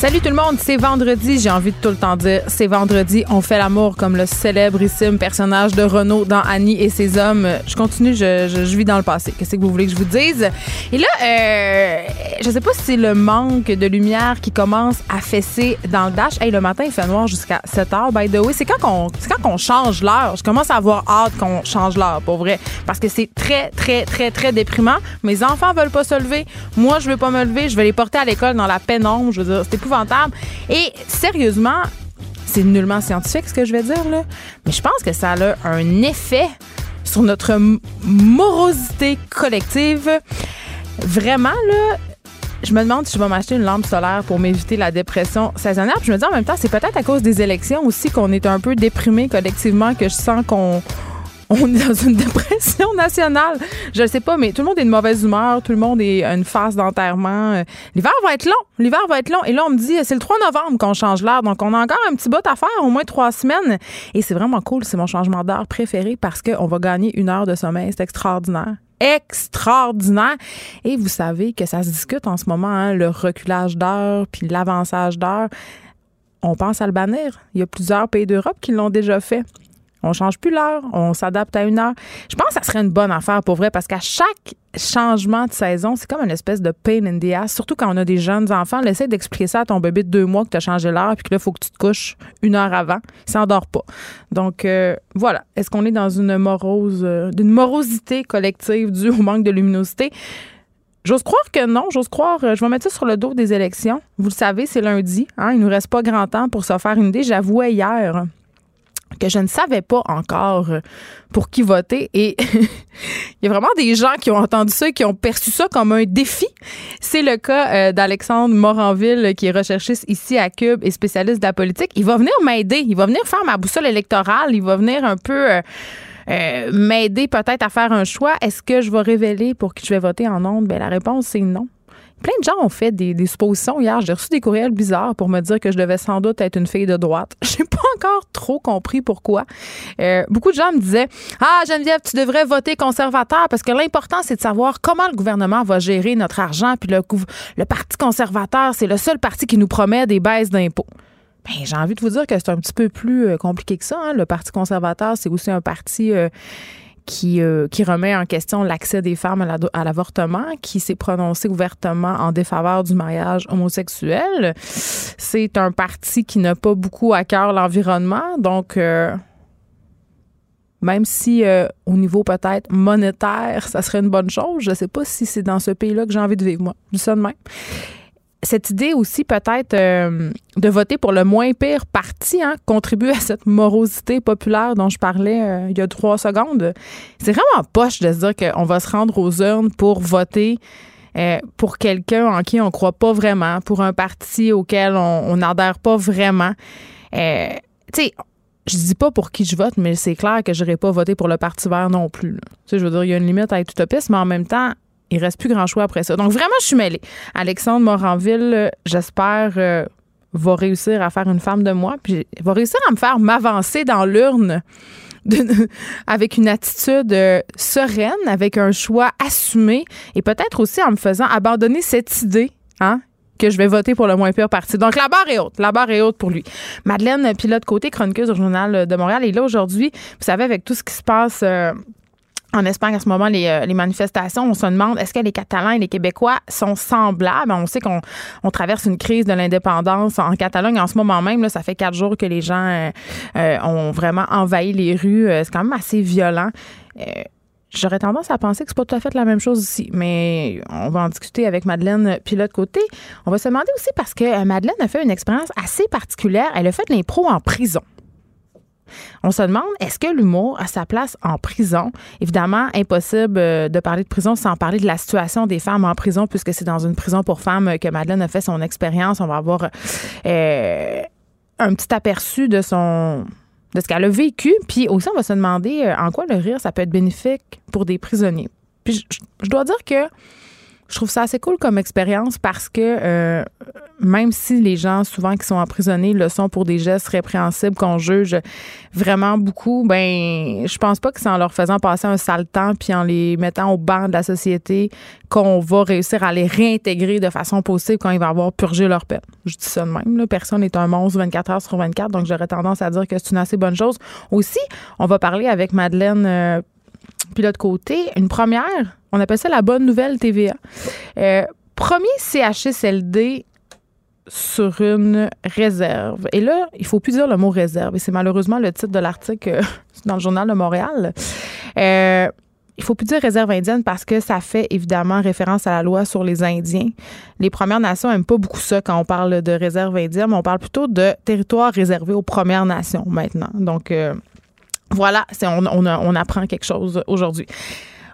Salut tout le monde, c'est vendredi, j'ai envie de tout le temps dire, c'est vendredi, on fait l'amour comme le célébrissime personnage de Renaud dans Annie et ses hommes. Je continue, je, je, vis dans le passé. Qu'est-ce que vous voulez que je vous dise? Et là, euh, je sais pas si c'est le manque de lumière qui commence à fesser dans le dash. Hey, le matin, il fait noir jusqu'à 7 heures, by the way. C'est quand qu'on, quand qu'on change l'heure. Je commence à avoir hâte qu'on change l'heure, pour vrai. Parce que c'est très, très, très, très déprimant. Mes enfants veulent pas se lever. Moi, je veux pas me lever. Je vais les porter à l'école dans la pénombre. Je veux dire, c'est et sérieusement, c'est nullement scientifique ce que je vais dire là, mais je pense que ça a un effet sur notre morosité collective. Vraiment là, je me demande si je vais m'acheter une lampe solaire pour m'éviter la dépression saisonnière. Puis je me dis en même temps, c'est peut-être à cause des élections aussi qu'on est un peu déprimé collectivement, que je sens qu'on on est dans une dépression nationale. Je ne sais pas, mais tout le monde est de mauvaise humeur, tout le monde est une phase d'enterrement. Euh, l'hiver va être long, l'hiver va être long. Et là, on me dit, c'est le 3 novembre qu'on change l'heure, donc on a encore un petit bout à faire, au moins trois semaines. Et c'est vraiment cool, c'est mon changement d'heure préféré parce qu'on va gagner une heure de sommeil, c'est extraordinaire extraordinaire. Et vous savez que ça se discute en ce moment, hein, le reculage d'heure puis l'avançage d'heure. On pense à le bannir. Il y a plusieurs pays d'Europe qui l'ont déjà fait. On change plus l'heure, on s'adapte à une heure. Je pense que ça serait une bonne affaire pour vrai parce qu'à chaque changement de saison, c'est comme une espèce de pain in the ass, surtout quand on a des jeunes enfants. Essaye d'expliquer ça à ton bébé de deux mois que tu as changé l'heure puis que là, il faut que tu te couches une heure avant. Il s'endort pas. Donc, euh, voilà. Est-ce qu'on est dans une morose, euh, d'une morosité collective due au manque de luminosité? J'ose croire que non. J'ose croire. Euh, je vais mettre ça sur le dos des élections. Vous le savez, c'est lundi. Hein? Il nous reste pas grand temps pour se faire une idée. J'avouais hier que je ne savais pas encore euh, pour qui voter. Et il y a vraiment des gens qui ont entendu ça qui ont perçu ça comme un défi. C'est le cas euh, d'Alexandre Moranville, qui est recherchiste ici à Cube et spécialiste de la politique. Il va venir m'aider. Il va venir faire ma boussole électorale. Il va venir un peu... Euh, m'aider peut-être à faire un choix. Est-ce que je vais révéler pour qui je vais voter en ondes? Ben, la réponse, c'est non plein de gens ont fait des, suppositions hier. J'ai reçu des courriels bizarres pour me dire que je devais sans doute être une fille de droite. J'ai pas encore trop compris pourquoi. Euh, beaucoup de gens me disaient Ah, Geneviève, tu devrais voter conservateur parce que l'important, c'est de savoir comment le gouvernement va gérer notre argent. Puis le, le Parti conservateur, c'est le seul parti qui nous promet des baisses d'impôts. Ben, j'ai envie de vous dire que c'est un petit peu plus euh, compliqué que ça. Hein. Le Parti conservateur, c'est aussi un parti euh, qui, euh, qui remet en question l'accès des femmes à l'avortement, qui s'est prononcé ouvertement en défaveur du mariage homosexuel. C'est un parti qui n'a pas beaucoup à cœur l'environnement, donc euh, même si euh, au niveau peut-être monétaire, ça serait une bonne chose, je ne sais pas si c'est dans ce pays-là que j'ai envie de vivre, moi. Je dis ça de même cette idée aussi peut-être euh, de voter pour le moins pire parti hein, contribue à cette morosité populaire dont je parlais euh, il y a trois secondes. C'est vraiment poche de se dire qu'on va se rendre aux urnes pour voter euh, pour quelqu'un en qui on croit pas vraiment, pour un parti auquel on n'adhère pas vraiment. tu sais, je dis pas pour qui je vote, mais c'est clair que j'aurais pas voté pour le Parti vert non plus. Tu sais, je veux dire, il y a une limite à être utopiste, mais en même temps, il reste plus grand choix après ça. Donc vraiment, je suis mêlée. Alexandre Moranville, j'espère, euh, va réussir à faire une femme de moi, puis va réussir à me faire m'avancer dans l'urne avec une attitude euh, sereine, avec un choix assumé, et peut-être aussi en me faisant abandonner cette idée, hein, que je vais voter pour le moins pire parti. Donc, la barre est haute. La barre est haute pour lui. Madeleine Pilote Côté, chroniqueuse au Journal de Montréal, est là aujourd'hui. Vous savez, avec tout ce qui se passe euh, en Espagne, à ce moment, les, euh, les, manifestations, on se demande est-ce que les Catalans et les Québécois sont semblables? On sait qu'on on traverse une crise de l'indépendance en Catalogne en ce moment même. Ça fait quatre jours que les gens euh, euh, ont vraiment envahi les rues. c'est quand même assez violent. J'aurais tendance à penser que c'est pas tout à fait la même chose ici, mais on va en discuter avec Madeleine puis l'autre côté. On va se demander aussi parce que Madeleine a fait une expérience assez particulière. Elle a fait de l'impro en prison. On se demande, est-ce que l'humour a sa place en prison? Évidemment, impossible euh, de parler de prison sans parler de la situation des femmes en prison, puisque c'est dans une prison pour femmes que Madeleine a fait son expérience. On va avoir euh, un petit aperçu de son de ce qu'elle a vécu. Puis aussi, on va se demander euh, en quoi le rire, ça peut être bénéfique pour des prisonniers. Puis je dois dire que je trouve ça assez cool comme expérience parce que euh, même si les gens souvent qui sont emprisonnés le sont pour des gestes répréhensibles qu'on juge vraiment beaucoup, ben je pense pas que c'est en leur faisant passer un sale temps puis en les mettant au banc de la société qu'on va réussir à les réintégrer de façon possible quand ils vont avoir purgé leur peine. Je dis ça de même. Là. Personne n'est un monstre 24 heures sur 24, donc j'aurais tendance à dire que c'est une assez bonne chose. Aussi, on va parler avec Madeleine euh, puis l'autre côté, une première, on appelle ça la bonne nouvelle TVA. Euh, premier CHSLD sur une réserve. Et là, il faut plus dire le mot réserve. Et c'est malheureusement le titre de l'article euh, dans le journal de Montréal. Euh, il faut plus dire réserve indienne parce que ça fait évidemment référence à la loi sur les Indiens. Les Premières Nations n'aiment pas beaucoup ça quand on parle de réserve indienne, mais on parle plutôt de territoire réservé aux Premières Nations maintenant. Donc, voilà, on, on, apprend quelque chose aujourd'hui.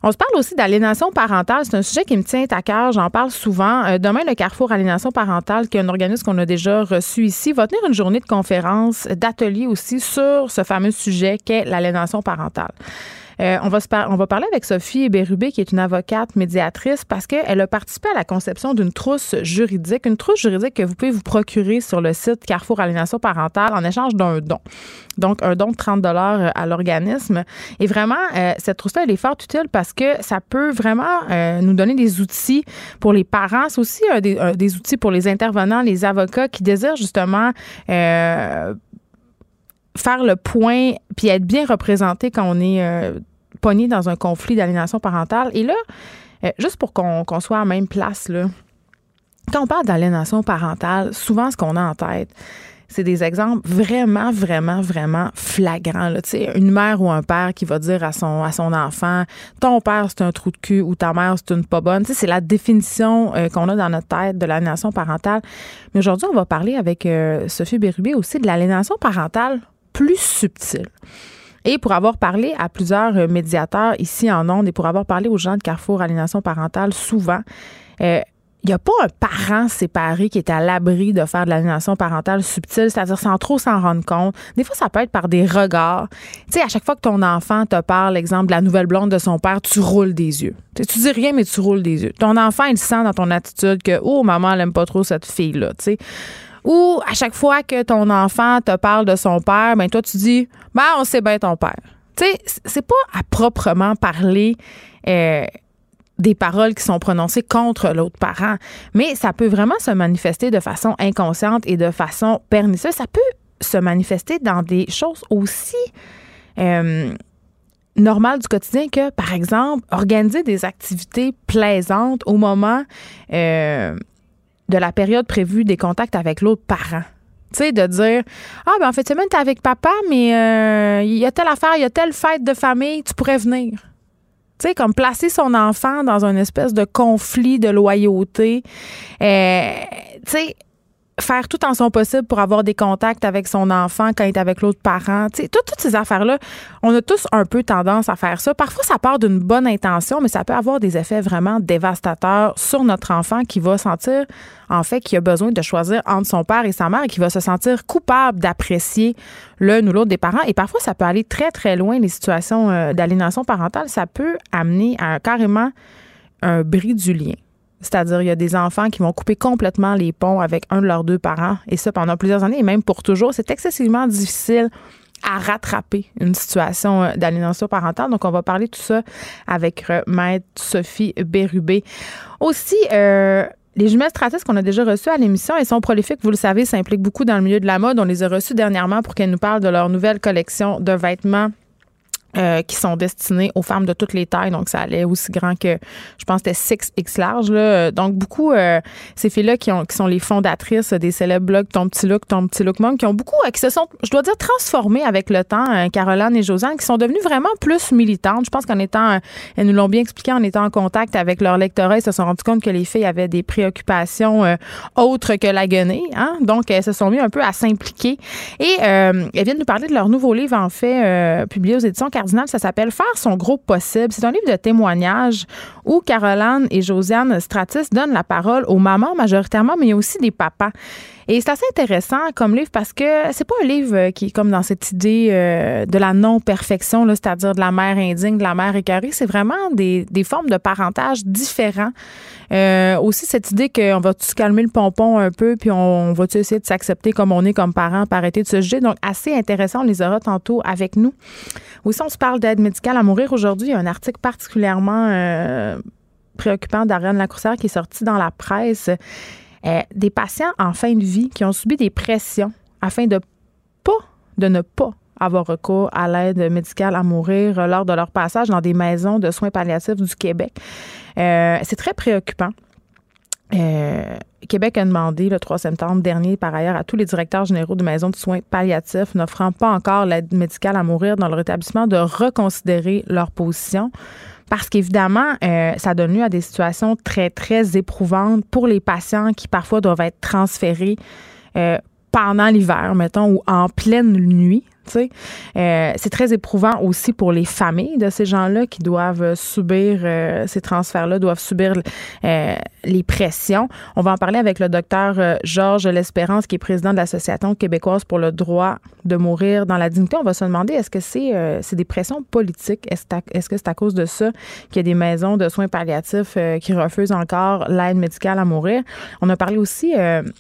On se parle aussi d'aliénation parentale. C'est un sujet qui me tient à cœur. J'en parle souvent. Euh, demain, le Carrefour Aliénation parentale, qui est un organisme qu'on a déjà reçu ici, va tenir une journée de conférence, d'atelier aussi sur ce fameux sujet qu'est l'aliénation parentale. Euh, on, va on va parler avec Sophie Bérubé, qui est une avocate médiatrice, parce qu'elle a participé à la conception d'une trousse juridique, une trousse juridique que vous pouvez vous procurer sur le site Carrefour Aliénation parentale en échange d'un don. Donc, un don de 30 dollars à l'organisme. Et vraiment, euh, cette trousse-là, elle est fort utile parce que ça peut vraiment euh, nous donner des outils pour les parents. C'est aussi des, des, outils pour les intervenants, les avocats qui désirent justement faire le point puis être bien représenté quand on est euh, pogné dans un conflit d'aliénation parentale. Et là, euh, juste pour qu'on soit à la même place, là, quand on parle d'aliénation parentale, souvent ce qu'on a en tête, c'est des exemples vraiment, vraiment, vraiment flagrants. Une mère ou un père qui va dire à son, à son enfant Ton père, c'est un trou de cul ou ta mère, c'est une pas bonne. C'est la définition euh, qu'on a dans notre tête de l'aliénation parentale. Mais aujourd'hui, on va parler avec Sophie Bérubé aussi de l'aliénation parentale plus subtil. Et pour avoir parlé à plusieurs euh, médiateurs ici en Onde et pour avoir parlé aux gens de Carrefour Aliénation parentale souvent, euh, il n'y a pas un parent séparé qui est à l'abri de faire de l'aliénation parentale subtile, c'est-à-dire sans trop s'en rendre compte. Des fois, ça peut être par des regards. Tu à chaque fois que ton enfant te parle, exemple, de la nouvelle blonde de son père, tu roules des yeux. Tu, dis rien, mais tu roules des yeux. Ton enfant, il sent dans ton attitude que, oh, maman, elle n'aime pas trop cette fille-là. Ou à chaque fois que ton enfant te parle de son père, ben toi tu dis, ben on sait bien ton père. Tu sais, c'est pas à proprement parler. Euh, des paroles qui sont prononcées contre l'autre parent, mais ça peut vraiment se manifester de façon inconsciente et de façon pernicieuse. Ça peut se manifester dans des choses aussi euh, normales du quotidien que, par exemple, organiser des activités plaisantes au moment euh, de la période prévue des contacts avec l'autre parent. Tu sais, de dire Ah, ben en fait, semaine, t'es avec papa, mais euh, il y a telle affaire, il y a telle fête de famille, tu pourrais venir. Tu sais, comme placer son enfant dans une espèce de conflit de loyauté. Euh, tu sais, faire tout en son possible pour avoir des contacts avec son enfant quand il est avec l'autre parent. Tu sais, toutes, toutes ces affaires-là, on a tous un peu tendance à faire ça. Parfois, ça part d'une bonne intention, mais ça peut avoir des effets vraiment dévastateurs sur notre enfant qui va sentir, en fait, qu'il a besoin de choisir entre son père et sa mère et qui va se sentir coupable d'apprécier l'un ou l'autre des parents. Et parfois, ça peut aller très, très loin, les situations euh, d'aliénation parentale. Ça peut amener à carrément un bris du lien. C'est-à-dire, il y a des enfants qui vont couper complètement les ponts avec un de leurs deux parents, et ça pendant plusieurs années, et même pour toujours. C'est excessivement difficile à rattraper une situation euh, d'aliénation parentale. Donc, on va parler de tout ça avec euh, Maître Sophie Bérubé. Aussi, euh, les jumelles stratégiques qu'on a déjà reçues à l'émission, elles sont prolifiques. Vous le savez, ça implique beaucoup dans le milieu de la mode. On les a reçues dernièrement pour qu'elles nous parlent de leur nouvelle collection de vêtements euh, qui sont destinées aux femmes de toutes les tailles. Donc, ça allait aussi grand que, je pense, c'était 6X large. Là. Donc, beaucoup, euh, ces filles-là qui, ont, qui sont les fondatrices des célèbres blogs Ton Petit Look, Ton Petit Look Mom, qui ont beaucoup, euh, qui se sont, je dois dire, transformées avec le temps, Caroline et Josiane, qui sont devenues vraiment plus militantes. Je pense qu'en étant, elles nous l'ont bien expliqué, en étant en contact avec leur lectorat, elles se sont rendues compte que les filles avaient des préoccupations autres que la guenille. Hein? Donc, elles se sont mis un peu à s'impliquer. Et elles viennent nous parler de leur nouveau livre, en fait, publié aux éditions ça s'appelle Faire son groupe possible. C'est un livre de témoignages où Caroline et Josiane Stratis donnent la parole aux mamans majoritairement, mais aussi des papas. Et c'est assez intéressant comme livre parce que c'est pas un livre qui est comme dans cette idée de la non-perfection, c'est-à-dire de la mère indigne, de la mère écarée. C'est vraiment des, des, formes de parentage différents. aussi, cette idée qu'on va se calmer le pompon un peu, puis on, va essayer de s'accepter comme on est comme parent, par arrêter de se juger. Donc, assez intéressant. On les aura tantôt avec nous. Aussi, on se parle d'aide médicale à mourir aujourd'hui. Il y a un article particulièrement préoccupant d'Ariane Lacoussière qui est sorti dans la presse. Euh, des patients en fin de vie qui ont subi des pressions afin de ne pas avoir recours à l'aide médicale à mourir lors de leur passage dans des maisons de soins palliatifs du Québec. Euh, c'est très préoccupant. Euh, Québec a demandé le 3 septembre dernier, par ailleurs, à tous les directeurs généraux de maisons de soins palliatifs n'offrant pas encore l'aide médicale à mourir dans leur établissement de reconsidérer leur position parce qu'évidemment, euh, ça donne lieu à des situations très, très éprouvantes pour les patients qui parfois doivent être transférés euh, pendant l'hiver, mettons, ou en pleine nuit. Euh, c'est très éprouvant aussi pour les familles de ces gens-là qui doivent subir euh, ces transferts-là, doivent subir euh, les pressions. On va en parler avec le docteur Georges L'Espérance, qui est président de l'Association québécoise pour le droit de mourir dans la dignité. On va se demander est-ce que c'est des pressions politiques? Est-ce que c'est à cause de ça qu'il y a des maisons de soins palliatifs qui refusent encore l'aide médicale à mourir? On a parlé aussi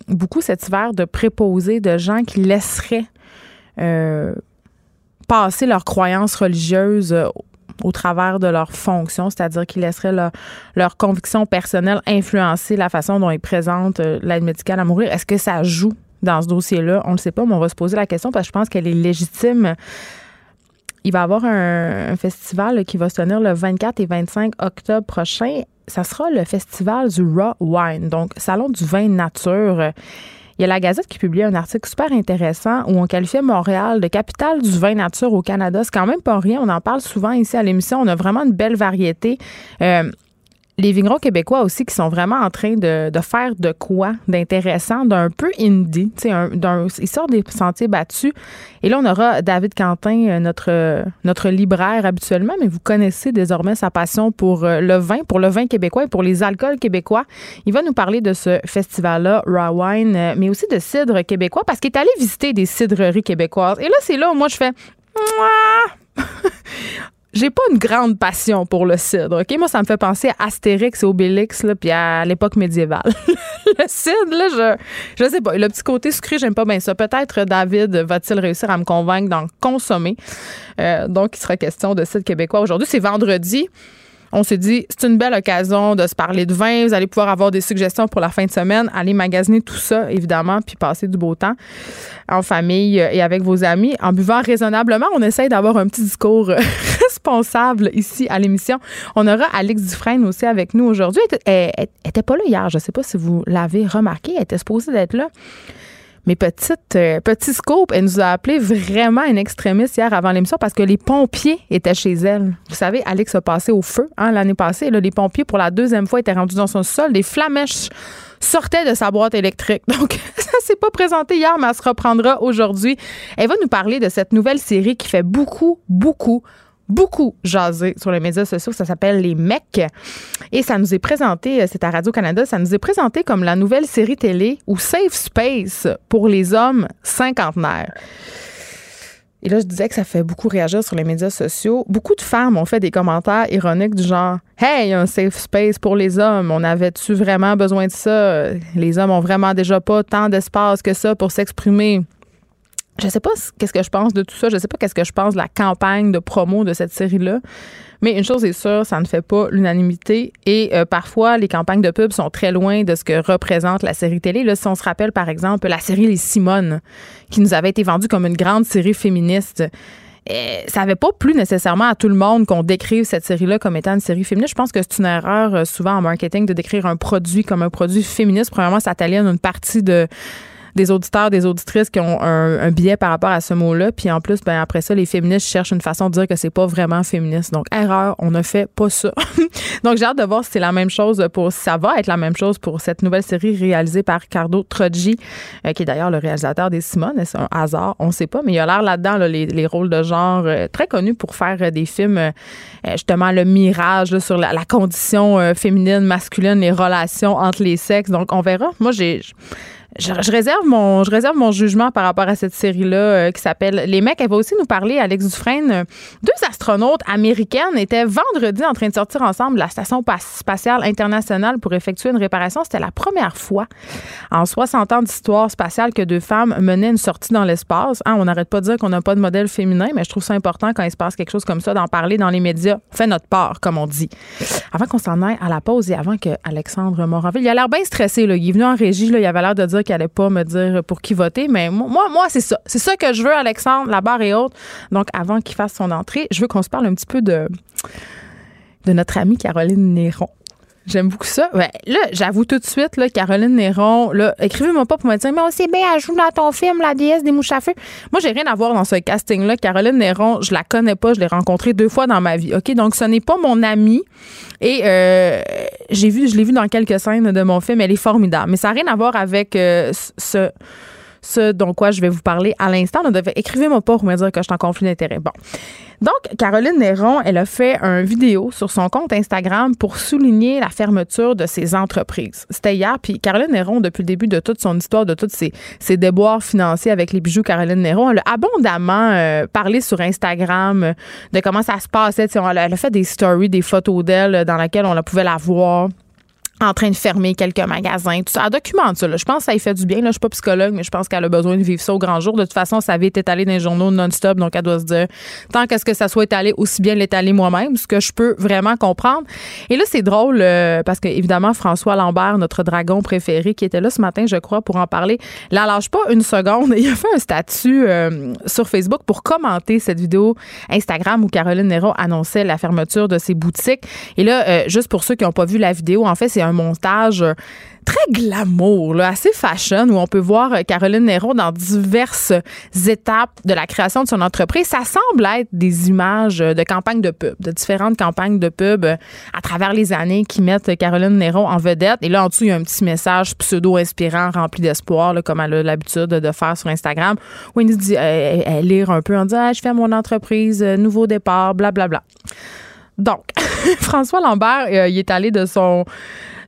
beaucoup cet hiver de préposés, de gens qui laisseraient euh, passer leurs croyances religieuses euh, au travers de leur fonction, c'est-à-dire qu'ils laisseraient leur, conviction personnelle influencer la façon dont ils présentent euh, l'aide médicale à mourir. Est-ce que ça joue dans ce dossier-là? On ne sait pas, mais on va se poser la question parce que je pense qu'elle est légitime. Il va y avoir un, un festival qui va se tenir le 24 et 25 octobre prochain. Ça sera le festival du Raw Wine, donc Salon du vin nature. Il y a la Gazette qui publie un article super intéressant où on qualifiait Montréal de capitale du vin nature au Canada. C'est quand même pas rien. On en parle souvent ici à l'émission. On a vraiment une belle variété. Euh, les vignerons québécois aussi qui sont vraiment en train de, faire de quoi d'intéressant, d'un peu indie. Un, ils sortent des sentiers battus. Et là, on aura David Quentin, euh, notre, notre libraire habituellement, mais vous connaissez désormais sa passion pour euh, le vin, pour le vin québécois et pour les alcools québécois. Il va nous parler de ce festival-là, Raw Wine, euh, mais aussi de cidre québécois parce qu'il est allé visiter des cidreries québécoises. Et là, c'est là où moi je fais j'ai pas une grande passion pour le cidre. OK, moi ça me fait penser à Astérix et Obélix là puis à l'époque médiévale. le cidre là, je je sais pas, le petit côté sucré, j'aime pas bien ça. Peut-être David va-t-il réussir à me convaincre d'en consommer. Euh, donc il sera question de cidre québécois aujourd'hui, c'est vendredi on s'est dit, c'est une belle occasion de se parler de vin. Vous allez pouvoir avoir des suggestions pour la fin de semaine. Allez magasiner tout ça, évidemment, puis passer du beau temps en famille et avec vos amis. En buvant raisonnablement, on essaye d'avoir un petit discours responsable ici à l'émission. On aura Alex Dufresne aussi avec nous aujourd'hui. Elle, n'était pas là hier. Je ne sais pas si vous l'avez remarqué. Elle était supposée d'être là. Mais petite, euh, petit scoop, elle nous a appelé vraiment une extrémiste hier avant l'émission parce que les pompiers étaient chez elle. Vous savez, Alex a passé au feu hein, l'année passée. Les pompiers, pour la deuxième fois, étaient rendus dans son sol. Des flamèches sortaient de sa boîte électrique. Donc, ça s'est pas présenté hier, mais elle se reprendra aujourd'hui. Elle va nous parler de cette nouvelle série qui fait beaucoup, beaucoup, beaucoup jasé sur les médias sociaux. Ça s'appelle Les Mecs. Et ça nous est présenté, euh, c'est à Radio-Canada, ça nous est présenté comme la nouvelle série télé ou Safe Space pour les hommes cinquantenaires. Et là, je disais que ça fait beaucoup réagir sur les médias sociaux. Beaucoup de femmes ont fait des commentaires ironiques du genre Hey, un safe space pour les hommes. On avait-tu vraiment besoin de ça? Les hommes ont vraiment déjà pas tant d'espace que ça pour s'exprimer je sais pas qu'est-ce que je pense de tout ça. Je sais pas qu'est-ce que je pense de la campagne de promo de cette série-là. Mais une chose est sûre, ça ne fait pas l'unanimité. Et euh, parfois, les campagnes de pub sont très loin de ce que représente la série télé. Là, si on se rappelle, par exemple, la série Les Simones, qui nous avait été vendue comme une grande série féministe. Euh, ça n'avait pas plu nécessairement à tout le monde qu'on décrive cette série-là comme étant une série féministe. Je pense que c'est une erreur euh, souvent en marketing de décrire un produit comme un produit féministe. Premièrement, ça t'aliène une partie de des auditeurs, des auditrices qui ont un, biais par rapport à ce mot-là. Puis en plus, ben après ça, les féministes cherchent une façon de dire que c'est pas vraiment féministe. Donc, erreur, on ne fait pas ça. Donc, j'ai hâte de voir si c'est la même chose pour, si ça va être la même chose pour cette nouvelle série réalisée par Ricardo Troggi, euh, qui est d'ailleurs le réalisateur des Simone. C'est un hasard, on sait pas, mais il a l'air là-dedans, les, rôles de genre euh, très connus pour faire euh, des films, justement, le mirage sur la, la condition féminine, masculine, les relations entre les sexes. Donc, on verra. Moi, j'ai je, réserve mon, je réserve mon jugement par rapport à cette série-là euh, qui s'appelle Les mecs. Elle va aussi nous parler, Alex Dufresne. Deux astronautes américaines étaient vendredi en train de sortir ensemble de la Station spatiale internationale pour effectuer une réparation. C'était la première fois en 60 ans d'histoire spatiale que deux femmes menaient une sortie dans l'espace. Hein, on n'arrête pas de dire qu'on n'a pas de modèle féminin, mais je trouve ça important quand il se passe quelque chose comme ça d'en parler dans les médias. On fait notre part, comme on dit. Avant qu'on s'en aille à la pause et avant que Alexandre il a l'air bien stressé. Là. Il est venu en régie, là, il avait l'air de dire qu'il allait pas me dire pour qui voter, mais moi, moi c'est ça. C'est ça que je veux, Alexandre, la barre est haute. Donc, avant qu'il fasse son entrée, je veux qu'on se parle un petit peu de, de notre amie Caroline Néron. J'aime beaucoup ça. Ouais, là, j'avoue tout de suite, là, Caroline Néron, là, écrivez-moi pas pour me dire, mais on sait bien, elle joue dans ton film, La déesse des mouches à feu. Moi, j'ai rien à voir dans ce casting-là. Caroline Néron, je la connais pas, je l'ai rencontrée deux fois dans ma vie. OK? Donc, ce n'est pas mon amie. Et euh, j'ai vu, je l'ai vu dans quelques scènes de mon film. Elle est formidable. Mais ça n'a rien à voir avec euh, ce ce dont quoi je vais vous parler à l'instant. Écrivez-moi pas pour me dire que je suis en conflit d'intérêt. Bon. Donc, Caroline Néron, elle a fait un vidéo sur son compte Instagram pour souligner la fermeture de ses entreprises. C'était hier, puis Caroline Néron, depuis le début de toute son histoire, de tous ses, ses, déboires financiers avec les bijoux Caroline Néron, elle a abondamment euh, parlé sur Instagram euh, de comment ça se passait. Elle a, fait des stories, des photos d'elle dans lesquelles on la pouvait la voir en train de fermer quelques magasins, tout ça. Elle documente ça. Je pense que ça y fait du bien. Là. Je suis pas psychologue, mais je pense qu'elle a besoin de vivre ça au grand jour. De toute façon, ça avait été étalé dans les journaux non-stop, donc elle doit se dire tant qu'est-ce que ça soit étalé, aussi bien l'étaler moi-même, ce que je peux vraiment comprendre. Et là, c'est drôle euh, parce que évidemment François Lambert, notre dragon préféré, qui était là ce matin, je crois, pour en parler, la lâche pas une seconde. Il a fait un statut euh, sur Facebook pour commenter cette vidéo Instagram où Caroline Nero annonçait la fermeture de ses boutiques. Et là, euh, juste pour ceux qui n'ont pas vu la vidéo, en fait, c'est un montage euh, très glamour, assez fashion, où on peut voir euh, Caroline Néron dans diverses étapes de la création de son entreprise. Ça semble être des images de campagnes de pub, de différentes campagnes de pub euh, à travers les années qui mettent Caroline Néron en vedette. Et là, en dessous, il y a un petit message pseudo-inspirant, rempli d'espoir, comme elle a l'habitude de faire sur Instagram, où elle dit, elle, lire un peu en disant, ah, je fais mon entreprise, nouveau départ, blablabla. Bla, bla. Donc, François Lambert, il est allé de son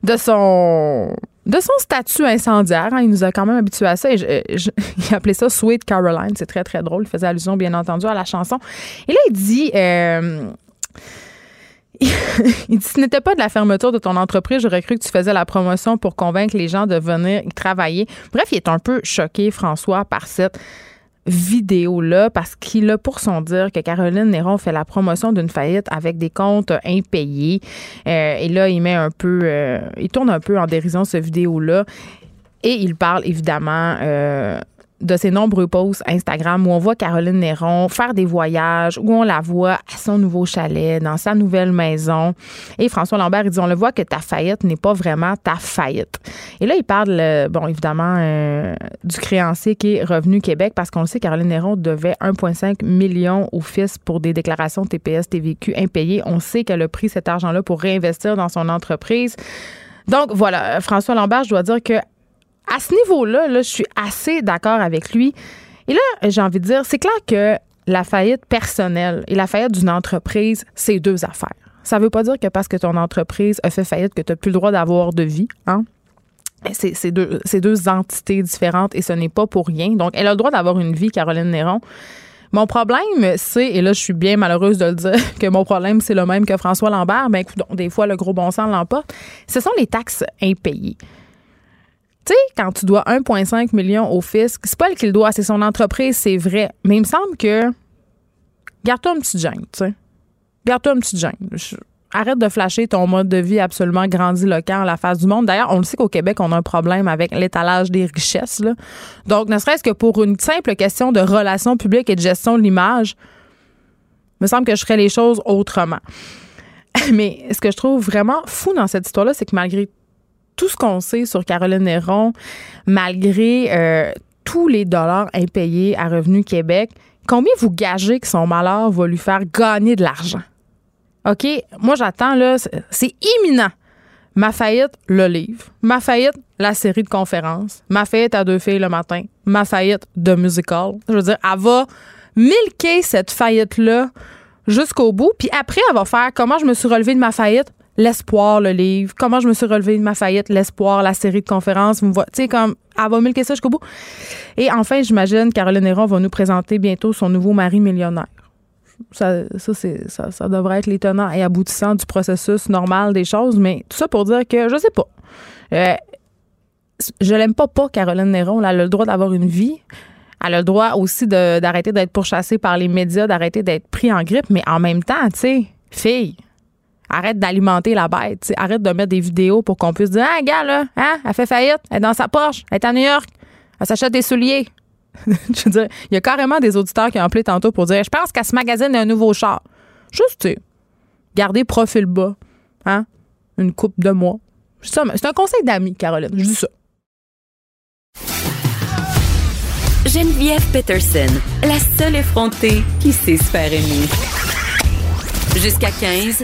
de son de son statut incendiaire. Hein. il nous a quand même habitués à ça. Et il appelait ça Sweet Caroline. C'est très, très drôle. Il faisait allusion, bien entendu, à la chanson. Et là, il dit. Euh, il dit ce n'était pas de la fermeture de ton entreprise, j'aurais cru que tu faisais la promotion pour convaincre les gens de venir y travailler. Bref, il est un peu choqué, François, par cette vidéo-là parce qu'il a pour son dire que Caroline Néron fait la promotion d'une faillite avec des comptes impayés. Euh, et là, il met un peu, euh, il tourne un peu en dérision ce vidéo-là. Et il parle évidemment euh, de ses nombreux posts Instagram où on voit Caroline Néron faire des voyages, où on la voit à son nouveau chalet, dans sa nouvelle maison. Et François Lambert, il dit, on le voit que ta faillite n'est pas vraiment ta faillite. Et là, il parle, euh, bon, évidemment, euh, du créancier qui est Revenu Québec, parce qu'on le sait, Caroline Néron devait 1,5 million au fils pour des déclarations TPS, TVQ impayées. On sait qu'elle a pris cet argent-là pour réinvestir dans son entreprise. Donc, voilà, François Lambert, je dois dire que à ce niveau-là, là, je suis assez d'accord avec lui. Et là, j'ai envie de dire, c'est clair que la faillite personnelle et la faillite d'une entreprise, c'est deux affaires. Ça ne veut pas dire que parce que ton entreprise a fait faillite que tu n'as plus le droit d'avoir de vie. Hein? C'est deux, entités différentes et ce n'est pas pour rien. Donc, elle a le droit d'avoir une vie, Caroline Néron. Mon problème, c'est, et là, je suis bien malheureuse de le dire, que mon problème, c'est le même que François Lambert. Ben, écoute, des fois, le gros bon sens l'emporte. Ce sont les taxes impayées. Tu sais, quand tu dois 1,5 million au fisc, c'est pas le doit, c'est son entreprise, c'est vrai. Mais il me semble que. Garde-toi un petit gêne, tu sais. Garde-toi un petit gêne. Arrête de flasher ton mode de vie absolument grandiloquent à la face du monde. D'ailleurs, on le sait qu'au Québec, on a un problème avec l'étalage des richesses. Donc, ne serait-ce que pour une simple question de relations publiques et de gestion de l'image, me semble que je ferais les choses autrement. Mais ce que je trouve vraiment fou dans cette histoire-là, c'est que malgré tout ce qu'on sait sur Caroline Néron, malgré euh, tous les dollars impayés à Revenu Québec, combien vous gagez que son malheur va lui faire gagner de l'argent? OK? Moi, j'attends, là, c'est imminent. Ma faillite, le livre. Ma faillite, la série de conférences. Ma faillite à deux filles le matin. Ma faillite de musical. Je veux dire, elle va milquer cette faillite-là jusqu'au bout. Puis après, elle va faire comment je me suis relevée de ma faillite? L'espoir, le livre. Comment je me suis relevée de ma faillite, l'espoir, la série de conférences. Vous tu sais, comme, elle va milquer ça jusqu'au bout. Et enfin, j'imagine, Caroline Néron va nous présenter bientôt son nouveau mari millionnaire. Ça, ça, ça, ça devrait être les tenants et aboutissants du processus normal des choses, mais tout ça pour dire que je sais pas. Euh, je l'aime pas pas, Caroline Néron. Elle a le droit d'avoir une vie. Elle a le droit aussi d'arrêter d'être pourchassée par les médias, d'arrêter d'être pris en grippe, mais en même temps, tu sais, fille, arrête d'alimenter la bête. Arrête de mettre des vidéos pour qu'on puisse dire Ah, gars, là, hein, elle fait faillite, elle est dans sa poche, elle est à New York, elle s'achète des souliers. je veux dire, il y a carrément des auditeurs qui ont appelé tantôt pour dire Je pense qu'elle se magasine un nouveau char. Juste, tu sais, garder profil bas, hein, une coupe de mois. C'est un conseil d'amis, Caroline. Je dis ça. Geneviève Peterson, la seule effrontée qui sait se aimer. Jusqu'à 15,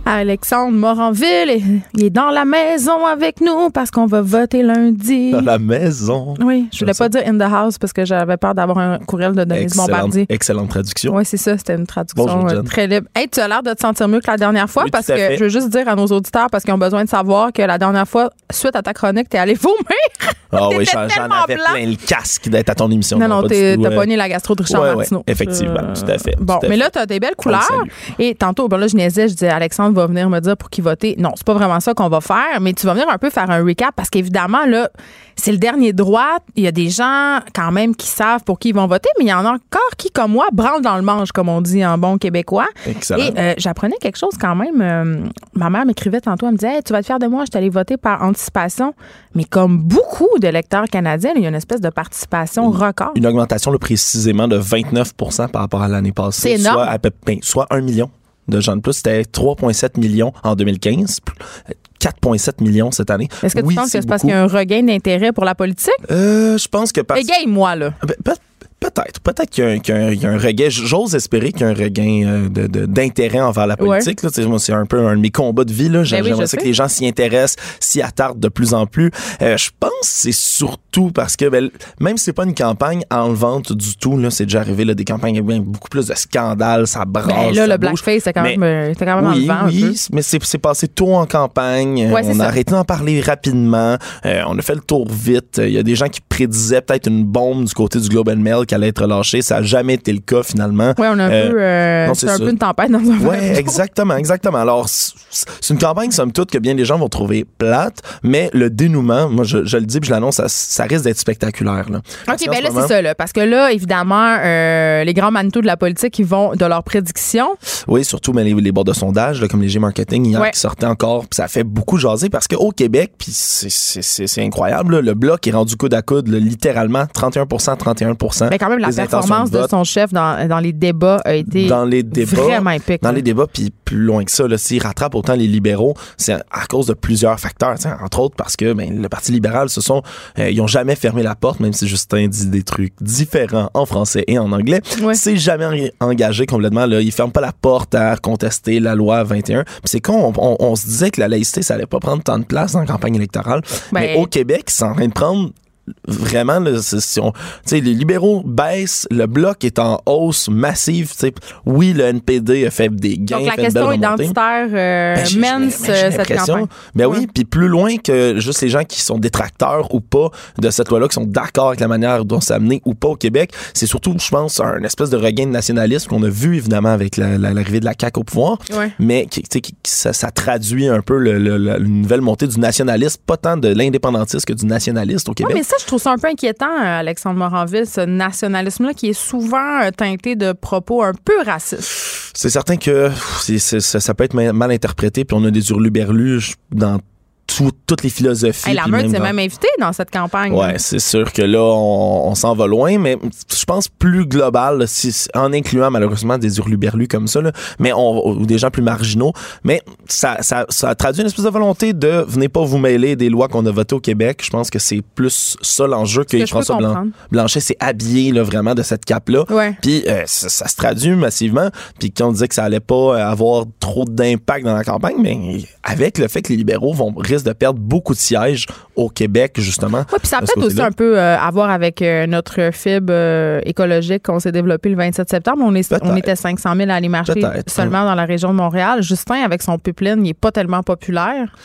Alexandre Moranville, il est dans la maison avec nous parce qu'on va voter lundi. Dans la maison. Oui, je voulais pas dire in the house parce que j'avais peur d'avoir un courriel de Denise Excellente, Bombardier. excellente traduction. Oui, c'est ça, c'était une traduction Bonjour, euh, très libre. Hey, tu as l'air de te sentir mieux que la dernière fois Oui, parce que fait. je veux juste dire à nos auditeurs parce qu'ils ont besoin de savoir que la dernière fois, suite à ta chronique, t'es allé vomir. Ah oui, T'étais j'en avais blanc. plein le casque d'être à ton émission. Non, non, t'as euh, pogné la gastro de Richard ouais, ouais, Martineau. effectivement, tout à fait, Bon, à mais fait. là, t'as des belles couleurs. Et tantôt, ben là, je niaisais, je disais, Alexandre va venir me dire pour qui voter. Non, c'est pas vraiment ça qu'on va faire, mais tu vas venir un peu faire un recap parce qu'évidemment, là, c'est le dernier droit. Il y a des gens, quand même, qui savent pour qui ils vont voter, mais il y en a encore qui, comme moi, branlent dans le manche, comme on dit en bon québécois. Excellent. Et euh, j'apprenais quelque chose quand même. euh, ma mère m'écrivait tantôt, elle me disait Hey, Tu vas te faire de moi, je allée voter par anticipation. Mais comme beaucoup d'électeurs canadiens, il y a une espèce de participation record. Une augmentation là, précisément de 29 par rapport à l'année passée. C'est énorme. Soit, à peu, ben, soit 1 million de gens de plus. C'était 3,7 millions en 2015. 4,7 millions cette année. Est-ce que tu Oui, penses que c'est parce qu'il y a un regain d'intérêt pour la politique? Euh, je pense que parce Égaye-moi, là. Ben, peut- Peut-être. Peut-être qu'il y, a un- qu'il y y a un regain. J'ose espérer qu'il y a un regain euh, de- de- d'intérêt envers la politique. là. C'est un peu un de mes combats de vie. là. Ben oui, J'aimerais que les gens s'y intéressent, s'y attardent de plus en plus. Euh, je pense que c'est surtout parce que ben, même si c'est pas une campagne enlevante du tout, là, c'est déjà arrivé là, des campagnes avec beaucoup plus de scandales, ça brasse. Ben, là, ça le bouge. blackface, c'est quand, même, euh, quand même oui, un oui, peu. mais c'est passé tôt en campagne. Ouais, c'est on a ça. arrêté d'en parler rapidement. Euh, on a fait le tour vite. Il y a des gens qui prédisaient peut-être une bombe du côté du Globe and Mail qui allait être lâchée. Ça n'a jamais été le cas finalement. Oui, on a Euh, peu. euh, non, c'est un ça. peu une tempête dans un d'eau. exactement, exactement. Alors, c'est une campagne, somme toute, que bien des gens vont trouver plate, mais le dénouement, moi, je, je le dis puis je l'annonce, ça, ça risque d'être spectaculaire. Là. OK, qu'en ben là, c'est ça, là. Parce que là, évidemment, euh, les grands manteaux de la politique, ils vont de leurs prédictions. Oui, surtout mais les, les bords de sondage, là, comme les G-Marketing hier, Ouais. qui sortaient encore, puis ça fait beaucoup jaser parce qu'au Québec, puis c'est- incroyable, là, le bloc est rendu coude à coude, là, littéralement 31% 31% Mais quand même, la performance de, vote. son chef dans, dans les débats a été dans les débats, vraiment épique. dans là. les débats, puis plus loin que ça, là, s'ils rattrapent autant les libéraux, c'est à cause de plusieurs facteurs. Entre autres parce que ben, le Parti libéral, ce sont, euh, ils ont jamais fermé la porte, même si Justin dit des trucs différents en français et en anglais. Ouais. C'est jamais en- engagé complètement. Là, ils ferment pas la porte à contester la loi 21. Puis c'est con, on, on- on se disait que la laïcité, ça allait pas prendre tant de place dans la campagne électorale. Mais Ben- au Québec, c'est en train de prendre vraiment là, si on- tu sais, les libéraux baissent le bloc est en hausse massive tu sais. oui le NPD a fait des gains Donc, la fait question identitaire euh, Ben, mène cette campagne. Ben oui, puis plus loin que juste les gens qui sont détracteurs ou pas de cette loi-là, qui sont d'accord avec la manière dont c'est amené ou pas au Québec, c'est surtout, je pense, un espèce de regain de nationalisme qu'on a vu évidemment avec la- la- l'arrivée de la CAQ au pouvoir, Ouais. mais qui, tu sais, qui- ça, ça traduit un peu le, le- le- une nouvelle montée du nationalisme, pas tant de l'indépendantiste que du nationaliste au Québec. Ça, je trouve ça un peu inquiétant, euh, Alexandre Moranville, ce nationalisme-là qui est souvent euh, teinté de propos un peu racistes. C'est certain que ça, ça peut être mal mal interprété, puis on a des hurluberlus dans tout- toutes les philosophies. Hey, la meute même s'est dans- même invitée dans cette campagne. Ouais, c'est sûr que là, on, on s'en va loin, mais je pense plus global, là, si- en incluant malheureusement des hurluberlus comme ça, là, mais on, ou des gens plus marginaux. Mais ça, ça, ça traduit une espèce de volonté de venez pas vous mêler des lois qu'on a votées au Québec. Je pense que c'est plus ça l'enjeu que, que François. Blanchet s'est habillé là, vraiment de cette cape-là. Ouais. Puis euh, ça, ça se traduit massivement. Puis quand on disait que ça allait pas avoir trop d'impact dans la campagne, mais avec le fait que les libéraux vont risque de perdre beaucoup de sièges au Québec, justement. Oui, puis ça peut-être aussi un peu euh, à voir avec euh, notre fibre euh, écologique qu'on s'est développé le 27 septembre. On, est, on était 500 000 à aller marcher seulement dans la région de Montréal. Justin, avec son pipeline, il n'est pas tellement populaire.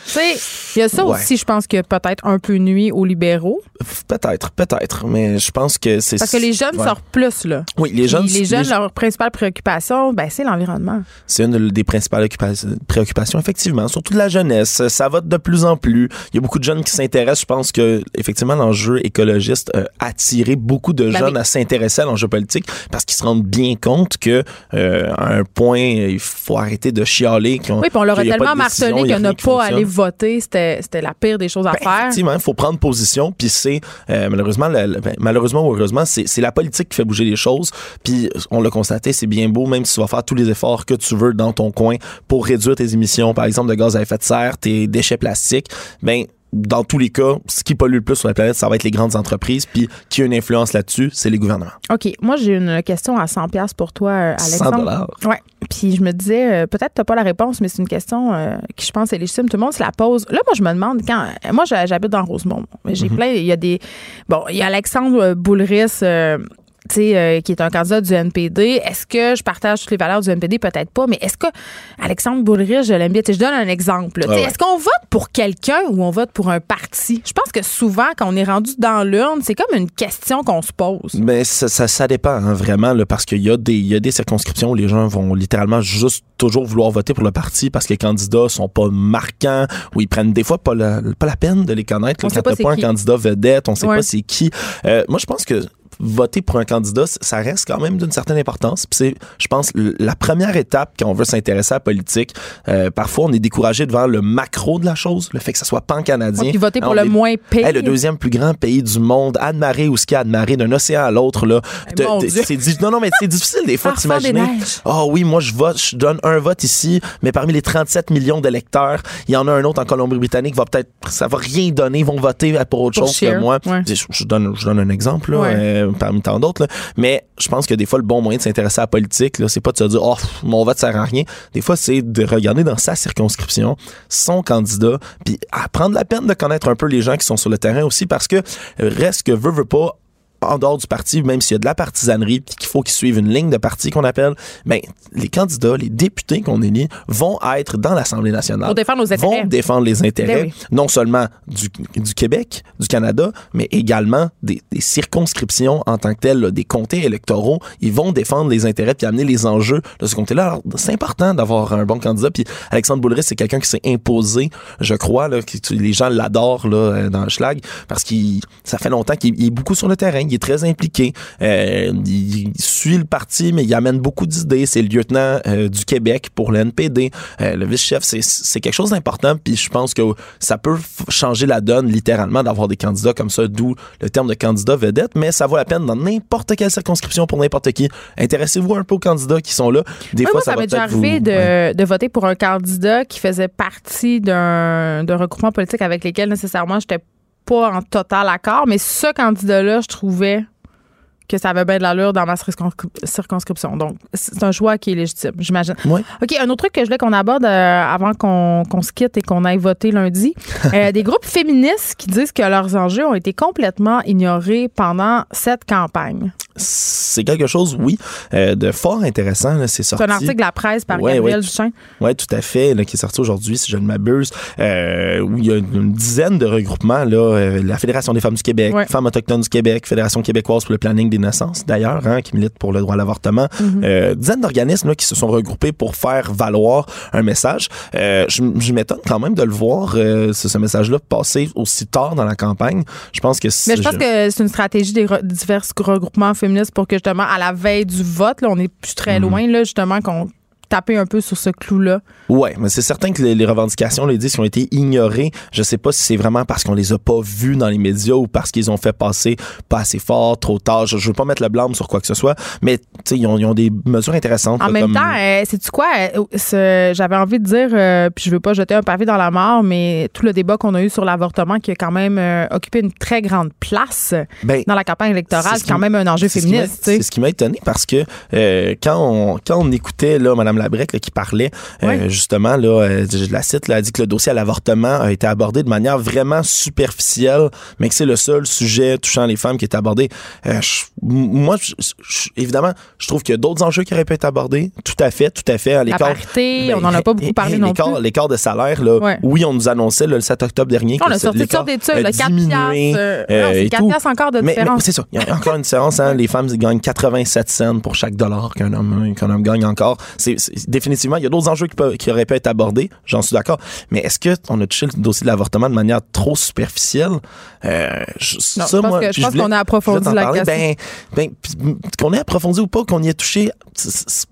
Il y a ça Ouais. aussi, je pense, que peut-être un peu nuit aux libéraux. Peut-être, peut-être, mais je pense que c'est... Parce que les jeunes Ouais. sortent plus, là. Oui, les jeunes... Puis les jeunes, les- leur principale préoccupation, ben, c'est l'environnement. C'est une des principales occupa- préoccupations, effectivement, surtout de la jeunesse. Ça va de plus en plus. Il y a beaucoup de jeunes qui s'intéressent. Je pense que, effectivement, l'enjeu écologiste a attiré beaucoup de Ben jeunes oui. à s'intéresser à l'enjeu politique parce qu'ils se rendent bien compte que, euh, à un point, il faut arrêter de chialer. qu'on- Oui, puis on leur a tellement martelé que ne pas aller voter, c'était c'était la pire des choses à Ben, faire. Effectivement, il faut prendre position. Puis c'est euh, malheureusement, ben, malheureusement ou heureusement, c'est c'est la politique qui fait bouger les choses. Puis on l'a constaté, c'est bien beau, même si tu vas faire tous les efforts que tu veux dans ton coin pour réduire tes émissions, par exemple de gaz à effet de serre, tes déchets plastiques. Ben dans tous les cas, ce qui pollue le plus sur la planète, ça va être les grandes entreprises. Puis qui a une influence là-dessus, c'est les gouvernements. OK, moi j'ai une question à 100 pièces pour toi euh, 100 Alexandre. dollars. Ouais. Puis je me disais euh, peut-être t'as pas la réponse mais c'est une question euh, qui je pense est légitime tout le monde se la pose. Là moi je me demande quand moi j'ha- j'habite dans Rosemont. Mais J'ai plein il y a des bon, il y a Alexandre Boulris euh, tu euh, qui est un candidat du NPD. Est-ce que je partage toutes les valeurs du NPD? Peut-être pas, mais est-ce que Alexandre Boulris, je l'aime bien? Je donne un exemple. Ah ouais. Est-ce qu'on vote pour quelqu'un ou on vote pour un parti? Je pense que souvent, quand on est rendu dans l'urne, c'est comme une question qu'on se pose. Mais ça, ça, ça dépend hein, vraiment là, parce qu'il y, a des- il y a des circonscriptions où les gens vont littéralement juste toujours vouloir voter pour le parti parce que les candidats sont pas marquants ou ils prennent des fois pas la, pas la peine de les connaître. On là, sait quand pas un qui. candidat vedette, on sait Ouais. pas c'est qui. Euh, moi, je pense que voter pour un candidat, ça reste quand même d'une certaine importance. Puis c'est, je pense, la première étape quand on veut s'intéresser à la politique. Euh, parfois, on est découragé devant le macro de la chose, le fait que ça soit pan-canadien. Ouais, puis voter pour le est- moins pire. Hey, le deuxième plus grand pays du monde, Anne-Marie ou ce qu'il y a d'un océan à l'autre, là. Eh, mon Te- te- Dieu. non, non, mais c'est difficile des fois neiges. Ah oui, moi, je vote, je donne un vote ici, mais parmi les 37 millions d'électeurs, il y en a un autre en Colombie-Britannique, va peut-être, ça va rien donner, ils vont voter pour autre Pour chose que moi. ouais. Je, je donne, je donne un exemple, là, Ouais. euh, parmi tant d'autres. Mais je pense que des fois, le bon moyen de s'intéresser à la politique, c'est pas de se dire, oh, mon vote sert à rien. Des fois, c'est de regarder dans sa circonscription son candidat, puis à prendre la peine de connaître un peu les gens qui sont sur le terrain aussi, parce que euh, reste que veut, veut pas, en dehors du parti, même s'il y a de la partisanerie, puis qu'il faut qu'ils suivent une ligne de parti qu'on appelle, ben, les candidats, les députés qu'on élit vont être dans l'Assemblée nationale. Pour défendre nos intérêts. Vont défendre les intérêts, Ben oui. non seulement du, du Québec, du Canada, mais également des, des circonscriptions en tant que telles, là, des comtés électoraux. Ils vont défendre les intérêts puis amener les enjeux de ce comté-là. Alors, c'est important d'avoir un bon candidat. Puis Alexandre Boulris, c'est quelqu'un qui s'est imposé, je crois, là, qui, les gens l'adorent là, euh, dans le schlag parce qu'il ça fait longtemps qu'il il est beaucoup sur le terrain, il est très impliqué. Euh, il, suit le parti, mais il amène beaucoup d'idées. C'est le lieutenant euh, du Québec pour le NPD. Euh, le vice-chef, c'est- quelque chose d'important. Puis je pense que ça peut changer la donne littéralement d'avoir des candidats comme ça, d'où le terme de candidat vedette. Mais ça vaut la peine dans n'importe quelle circonscription pour n'importe qui. Intéressez-vous un peu aux candidats qui sont là. Des Ouais, fois, moi, ça, ça m'est déjà vous- arrivé de, ouais. de voter pour un candidat qui faisait partie d'un d'un regroupement politique avec lesquels nécessairement j'étais pas en total accord, mais ce candidat-là, je trouvais que ça avait bien de l'allure dans ma circonscri- circonscription. Donc, c'est un choix qui est légitime, j'imagine. Ouais. OK, un autre truc que je voulais qu'on aborde euh, avant qu'on se quitte et qu'on aille voter lundi. Euh, des groupes féministes qui disent que leurs enjeux ont été complètement ignorés pendant cette campagne. C'est quelque chose, oui, euh, de fort intéressant. C'est C'est sorti. un article de la presse par Ouais, Gabriel ouais. Duchain. Oui, tout à fait, là, qui est sorti aujourd'hui, si je ne m'abuse, où il y a une, une dizaine de regroupements, là, la Fédération des femmes du Québec, Ouais. Femmes autochtones du Québec, Fédération québécoise pour le planning des naissances, d'ailleurs, hein, qui milite pour le droit à l'avortement, Mm-hmm. euh, dizaines d'organismes qui se sont regroupés pour faire valoir un message. Euh, je je m'étonne quand même de le voir, euh, ce, ce message-là, passer aussi tard dans la campagne. Je pense que Mais je pense que c'est une stratégie des re- divers regroupements féministes pour que justement, à la veille du vote, là, on est plus Mhm. très loin, là, justement, qu'on tapait un peu sur ce clou-là. Ouais, mais c'est certain que les, les revendications, les disques ont été ignorées. Je sais pas si c'est vraiment parce qu'on les a pas vues dans les médias ou parce qu'ils ont fait passer pas assez fort, trop tard. Je, je veux pas mettre le blâme sur quoi que ce soit, mais ils ont, ils ont des mesures intéressantes. En là, même comme- temps, euh, sais-tu quoi? euh, ce- J'avais envie de dire, euh, puis je veux pas jeter un pavé dans la mort, mais tout le débat qu'on a eu sur l'avortement qui a quand même euh, occupé une très grande place ben, dans la campagne électorale, c'est ce quand même un enjeu féministe. C'est ce qui m'a étonné parce que quand, on, quand on écoutait là, Mme Labrec, là, qui parlait euh, justement, là, euh, je la cite, là, elle dit que le dossier à l'avortement a été abordé de manière vraiment superficielle, mais que c'est le seul sujet touchant les femmes qui est abordé. Euh, je- moi, je- je- évidemment, je trouve qu'il y a d'autres enjeux qui auraient pu être abordés. Tout à fait, tout à fait. La L'écart- ben, on n'en a pas beaucoup parlé non plus. L'écart de salaire, là, Ouais. oui, on nous annonçait le 7 octobre dernier On que a sorti d'études, le 4 diminué, piastres, euh, euh, non, c'est et 4 tout. piastres encore de Mais, différence. c'est ça. Il y a encore une différence. Hein. Les femmes gagnent 87 cents pour chaque dollar qu'un homme, qu'un homme gagne encore. C'est- définitivement, il y a d'autres enjeux qui, peuvent- qui auraient pu être abordés. J'en suis d'accord. Mais est-ce que on a touché le dossier de l'avortement de manière trop superficielle? Euh, je, Non, ça, je pense moi, que- je pense qu'on a approfondi la question. Ben, ben, qu'on ait approfondi ou pas, qu'on y ait touché,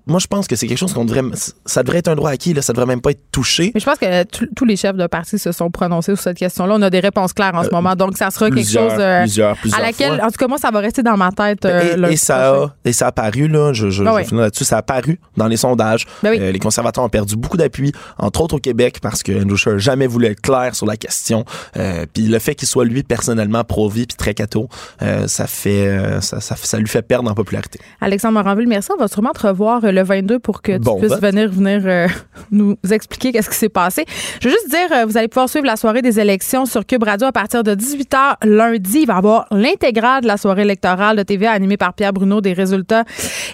moi, je pense que c'est quelque chose qu'on devrait, ça devrait être un droit acquis, là. Ça devrait même pas être touché. Mais je pense que tous- les chefs de parti se sont prononcés sur cette question-là. On a des réponses claires en ce moment, donc ça sera quelque chose euh, plusieurs, plusieurs à laquelle, fois. en tout cas, moi, ça va rester dans ma tête. euh, et, ça a, et ça a apparu, là, je, je, Ben je finir là-dessus, ça a apparu dans les sondages. Ben oui. Euh, les conservateurs ont perdu beaucoup d'appui, entre autres au Québec, parce que Andrew Scheer jamais voulu être clair sur la question. Euh, puis le fait qu'il soit lui personnellement pro-vie puis très catho, euh, ça fait, euh, ça, ça, ça lui fait perdre en popularité. Alexandre Moranville, merci. On va sûrement te revoir euh, le 22 pour que tu Bon puisses vote. venir, venir euh, nous expliquer qu'est-ce qui s'est passé. Je veux juste dire, vous allez pouvoir suivre la soirée des élections sur Cube Radio à partir de 18h lundi. Il va y avoir l'intégrale de la soirée électorale de TVA animée par Pierre Bruno des résultats.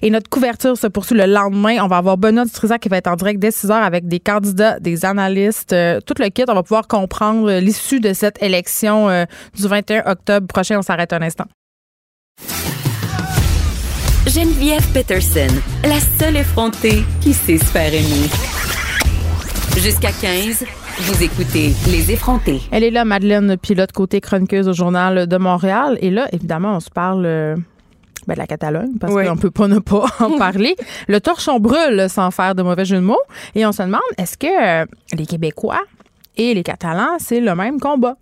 Et notre couverture se poursuit le lendemain. On va avoir Benoît Dutrisac qui va être en direct dès 6h avec des candidats, des analystes, euh, tout le kit. On va pouvoir comprendre euh, l'issue de cette élection euh, du 21 octobre prochain. On s'arrête un instant. Geneviève Peterson, la seule effrontée qui sait se faire aimer. Jusqu'à 15, vous écoutez Les effrontés. Elle est là, Madeleine Pilote, côté chroniqueuse au Journal de Montréal. Et là, évidemment, on se parle euh, ben, de la Catalogne, parce Oui. qu'on peut pas ne pas en parler. Le torchon brûle sans faire de mauvais jeu de mots. Et on se demande, est-ce que euh, les Québécois et les Catalans, c'est le même combat?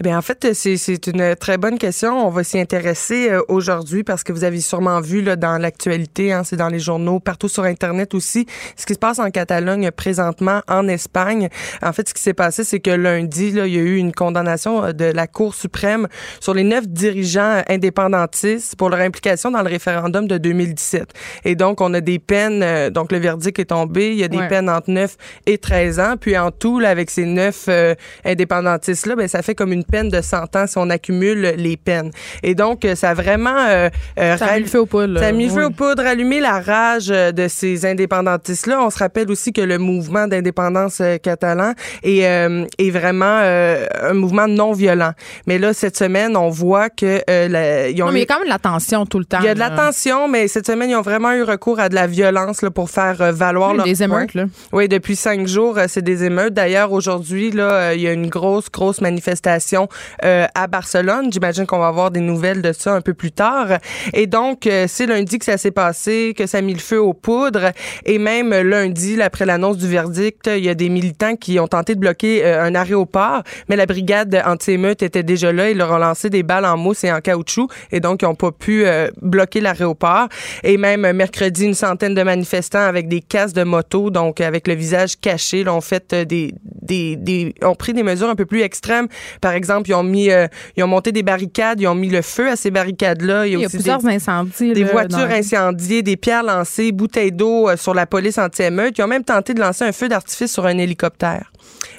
Eh bien, en fait, c'est, une très bonne question. On va s'y intéresser euh, aujourd'hui parce que vous avez sûrement vu là, dans l'actualité, hein, c'est dans les journaux, partout sur Internet aussi, ce qui se passe en Catalogne présentement, en Espagne. En fait, ce qui s'est passé, c'est que lundi, là, il y a eu une condamnation euh, de la Cour suprême sur les neuf dirigeants indépendantistes pour leur implication dans le référendum de 2017. Et donc, on a des peines, euh, donc le verdict est tombé, il y a des Ouais. peines entre 9 et 13 ans. Puis en tout, là, avec ces neuf euh, indépendantistes-là, ben, ça fait comme une peine de 100 ans si on accumule les peines. Et donc, euh, ça a vraiment... euh, euh, Ça a mis le feu aux poudres. ça a mis le feu aux poudres, allumé la rage de ces indépendantistes-là. On se rappelle aussi que le mouvement d'indépendance catalan est, euh, est vraiment un mouvement non violent. Mais là, cette semaine, on voit que la- ils ont Non, mais il y a quand même de la tension tout le temps. il y a de la tension, mais cette semaine, ils ont vraiment eu recours à de la violence là, pour faire valoir Oui, leur Des émeutes, là. Oui, depuis cinq jours, c'est des émeutes. D'ailleurs, aujourd'hui, là, il y a une grosse, grosse manifestation euh, à Barcelone. J'imagine qu'on va avoir des nouvelles de ça un peu plus tard. Et donc, euh, c'est lundi que ça s'est passé, que ça a mis le feu aux poudres. Et même lundi, après l'annonce du verdict, il y a des militants qui ont tenté de bloquer euh, un aéroport, mais la brigade anti-émeute était déjà là. Ils leur ont lancé des balles en mousse et en caoutchouc. Et donc, ils n'ont pas pu euh, bloquer l'aéroport. Et même mercredi, une centaine de manifestants avec des casques de moto, donc avec le visage caché, ont fait des, des, des, ont pris des mesures un peu plus extrêmes. Par exemple, ils ont mis, euh, ils ont monté des barricades, ils ont mis le feu à ces barricades-là. Il y a aussi plusieurs des, incendies. des là, voitures dans- incendiées, des pierres lancées, bouteilles d'eau euh, sur la police anti-émeute. Ils ont même tenté de lancer un feu d'artifice sur un hélicoptère.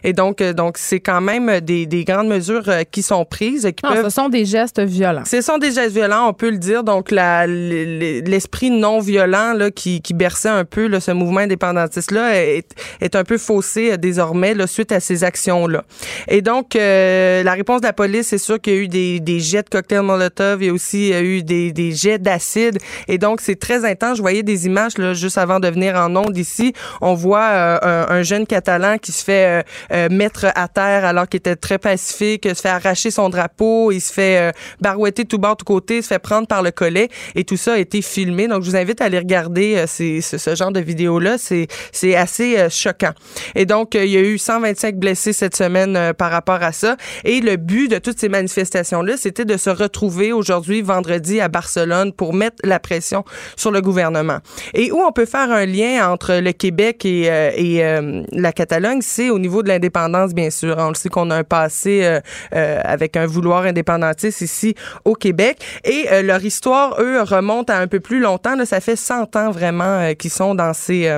Et donc, euh, donc c'est quand même euh, des, des grandes mesures euh, qui sont prises, qui Non, peuvent ce sont des gestes violents. ce sont des gestes violents, on peut le dire. Donc, l'esprit non violent là, qui, qui berçait un peu là, ce mouvement indépendantiste-là est, est un peu faussé désormais là, suite à ces actions-là. Et donc, euh, la réponse de la police, c'est sûr qu'il y a eu des, des jets de cocktails Molotov, il y a aussi euh, eu des, des jets d'acide. Et donc, c'est très intense. Je voyais des images là, juste avant de venir en onde ici. On voit euh, un, un jeune Catalan qui se fait euh, mettre à terre alors qu'il était très pacifique, se fait arracher son drapeau, il se fait euh, barouetter tout bord, tout côté, se fait prendre par le collet et tout ça a été filmé. Donc, je vous invite à aller regarder euh, ces- ce, ce genre de vidéos-là. C'est, c'est assez euh, choquant. Et donc, euh, il y a eu 125 blessés cette semaine par rapport à ça. Et le but de toutes ces manifestations-là, c'était de se retrouver aujourd'hui, vendredi, à Barcelone pour mettre la pression sur le gouvernement. Et où on peut faire un lien entre le Québec et, et la Catalogne, c'est au niveau de l'indépendance, bien sûr. On le sait qu'on a un passé euh, euh, avec un vouloir indépendantiste ici au Québec. Et euh, leur histoire, eux, remonte à un peu plus longtemps. Là, ça fait 100 ans vraiment qu'ils sont dans ces,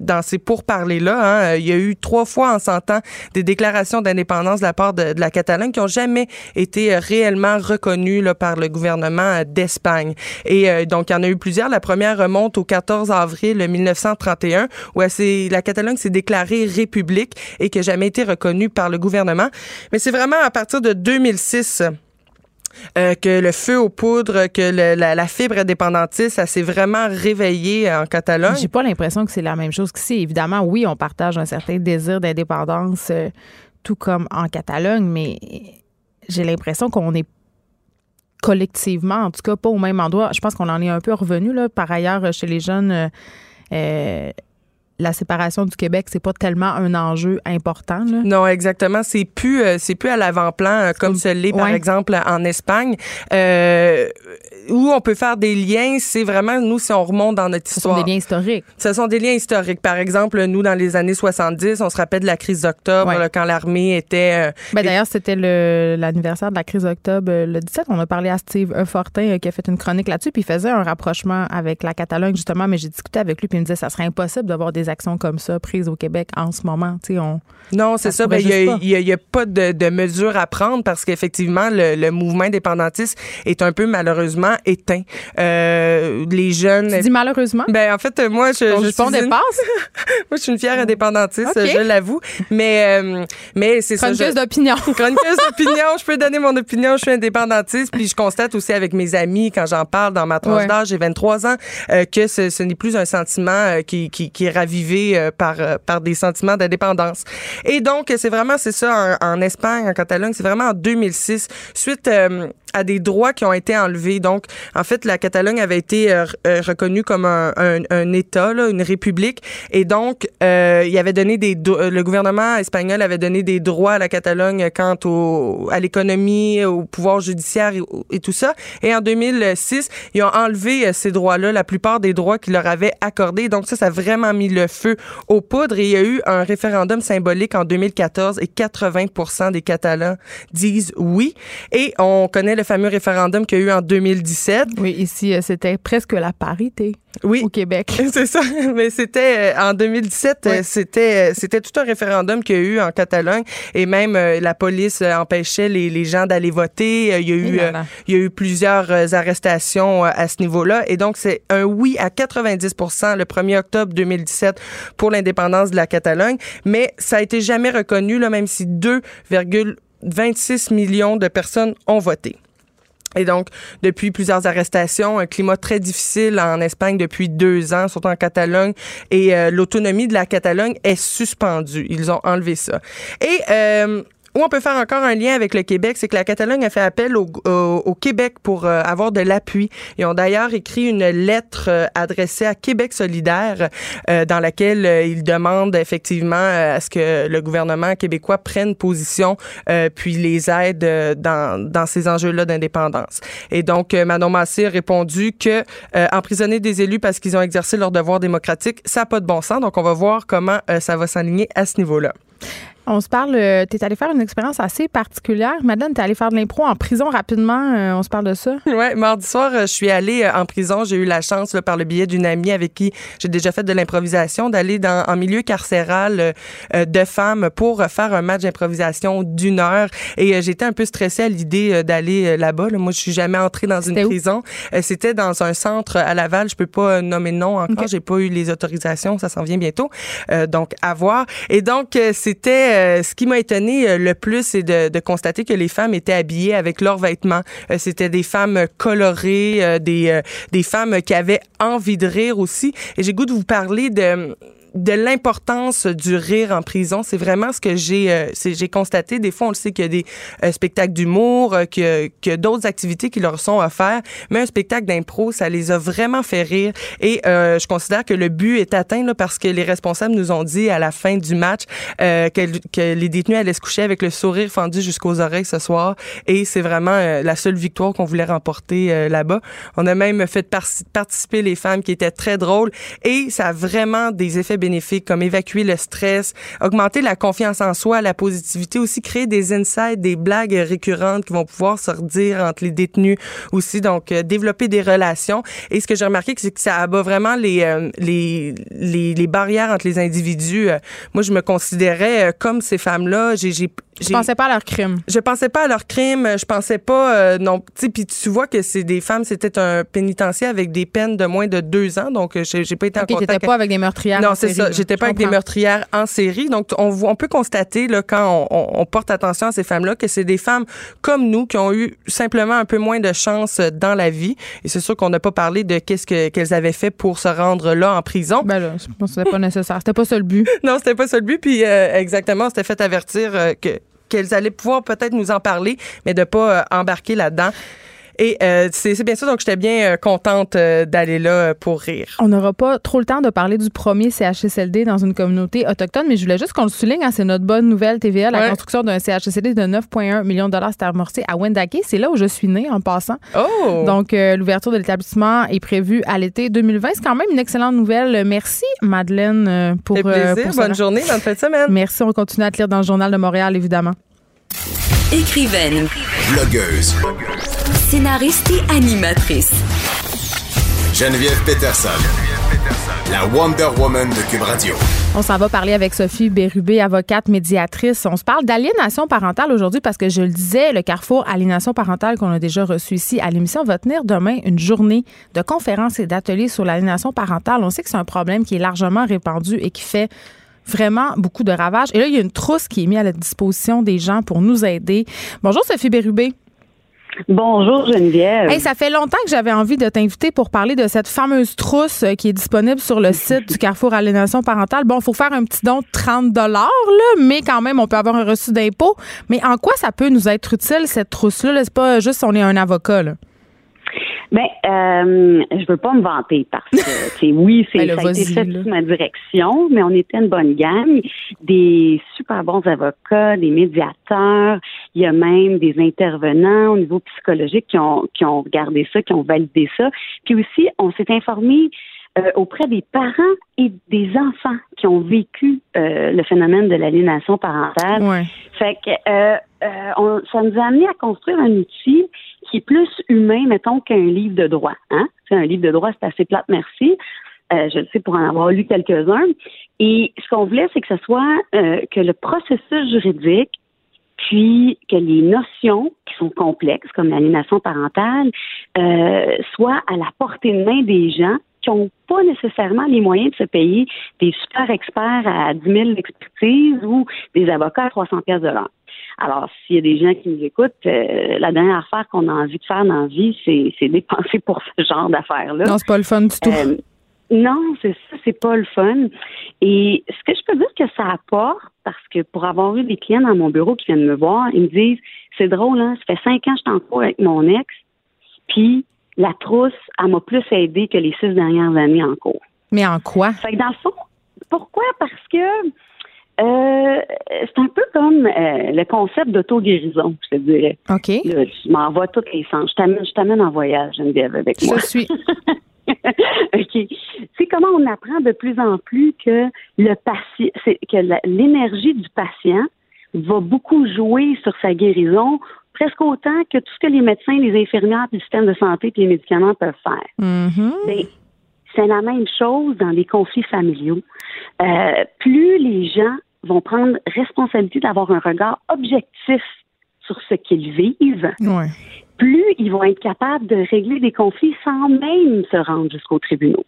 dans ces pourparlers-là. Hein. Il y a eu trois fois en 100 ans des déclarations d'indépendance de la part de, de, la Catalogne qui ont jamais été réellement reconnues là, par le gouvernement d'Espagne. Et donc, il y en a eu plusieurs. La première remonte au 14 avril 1931, où la Catalogne s'est déclarée république et qui n'a jamais été reconnue par le gouvernement. Mais c'est vraiment à partir de 2006 euh, que le feu aux poudres, que la, fibre indépendantiste, ça s'est vraiment réveillé en Catalogne. J'ai pas l'impression que c'est la même chose qu'ici. Évidemment, oui, on partage un certain désir d'indépendance, euh, tout comme en Catalogne, mais j'ai l'impression qu'on est collectivement, en tout cas pas au même endroit. Je pense qu'on en est un peu revenu là. Par ailleurs, chez les jeunes. Euh, la séparation du Québec, c'est pas tellement un enjeu important. Là. Non, exactement. C'est plus, euh, c'est plus à l'avant-plan euh, comme ce l'est par exemple en Espagne. Euh, où on peut faire des liens, c'est vraiment nous si on remonte dans notre histoire. Ce sont des liens historiques. Ce sont des liens historiques. Par exemple, nous dans les années 70, on se rappelle de la crise d'octobre quand l'armée était. Euh, ben, d'ailleurs, c'était l'anniversaire de la crise d'octobre le 17. On a parlé à Steve e. Fortin qui a fait une chronique là-dessus, puis il faisait un rapprochement avec la Catalogne justement. Mais j'ai discuté avec lui, puis il me disait ça serait impossible d'avoir des actions comme ça prises au Québec en ce moment. on, non, c'est ça. Ben, il n'y a, pas de, de mesures à prendre parce qu'effectivement, le, mouvement indépendantiste est un peu malheureusement éteint. Euh, les jeunes. Tu dis malheureusement? Ben, en fait, moi, je. je suis une... moi, je suis une fière indépendantiste, je l'avoue. Mais, euh, mais c'est ça. Chroniqueuse d'opinion. Chroniqueuse d'opinion. Je peux donner mon opinion. Je suis indépendantiste. Puis je constate aussi avec mes amis, quand j'en parle dans ma tranche d'âge, j'ai 23 ans, euh, que ce, ce n'est plus un sentiment qui, qui, qui, est ravivé par, par des sentiments d'indépendance. Et donc, c'est vraiment, c'est ça, en, en, Espagne, en Catalogne, c'est vraiment en 2006, suite à des droits qui ont été enlevés. Donc, en fait, la Catalogne avait été euh, euh, reconnue comme un, un, État, là, une république, et donc euh, il avait donné des le gouvernement espagnol avait donné des droits à la Catalogne quant au, à l'économie, au pouvoir judiciaire et, tout ça. Et en 2006, ils ont enlevé ces droits-là, la plupart des droits qu'ils leur avaient accordés. Donc ça, ça a vraiment mis le feu aux poudres. Et il y a eu un référendum symbolique en 2014 et 80 des Catalans disent oui. Et on connaît le le fameux référendum qu'il y a eu en 2017. Oui, ici, euh, c'était presque la parité. Oui. Au Québec. C'est ça. Mais c'était euh, en 2017, euh, c'était c'était tout un référendum qu'il y a eu en Catalogne et même la police empêchait les, les gens d'aller voter. Il y a eu il y a eu plusieurs arrestations à ce niveau-là et donc c'est un oui à 90% le 1er octobre 2017 pour l'indépendance de la Catalogne, mais ça a été jamais reconnu là même si 2,26 millions de personnes ont voté. Et donc, depuis plusieurs arrestations, un climat très difficile en Espagne depuis deux ans, surtout en Catalogne, et euh, l'autonomie de la Catalogne est suspendue. Ils ont enlevé ça. Et euh, où on peut faire encore un lien avec le Québec, c'est que la Catalogne a fait appel au, au, Québec pour euh, avoir de l'appui. Ils ont d'ailleurs écrit une lettre euh, adressée à Québec solidaire euh, dans laquelle ils demandent effectivement à ce que le gouvernement québécois prenne position puis les aide dans, dans ces enjeux-là d'indépendance. Et donc, Manon Massé a répondu que emprisonner des élus parce qu'ils ont exercé leur devoir démocratique, ça n'a pas de bon sens. Donc, on va voir comment ça va s'aligner à ce niveau-là. On se parle, euh, tu es allé faire une expérience assez particulière. Madeleine, tu es allé faire de l'impro en prison rapidement. Euh, on se parle de ça? Oui, mardi soir, euh, je suis allée en prison. J'ai eu la chance, par le biais d'une amie avec qui j'ai déjà fait de l'improvisation, d'aller dans en milieu carcéral de femmes pour faire un match d'improvisation d'une heure. Et j'étais un peu stressée à l'idée d'aller là-bas. Moi, je suis jamais entrée dans une prison. C'était dans un centre à Laval. Je peux pas nommer de nom encore. J'ai pas eu les autorisations. Ça s'en vient bientôt. donc, à voir. Et donc, c'était euh, ce qui m'a étonné euh, le plus, c'est de, constater que les femmes étaient habillées avec leurs vêtements. Euh, c'était des femmes colorées, des, des femmes qui avaient envie de rire aussi. Et j'ai goût de vous parler de de l'importance du rire en prison. C'est vraiment ce que j'ai euh, j'ai constaté. Des fois, on le sait qu'il y a des euh, spectacles d'humour, euh, que, que d'autres activités qui leur sont offertes, mais un spectacle d'impro, ça les a vraiment fait rire. Et euh, je considère que le but est atteint là, parce que les responsables nous ont dit à la fin du match que, que, les détenus allaient se coucher avec le sourire fendu jusqu'aux oreilles ce soir. Et c'est vraiment la seule victoire qu'on voulait remporter là-bas. On a même fait participer les femmes qui étaient très drôles et ça a vraiment des effets bénéfiques comme évacuer le stress, augmenter la confiance en soi, la positivité, aussi créer des insights, des blagues récurrentes qui vont pouvoir se redire entre les détenus aussi. Donc, euh, développer des relations. Et ce que j'ai remarqué, c'est que ça abat vraiment les, euh, les, les, barrières entre les individus. Euh, moi, je me considérais comme ces femmes-là. Je pensais pas à leur crime. Je pensais pas à leur crime. Je pensais pas euh, non. Tu sais, puis tu vois que c'est des femmes. C'était un pénitencier avec des peines de moins de deux ans. Donc euh, j'ai pas été en contact. Pas avec des meurtrières. Non, c'est ça. J'étais pas avec des meurtrières en série. Donc on, on peut constater là quand on, on, porte attention à ces femmes-là que c'est des femmes comme nous qui ont eu simplement un peu moins de chance dans la vie. Et c'est sûr qu'on n'a pas parlé de qu'est-ce que qu'elles avaient fait pour se rendre là en prison. Ben là, c'était pas nécessaire. C'était pas ça le but. non, c'était pas ça le but. Puis euh, exactement, c'était fait avertir que qu'elles allaient pouvoir peut-être nous en parler, mais de pas euh, embarquer là-dedans. Et euh, c'est bien ça, donc j'étais bien euh, contente d'aller là pour rire. On n'aura pas trop le temps de parler du premier CHSLD dans une communauté autochtone, mais je voulais juste qu'on le souligne, hein, c'est notre bonne nouvelle TVA, la construction d'un CHSLD de 9,1 millions de dollars, c'est amorcé à Wendake. C'est là où je suis née en passant. Oh! Donc, l'ouverture de l'établissement est prévue à l'été 2020. C'est quand même une excellente nouvelle. Merci, Madeleine, pour... C'est plaisir. Bonne journée, bonne fin de semaine. Merci. On continue à te lire dans le Journal de Montréal, évidemment. Écrivaine. Blogueuse. Scénariste et animatrice. Geneviève Peterson. La Wonder Woman de Cube Radio. On s'en va parler avec Sophie Bérubé, avocate médiatrice. On se parle d'aliénation parentale aujourd'hui parce que je le disais, le carrefour aliénation parentale qu'on a déjà reçu ici à l'émission va tenir demain une journée de conférences et d'ateliers sur l'aliénation parentale. On sait que c'est un problème qui est largement répandu et qui fait vraiment beaucoup de ravages. Et là, il y a une trousse qui est mise à la disposition des gens pour nous aider. Bonjour, Sophie Bérubé. Bonjour Geneviève. Hey, ça fait longtemps que j'avais envie de t'inviter pour parler de cette fameuse trousse euh, qui est disponible sur le site du Carrefour Aliénation Parentale. Bon, il faut faire un petit don de 30 dollars, mais quand même, on peut avoir un reçu d'impôt. Mais en quoi ça peut nous être utile, cette trousse-là? C'est pas juste si on est un avocat, là. Ben, euh, je veux pas me vanter parce que, c'est oui, c'est ça a été fait sous ma direction, mais on était une bonne gang, des super bons avocats, des médiateurs, il y a même des intervenants au niveau psychologique qui ont qui ont regardé ça, qui ont validé ça. Puis aussi, on s'est informé euh, auprès des parents et des enfants qui ont vécu euh, le phénomène de l'aliénation parentale. Ouais. Fait que euh, euh on, ça nous a amené à construire un outil qui est plus humain, mettons, qu'un livre de droit. Hein? Un livre de droit, c'est assez plate, merci. Euh, je le sais pour en avoir lu quelques-uns. Et ce qu'on voulait, c'est que ce soit euh, que le processus juridique, puis que les notions qui sont complexes, comme l'animation parentale, euh, soient à la portée de main des gens qui n'ont pas nécessairement les moyens de se payer des super experts à 10 000 d'expertise ou des avocats à 300 pièces. Alors, s'il y a des gens qui nous écoutent, euh, la dernière affaire qu'on a envie de faire dans la vie, c'est dépenser pour ce genre d'affaires-là. Non, c'est pas le fun du tout. Euh, non, c'est ça, c'est pas le fun. Et ce que je peux dire que ça apporte, parce que pour avoir eu des clients dans mon bureau qui viennent me voir, ils me disent c'est drôle, hein, ça fait cinq ans que je suis en cours avec mon ex, puis la trousse, elle m'a plus aidé que les six dernières années en cours. Mais en quoi? Fait que dans le fond, pourquoi? Parce que euh, c'est un peu comme euh, le concept d'auto-guérison, je te dirais. OK. Là, tu m'envoies tous les sens. Je t'amène, je t'amène en voyage, Geneviève, avec moi. Je suis. OK. C'est comment on apprend de plus en plus que le patient, que l'énergie du patient va beaucoup jouer sur sa guérison, presque autant que tout ce que les médecins, les infirmières, le système de santé et les médicaments peuvent faire. Mm-hmm. C'est la même chose dans les conflits familiaux. Euh, plus les gens vont prendre responsabilité d'avoir un regard objectif sur ce qu'ils vivent, plus ils vont être capables de régler des conflits sans même se rendre jusqu'aux tribunaux.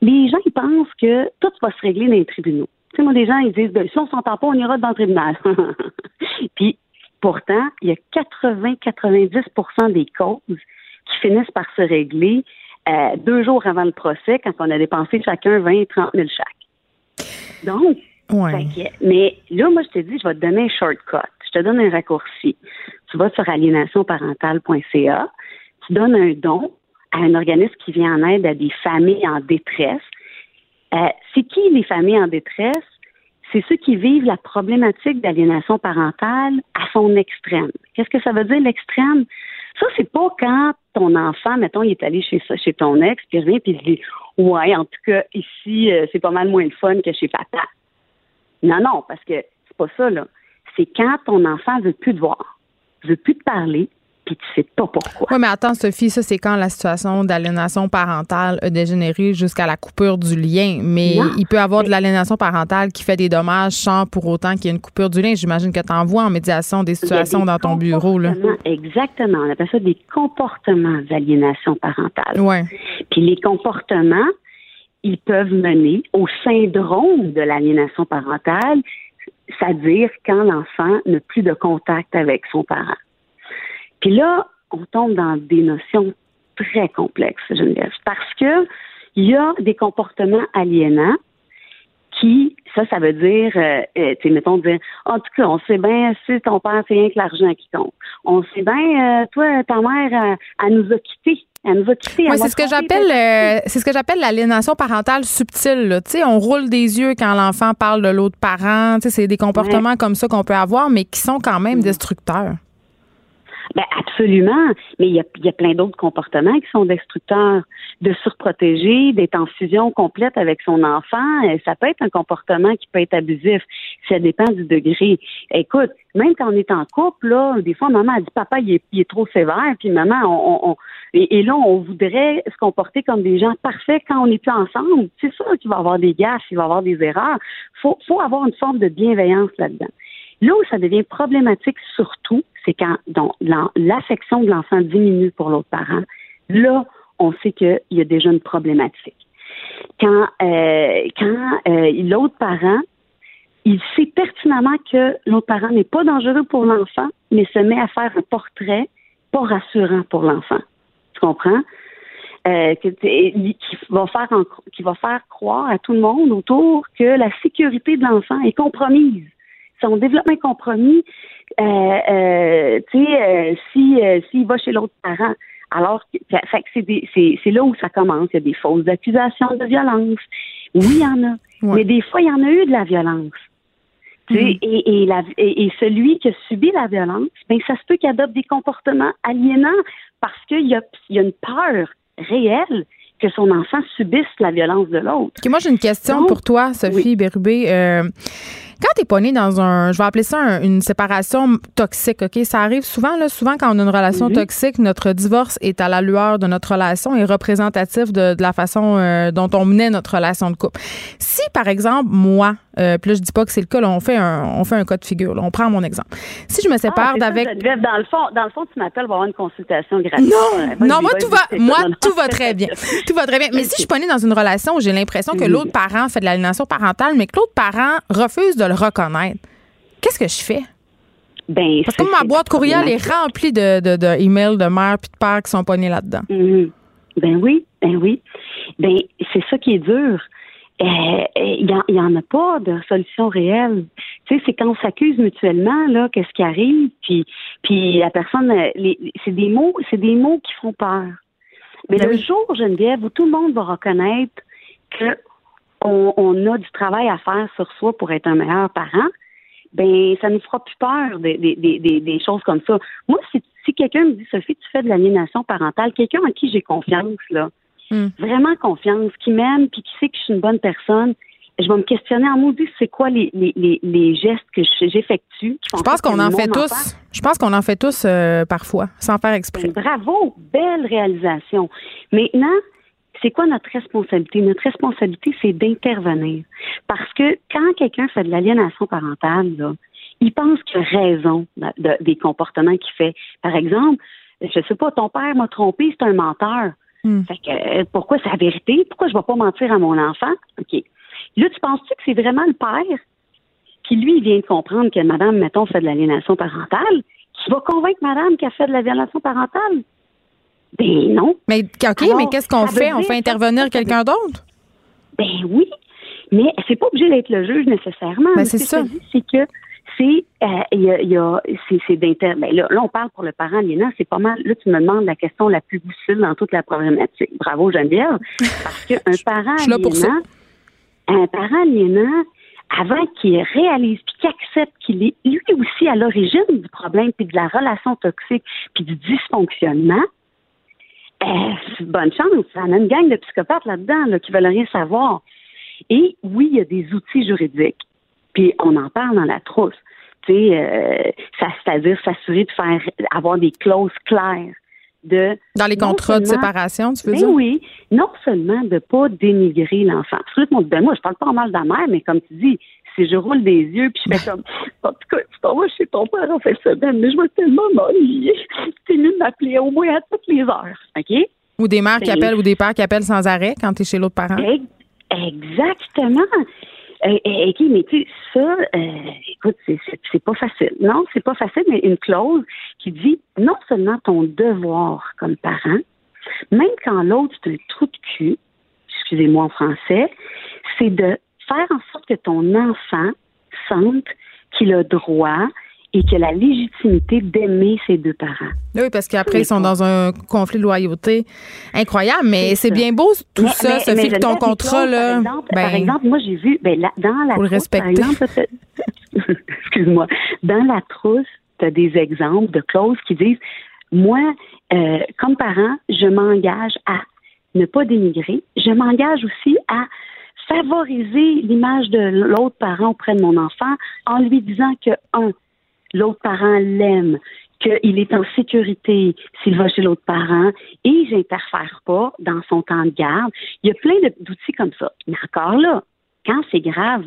Les gens, ils pensent que tout va se régler dans les tribunaux. Tu sais, moi, des gens, ils disent, ben, si on s'entend pas, on ira dans le tribunal. Puis, pourtant, il y a 80-90% des causes qui finissent par se régler euh, deux jours avant le procès, quand on a dépensé chacun 20 30 000 chaque. Donc, mais là, moi, je te dis, je vais te donner un shortcut. Je te donne un raccourci. Tu vas sur aliénationparentale.ca, tu donnes un don à un organisme qui vient en aide à des familles en détresse. Euh, c'est qui les familles en détresse? C'est ceux qui vivent la problématique d'aliénation parentale à son extrême. Qu'est-ce que ça veut dire l'extrême? Ça, c'est pas quand ton enfant, mettons, il est allé chez chez ton ex, puis revient, puis il dit Ouais, en tout cas, ici, euh, c'est pas mal moins le fun que chez papa. Non, non, parce que c'est pas ça, là. C'est quand ton enfant veut plus te voir, veut plus te parler, puis tu sais pas pourquoi. Oui, mais attends, Sophie, ça, c'est quand la situation d'aliénation parentale a dégénéré jusqu'à la coupure du lien. Mais il peut y avoir de l'aliénation parentale qui fait des dommages sans pour autant qu'il y ait une coupure du lien. J'imagine que tu envoies en médiation des situations dans ton bureau. Là. Exactement. On appelle ça des comportements d'aliénation parentale. Oui. Puis les comportements, ils peuvent mener au syndrome de l'aliénation parentale, c'est-à-dire quand l'enfant n'a plus de contact avec son parent. Puis là, on tombe dans des notions très complexes, Geneviève, parce que il y a des comportements aliénants qui, ça, ça veut dire, euh, euh tu sais, mettons, dire, en tout cas, on sait bien, si ton père, c'est rien que l'argent qui compte. On sait bien, euh, toi, ta mère, elle, nous a quittés. Elle nous a quittés. c'est ce que j'appelle, euh, c'est ce que j'appelle l'aliénation parentale subtile. Tu sais, on roule des yeux quand l'enfant parle de l'autre parent. Tu sais, c'est des comportements comme ça qu'on peut avoir, mais qui sont quand même mm. destructeurs. Ben absolument, mais il y a, y a plein d'autres comportements qui sont destructeurs. De surprotéger, d'être en fusion complète avec son enfant, euh, ça peut être un comportement qui peut être abusif. Ça dépend du degré. Écoute, même quand on est en couple, là, des fois, maman a dit papa, il est, trop sévère, puis maman, on, on, et, là, on voudrait se comporter comme des gens parfaits quand on n'est plus ensemble. C'est sûr qu'il va y avoir des gaffes, il va y avoir des erreurs. Faut, faut avoir une forme de bienveillance là-dedans. Là où ça devient problématique surtout, c'est quand l'affection de l'enfant diminue pour l'autre parent. Là, on sait qu'il y a déjà une problématique. Quand, euh, quand euh, l'autre parent, il sait pertinemment que l'autre parent n'est pas dangereux pour l'enfant, mais se met à faire un portrait pas rassurant pour l'enfant. Tu comprends? Euh, qui, va faire qui va faire croire à tout le monde autour que la sécurité de l'enfant est compromise son développement compromis, euh, euh, tu sais, euh, si s'il va chez l'autre parent. Alors, fait c'est, c'est, là où ça commence. Il y a des fausses accusations de violence. Oui, il y en a. Mais des fois, il y en a eu de la violence. Mm-hmm. Et, et, la, et, celui qui a subi la violence, ben, ça se peut qu'il adopte des comportements aliénants parce qu'il y a, il y a une peur réelle que son enfant subisse la violence de l'autre. moi, j'ai une question pour toi, Sophie Bérubé. Euh, quand t'es pas né dans un, je vais appeler ça une séparation toxique, OK? Ça arrive souvent, là, souvent quand on a une relation toxique, notre divorce est à la lueur de notre relation et représentatif de, la façon euh, dont on menait notre relation de couple. Si, par exemple, moi, euh, puis là, je dis pas que c'est le cas, là, on fait un, on fait un cas de figure, là, on prend mon exemple. Si je me sépare ah, d'avec. Dans le fond, dans le fond, tu m'appelles pour avoir une consultation gratuite. Non, non, moi, tout va, moi, tout va très bien. tout va très bien. Mais si je suis pas née dans une relation où j'ai l'impression que l'autre parent fait de l'aliénation parentale, mais que l'autre parent refuse de le reconnaître. Qu'est-ce que je fais? Ben, Parce que ma boîte courriel est remplie de, de, de, emails de mère puis de père qui sont pognés là-dedans. Mm-hmm. Ben oui, ben oui. Ben, c'est ça qui est dur. Euh, il n'y en, a pas de solution réelle. Tu sais, c'est quand on s'accuse mutuellement, là, qu'est-ce qui arrive, puis, puis la personne, c'est des mots, c'est des mots qui font peur. Mais ben le jour, Geneviève, où tout le monde va reconnaître que on, a du travail à faire sur soi pour être un meilleur parent, ben ça nous fera plus peur des, des, des, des choses comme ça. Moi, si, si quelqu'un me dit Sophie, tu fais de l'aliénation parentale, quelqu'un en qui j'ai confiance, là, hmm. vraiment confiance, qui m'aime puis qui sait que je suis une bonne personne, je vais me questionner en maudit c'est quoi les, les, les, les, gestes que j'effectue? Je pense qu'on en fait tous. Je pense qu'on en fait tous euh, parfois, sans faire exprès. Bravo, belle réalisation. Maintenant, c'est quoi notre responsabilité? Notre responsabilité, c'est d'intervenir. Parce que quand quelqu'un fait de l'aliénation parentale, là, il pense qu'il a raison des comportements qu'il fait. Par exemple, je sais pas, ton père m'a trompé, c'est un menteur. Hmm. Fait que, euh, pourquoi c'est la vérité? Pourquoi je ne vais pas mentir à mon enfant? OK. Là, tu penses-tu que c'est vraiment le père qui, lui, vient de comprendre que madame, mettons, fait de l'aliénation parentale, qui va convaincre madame qu'elle fait de la violation parentale? Ben non. Mais OK, mais qu'est-ce qu'on fait? On fait intervenir quelqu'un d'autre? Ben oui, mais c'est pas obligé d'être le juge nécessairement. Ben c'est ça. C'est que c'est euh, y a, c'est d'inter ben là, on parle pour le parent aliénant, c'est pas mal là tu me demandes la question la plus difficile dans toute la problématique. Bravo Geneviève parce qu'un parent aliénant un parent aliénant avant qu'il réalise puis qu'il accepte qu'il est lui aussi à l'origine du problème puis de la relation toxique puis du dysfonctionnement, eh, bonne chance. Y a une gang de psychopathes là-dedans là, qui veulent rien savoir. Et oui, il y a des outils juridiques. Puis on en parle dans la trousse. Tu sais, euh, c'est-à-dire s'assurer de faire avoir des clauses claires de dans les contrats de séparation, tu veux ben dire? oui, non seulement de pas dénigrer l'enfant. Ben moi, je parle pas mal de la mère, mais comme tu dis, si je roule des yeux puis je fais comme en tout cas, tu t'en vas chez ton père en fait semaine, mais je vais tellement m'ennuyer. T'es mieux de m'appeler au moins à toutes les heures, ok? Ou des mères qui appellent ou des pères qui appellent sans arrêt quand tu es chez l'autre parent. Exactement. Et, et, mais tu sais, ça, euh, écoute, c'est pas facile. Non, c'est pas facile, mais une clause qui dit non seulement ton devoir comme parent, même quand l'autre c'est un trou de cul, excusez-moi en français, c'est de faire en sorte que ton enfant sente qu'il a droit et qu'il a la légitimité d'aimer ses deux parents. Oui, parce qu'après, ils sont dans un conflit de loyauté incroyable, mais c'est bien beau tout ça, ça fait que ton contrat, là. Par exemple, moi, j'ai vu, ben, dans la trousse, par exemple, excuse-moi, dans la trousse, tu as des exemples de clauses qui disent, moi, euh, comme parent, je m'engage à ne pas dénigrer, je m'engage aussi à favoriser l'image de l'autre parent auprès de mon enfant en lui disant que, un, l'autre parent l'aime, qu'il est en sécurité s'il va chez l'autre parent et j'interfère pas dans son temps de garde. Il y a plein d'outils comme ça. Mais encore là, quand c'est grave,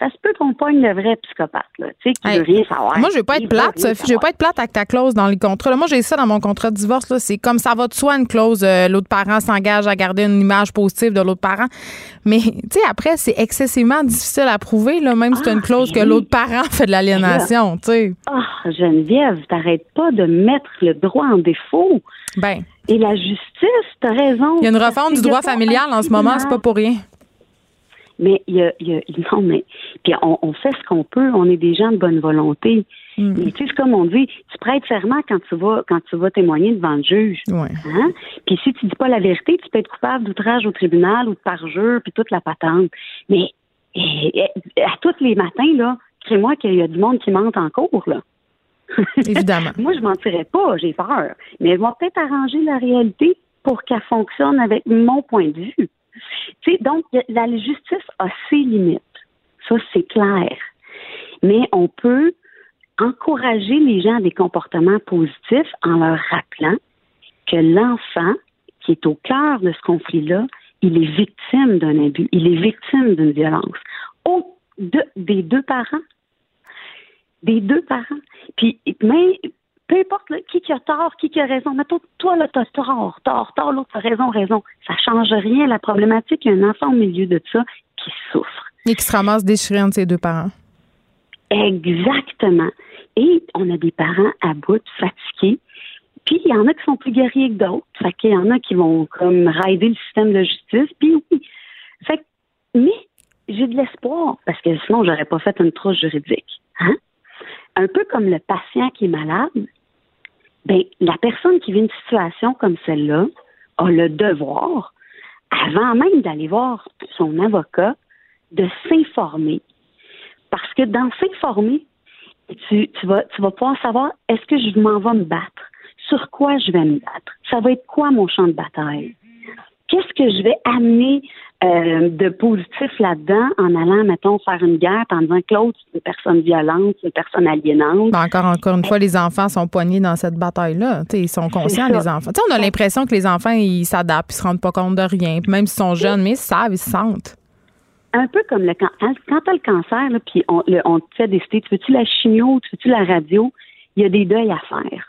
ça se peut qu'on pogne le vrai psychopathe, là, tu sais, qui veut rien savoir. Moi, je vais pas être plate, Sophie. Je vais pas être plate avec ta clause dans les contrats. Moi, j'ai ça dans mon contrat de divorce, là. C'est comme ça va de soi une clause, euh, l'autre parent s'engage à garder une image positive de l'autre parent. Mais, tu sais, après, c'est excessivement difficile à prouver, là, même si c'est une ah, clause que l'autre parent fait de l'aliénation, tu sais. Ah, Geneviève, t'arrêtes pas de mettre le droit en défaut. Ben. Et la justice, t'as raison. Il y a une réforme du droit familial en ce moment, c'est pas pour rien. Mais il y a, y a, non, mais puis on, on fait ce qu'on peut. On est des gens de bonne volonté. Mm. Mais tu sais, comme on dit, tu prêtes serment quand tu vas quand tu vas témoigner devant le juge. Ouais. Hein? Puis si tu dis pas la vérité, tu peux être coupable d'outrage au tribunal ou de parjure puis toute la patente. Mais à tous les matins là, crée-moi qu'il y a du monde qui mente en cours là. Évidemment. Moi, je mentirais pas, j'ai peur. Mais je vais peut-être arranger la réalité pour qu'elle fonctionne avec mon point de vue. Donc, la justice a ses limites. Ça, c'est clair. Mais on peut encourager les gens à des comportements positifs en leur rappelant que l'enfant qui est au cœur de ce conflit-là, il est victime d'un abus, il est victime d'une violence. Des deux parents. Des deux parents. Puis, mais peu importe qui, qui a tort, qui, qui a raison. Mais toi, là, t'as tort, tort, tort, l'autre a raison, raison. Ça change rien. La problématique, il y a un enfant au milieu de ça qui souffre. Et qui se ramasse déchiré entre ses deux parents. Exactement. Et on a des parents à bout, fatigués. Puis il y en a qui sont plus guerriers que d'autres. Fait qu'il y en a qui vont comme raider le système de justice. Puis oui. Fait mais j'ai de l'espoir parce que sinon j'aurais pas fait une trousse juridique. Hein? Un peu comme le patient qui est malade, ben, la personne qui vit une situation comme celle-là a le devoir, avant même d'aller voir son avocat, de s'informer. Parce que dans s'informer, tu, tu vas pouvoir savoir est-ce que je m'en vais me battre? Sur quoi je vais me battre? Ça va être quoi mon champ de bataille? Qu'est-ce que je vais amener euh, de positif là-dedans en allant, mettons, faire une guerre en disant que l'autre, c'est une personne violente, une personne aliénante. Ben, encore, encore une fois, les enfants sont poignés dans cette bataille-là. ils sont conscients, les enfants. on a l'impression que les enfants, ils s'adaptent, ils se rendent pas compte de rien. même s'ils sont jeunes, mais ils savent, ils se sentent. Un peu comme le quand, quand tu as le cancer, puis on, te fait décider, tu veux-tu la chimio, tu veux-tu la radio, il y a des deuils à faire.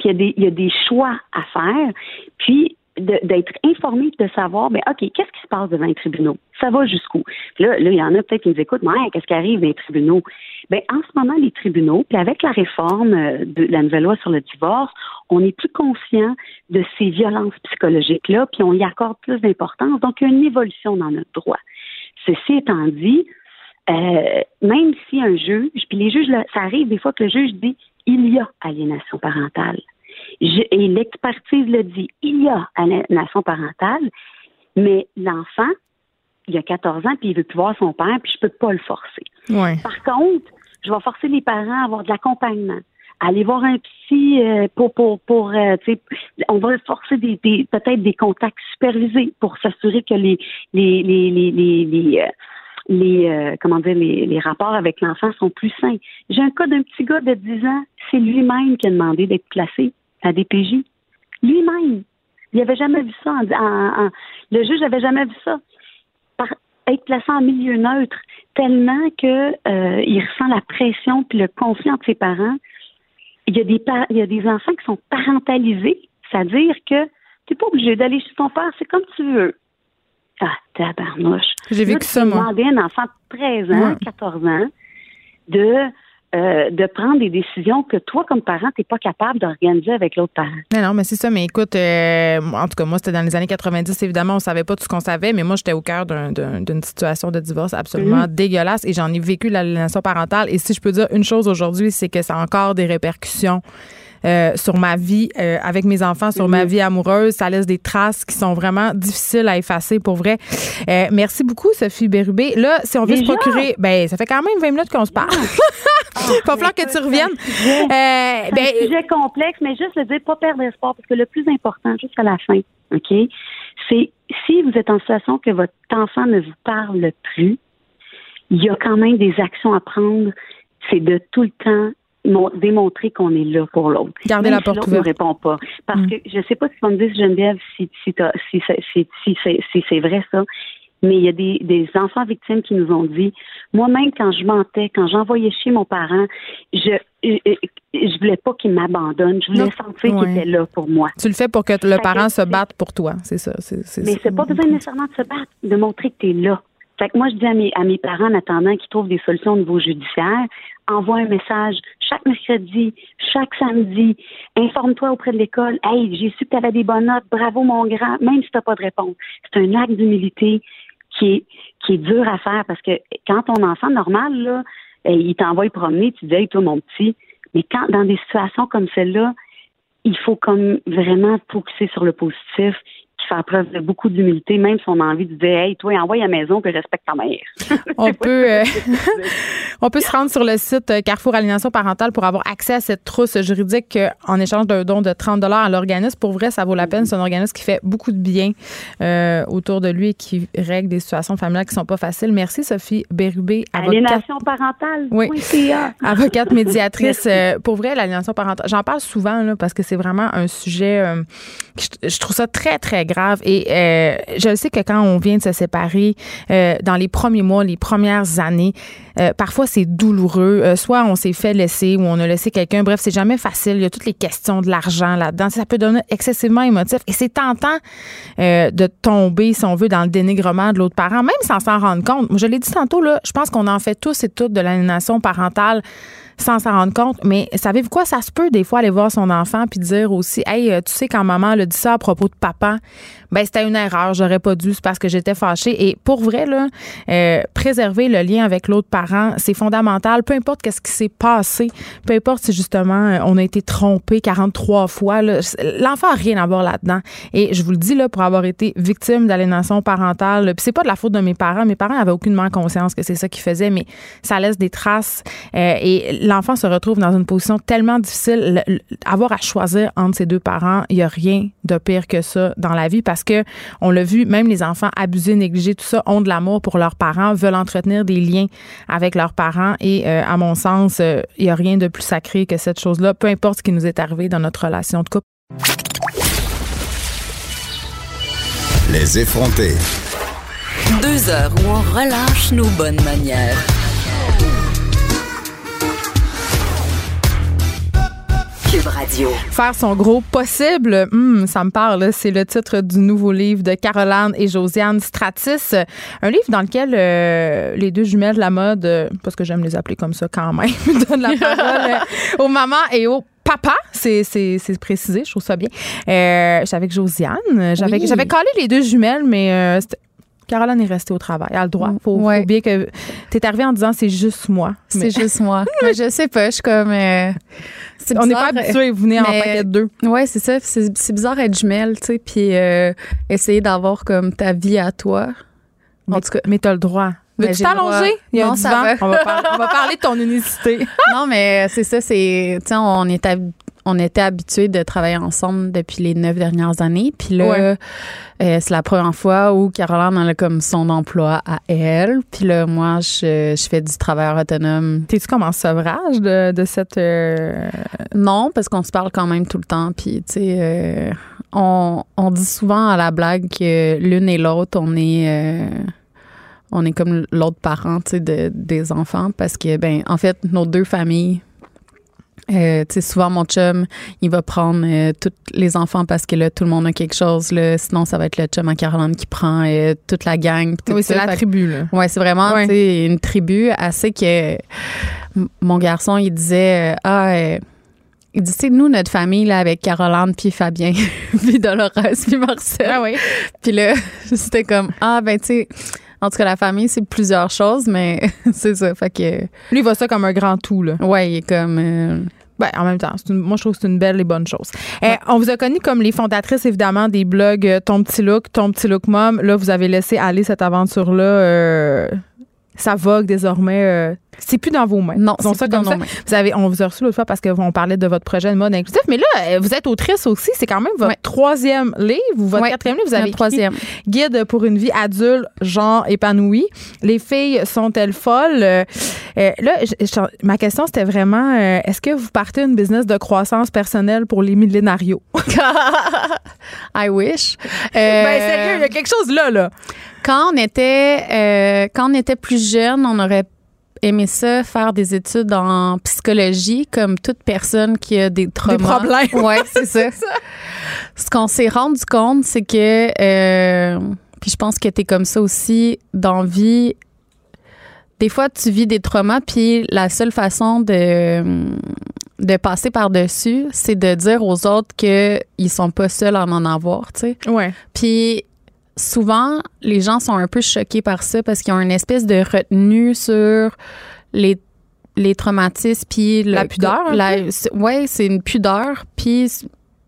Puis il y, a des, il y a des choix à faire. Puis d'être informé de savoir, ben OK, qu'est-ce qui se passe devant les tribunaux? Ça va jusqu'où? Là, là, il y en a peut-être qui nous écoutent, mais qu'est-ce qui arrive dans les tribunaux? Ben, en ce moment, les tribunaux, puis avec la réforme euh, de la nouvelle loi sur le divorce, on est plus conscient de ces violences psychologiques-là, puis on y accorde plus d'importance. Donc, il y a une évolution dans notre droit. Ceci étant dit, euh, même si un juge, puis les juges, ça arrive des fois que le juge dit il y a aliénation parentale et l'expertise le dit, il y a aliénation parentale, mais l'enfant il a 14 ans, puis il veut plus voir son père, puis je peux pas le forcer. Ouais. Par contre, je vais forcer les parents à avoir de l'accompagnement aller voir un psy euh, pour pour pour euh, on va forcer des, des peut-être des contacts supervisés pour s'assurer que les les les les les, les, euh, les comment dire les, les rapports avec l'enfant sont plus sains. J'ai un cas d'un petit gars de 10 ans, c'est lui-même qui a demandé d'être placé à DPJ. Lui-même. Il n'avait jamais vu ça. En, le juge n'avait jamais vu ça. Par, être placé en milieu neutre, tellement que euh, il ressent la pression puis le conflit entre ses parents il y a des il y a des enfants qui sont parentalisés, c'est-à-dire que tu n'es pas obligé d'aller chez ton père, c'est comme tu veux. Ah, tabarnouche. J'ai vécu ça, moi. demandé à un enfant de 13 ans, 14 ans, de euh, de prendre des décisions que toi, comme parent, tu n'es pas capable d'organiser avec l'autre parent. Mais non, mais c'est ça. Mais écoute, euh, en tout cas, moi, c'était dans les années 90. Évidemment, on savait pas tout ce qu'on savait, mais moi, j'étais au cœur d'une situation de divorce absolument mm. dégueulasse et j'en ai vécu l'aliénation parentale. Et si je peux dire une chose aujourd'hui, c'est que ça a encore des répercussions euh, sur ma vie euh, avec mes enfants, sur ma mhm. vie amoureuse. Ça laisse des traces qui sont vraiment difficiles à effacer pour vrai. Euh, merci beaucoup, Sophie Bérubé. Là, si on veut se procurer, ben ça fait quand même 20 minutes qu'on se parle. Il va falloir que tu reviennes. C'est un ben, sujet complexe, mais juste le dire, pas perdre espoir, parce que le plus important, juste à la fin, OK, c'est si vous êtes en situation que votre enfant ne vous parle plus, il y a quand même des actions à prendre. C'est de tout le temps démontrer qu'on est là pour l'autre. Garder la porte ouverte. ne répond pas. Parce mm. que je ne sais pas si tu vas me dire, Geneviève, si, si, si, si, si, si c'est vrai ça, mais il y a des, des enfants victimes qui nous ont dit, moi-même, quand je mentais, quand j'envoyais chez mon parent, je, je, je voulais pas qu'il m'abandonne. Je voulais sentir qu'il était là pour moi. Tu le fais pour que le parent se batte pour toi, c'est ça. mais c'est pas besoin nécessairement de se battre, de montrer que tu es là. Fait que moi, je dis à mes, à mes parents, en attendant qu'ils trouvent des solutions au niveau judiciaire, envoie un message chaque mercredi, chaque samedi, informe-toi auprès de l'école. Hey, j'ai su que tu avais des bonnes notes, bravo mon grand, même si tu n'as pas de réponse. C'est un acte d'humilité qui est, qui est dur à faire parce que quand ton enfant normal, là, eh, il t'envoie promener, tu dis, hey, toi, mon petit, mais quand, dans des situations comme celle-là, il faut comme vraiment focuser sur le positif faire preuve de beaucoup d'humilité, même si on a envie de dire Hey, toi, envoie à la maison que je respecte ta mère. on peut euh, on peut se rendre sur le site euh, Carrefour Alignation Parentale pour avoir accès à cette trousse juridique euh, en échange d'un don de 30 à l'organisme. Pour vrai, ça vaut la peine. C'est un organisme qui fait beaucoup de bien autour de lui et qui règle des situations familiales qui sont pas faciles. Merci, Sophie Bérubé. Aliénation parentale. Oui. Avocate médiatrice. pour vrai, l'aliénation parentale, j'en parle souvent là, parce que c'est vraiment un sujet. je, je trouve ça très, très grave et euh, je sais que quand on vient de se séparer, euh, dans les premiers mois, les premières années, euh, parfois c'est douloureux. soit on s'est fait laisser ou on a laissé quelqu'un. Bref, c'est jamais facile. Il y a toutes les questions de l'argent là-dedans. Ça peut donner excessivement émotif. Et c'est tentant de tomber, si on veut, dans le dénigrement de l'autre parent, même sans s'en rendre compte. Moi, je l'ai dit tantôt, là, je pense qu'on en fait tous et toutes de l'aliénation parentale sans s'en rendre compte. Mais savez-vous quoi? Ça se peut des fois aller voir son enfant puis dire aussi, hey, euh, tu sais, quand maman le dit ça à propos de papa, ben c'était une erreur, j'aurais pas dû, c'est parce que j'étais fâchée. Et pour vrai, là, euh, préserver le lien avec l'autre parent, c'est fondamental. Peu importe qu'est-ce qui s'est passé, peu importe si justement euh, on a été trompé 43 fois, l'enfant a rien à voir là-dedans. Et je vous le dis, là, pour avoir été victime d'aliénation parentale, puis c'est pas de la faute de mes parents. Mes parents avaient aucunement conscience que c'est ça qu'ils faisaient, mais ça laisse des traces. et l'enfant se retrouve dans une position tellement difficile, avoir à choisir entre ses deux parents, il n'y a rien de pire que ça dans la vie parce que on l'a vu, même les enfants abusés, négligés, tout ça, ont de l'amour pour leurs parents, veulent entretenir des liens avec leurs parents et euh, à mon sens, euh, il n'y a rien de plus sacré que cette chose-là, peu importe ce qui nous est arrivé dans notre relation de couple. Les effrontés. Deux heures où on relâche nos bonnes manières. Faire son gros possible, hmm, ça me parle. C'est le titre du nouveau livre de Caroline et Josiane Stratis. Un livre dans lequel euh, les deux jumelles de la mode, euh, parce que j'aime les appeler comme ça quand même, donnent la parole euh, aux mamans et aux papa, c'est, précisé, je trouve ça bien. j'avais avec Josiane. J'avais, j'avais collé les deux jumelles, mais Caroline est restée au travail. Elle a le droit. Il faut, bien que. Tu es arrivée en disant c'est juste moi. C'est juste moi. mais je sais pas. Je suis comme. Euh, on n'est pas habitué à venir en paquet de deux. Ouais, c'est ça. C'est bizarre être jumelle, tu sais, puis euh, essayer d'avoir comme ta vie à toi. En tout cas, mais t'as le droit. Veux-tu t'allonger? Il y a un divan. On, va on va parler de ton unicité. non, mais c'est ça, c'est. Tu sais, on est on était habitués de travailler ensemble depuis les neuf dernières années. Puis là, euh, c'est la première fois où Caroline a comme son emploi à elle. Puis là, moi, je, je fais du travail autonome. T'es-tu comme en sevrage de, de cette... Euh, non, parce qu'on se parle quand même tout le temps. Puis, tu sais, euh, on, on, dit souvent à la blague que l'une et l'autre, on est... on est comme l'autre parent, de, des enfants. Parce que, ben, en fait, nos deux familles euh, tu sais, souvent, mon chum, il va prendre euh, tous les enfants parce que là, tout le monde a quelque chose. Là. Sinon, ça va être le chum à Caroline qui prend euh, toute la gang. Oui, c'est la tribu. Là. Ouais, c'est vraiment une tribu assez que mon garçon, il disait Ah, il dit, c'est nous, notre famille, là, avec Caroline, puis Fabien, puis Dolores, puis Marcel. Ah oui. Puis là, c'était comme, ah, ben, tu sais, en tout cas, la famille, c'est plusieurs choses, mais c'est ça. Fait que. Lui, il voit ça comme un grand tout, là. Ouais, il est comme. Euh, ben, en même temps, moi, je trouve que c'est une belle et bonne chose. Eh, on vous a connu comme les fondatrices, évidemment, des blogs euh, Ton Petit Look, Ton Petit Look Mom. Là, vous avez laissé aller cette aventure-là. Euh, ça vogue désormais c'est plus dans vos mains. Non, c'est ça comme ça. Vous avez, on vous a reçu l'autre fois parce qu'on parlait de votre projet de mode inclusif, mais là, euh, vous êtes autrice aussi. C'est quand même votre troisième livre ou votre quatrième livre. Vous avez troisième Guide pour une vie adulte, genre épanoui. Les filles sont-elles folles? Euh, euh, Là, ma question c'était vraiment, est-ce que vous partez une business de croissance personnelle pour les millénarios? I wish. ben sérieux, il y a quelque chose là là. Quand on était, quand on était plus jeune, on aurait aimé ça, faire des études en psychologie, comme toute personne qui a des traumas. Des problèmes. Ouais, c'est ça. Ce qu'on s'est rendu compte, c'est que, euh, puis je pense que tu es comme ça aussi dans vie. Des fois, tu vis des traumas, puis la seule façon de, de passer par-dessus, c'est de dire aux autres qu'ils sont pas seuls à en avoir, tu sais. Ouais. Puis souvent, les gens sont un peu choqués par ça parce qu'ils ont une espèce de retenue sur les les traumatismes puis la pudeur. Ouais, c'est une pudeur puis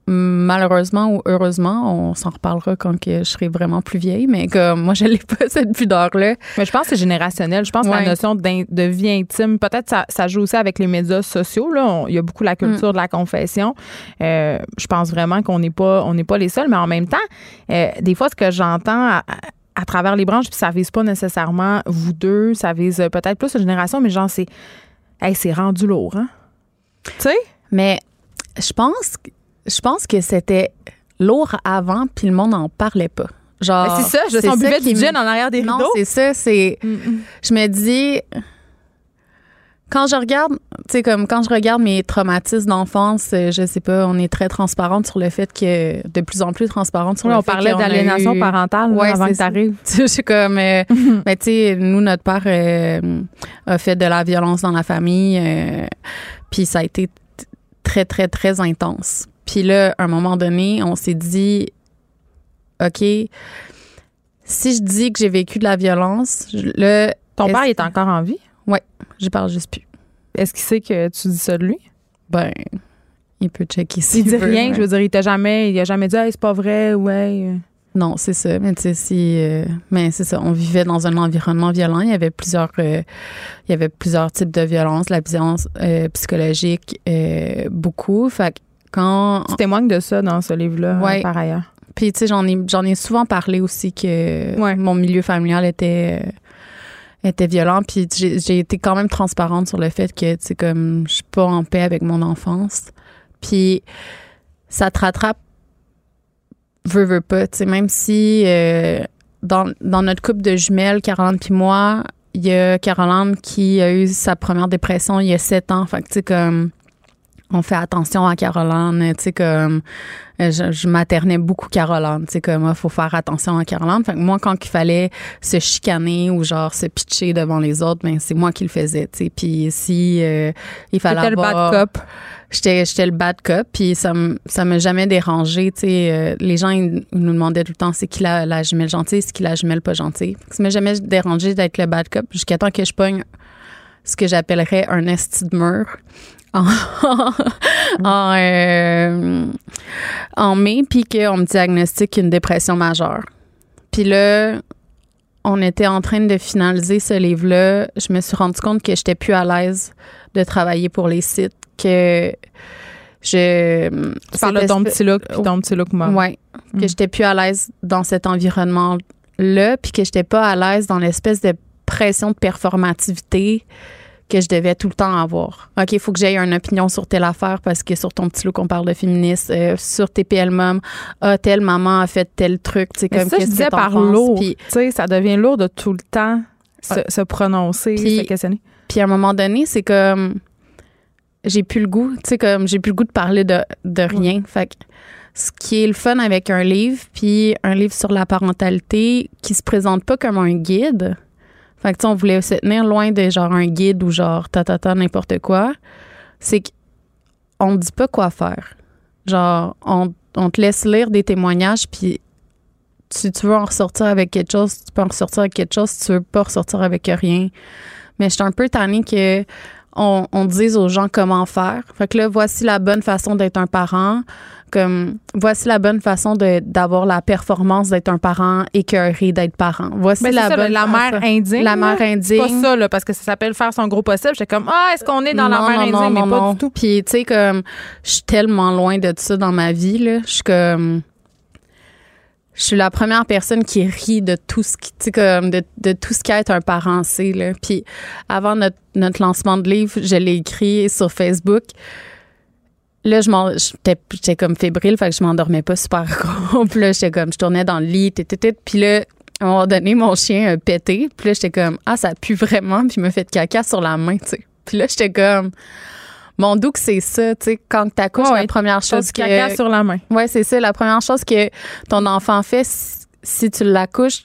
malheureusement ou heureusement, on s'en reparlera quand que je serai vraiment plus vieille, mais comme moi, je n'ai pas cette pudeur-là. Mais je pense que c'est générationnel. Je pense que la notion de vie intime, peut-être ça, ça joue aussi avec les médias sociaux. Là. il y a beaucoup la culture mm. de la confession. Euh, je pense vraiment qu'on n'est pas, on n'est pas les seuls, mais en même temps, euh, des fois, ce que j'entends à, travers les branches, puis ça vise pas nécessairement vous deux, ça vise peut-être plus la génération, mais genre, c'est, hey, c'est rendu lourd, hein? Tu sais? Mais je pense que je pense que c'était lourd avant, puis le monde n'en parlait pas. Genre, c'est ça, je sens buvette du gin en arrière des rideaux. Non, c'est ça, c'est. Mm, mm. Je me dis. Quand je regarde, tu sais, comme quand je regarde mes traumatismes d'enfance, euh, je sais pas, on est très transparente sur le fait que, de plus en plus transparente sur le on fait parlait d'aliénation parentale ouais, avant que t'arrives. Je suis comme, euh, mais tu sais, nous, notre père euh, a fait de la violence dans la famille, puis ça a été très, très, très intense. Puis là, à un moment donné, on s'est dit, OK, si je dis que j'ai vécu de la violence, le. Ton père est encore en vie? Oui, je parle juste plus. Est-ce qu'il sait que tu dis ça de lui? Ben, il peut checker si il dit rien, je veux dire, il t'a jamais, il a jamais dit, hey, c'est pas vrai, ouais. Non, c'est ça. Mais tu sais, si, euh, mais c'est ça. On vivait dans un environnement violent. Il y avait plusieurs, euh, il y avait plusieurs types de violence, la violence euh, psychologique, beaucoup. Fait quand tu témoignes de ça dans ce livre-là, ouais. par ailleurs. Puis tu sais, j'en ai, j'en ai souvent parlé aussi que mon milieu familial était était violent. Puis j'ai été quand même transparente sur le fait que tu sais comme je suis pas en paix avec mon enfance. Puis ça te rattrape veux, veux pas. Tu sais, même si euh, dans, dans notre couple de jumelles, Caroline puis moi, il y a Caroline qui a eu sa première dépression il y a sept ans. Fait que, tu sais, comme on fait attention à Caroline, tu sais comme je, je maternais beaucoup Caroline, tu sais comme il faut faire attention à Caroline. Fait que moi quand il fallait se chicaner ou genre se pitcher devant les autres, ben c'est moi qui le faisais, tu sais. Puis si euh, il fallait avoir, le bad cop. J'étais j'étais le bad cop, puis ça ça m'a jamais dérangé, tu sais euh, les gens ils nous demandaient tout le temps c'est qui la, la jumelle gentille, c'est qui la jumelle pas gentille. Ça m'a jamais dérangé d'être le bad cop jusqu'à temps que je pogne ce que j'appellerais un esti de mur en, euh, en mai, puis qu'on me diagnostique une dépression majeure. Puis là, on était en train de finaliser ce livre-là, je me suis rendu compte que j'étais plus à l'aise de travailler pour les sites, que je. Tu parles de ton petit look puis ton petit look moi. Ouais. Que mm. j'étais plus à l'aise dans cet environnement-là, puis que j'étais pas à l'aise dans l'espèce de pression de performativité que je devais tout le temps avoir. OK, il faut que j'aie une opinion sur telle affaire parce que sur ton petit look, on parle de féministe. Euh, sur TPL Mom, ah, telle maman a fait tel truc. Tu sais, comme ça, je disais par lourd. Tu sais, ça devient lourd de tout le temps se, prononcer, se questionner. Puis à un moment donné, c'est comme j'ai plus le goût, tu sais, comme j'ai plus le goût de parler de, de rien. Fait que ce qui est le fun avec un livre, puis un livre sur la parentalité qui se présente pas comme un guide. Fait que, tu on voulait se tenir loin de genre un guide ou genre ta ta ta n'importe quoi. C'est qu'on ne dit pas quoi faire. Genre, on, on te laisse lire des témoignages, puis si tu veux en ressortir avec quelque chose, tu peux en ressortir avec quelque chose. Si tu veux pas ressortir avec rien. Mais je suis un peu tannée que on, on dise aux gens comment faire. Fait que là, voici la bonne façon d'être un parent. Comme, voici la bonne façon d'avoir la performance d'être un parent écœuré d'être parent. Voici la bonne la mère indigne. La mère indigne. pas ça, là, parce que ça s'appelle faire son gros possible. J'étais comme, ah, est-ce qu'on est dans la mère indigne? mais pas du tout. Puis, tu sais, comme, je suis tellement loin de ça dans ma vie, là. Je suis comme, je suis la première personne qui rit de tout ce qui, tu comme de, de, tout ce qui est un parent, c'est là. Puis avant notre, notre lancement de livre, je l'ai écrit sur Facebook. Là, je m'en, j'étais comme fébrile, fait que je m'endormais pas super gros. puis là, j'étais comme, je tournais dans le lit, puis là, à un moment donné, mon chien a pété. Puis là, j'étais comme, ah, ça pue vraiment, puis il m'a fait caca sur la main, tu sais. Puis là, j'étais comme, mon doux c'est ça, tu sais, quand tu accouches, la première chose que... caca sur la main. Ouais, c'est ça. La première chose que ton enfant fait, si tu l'accouches,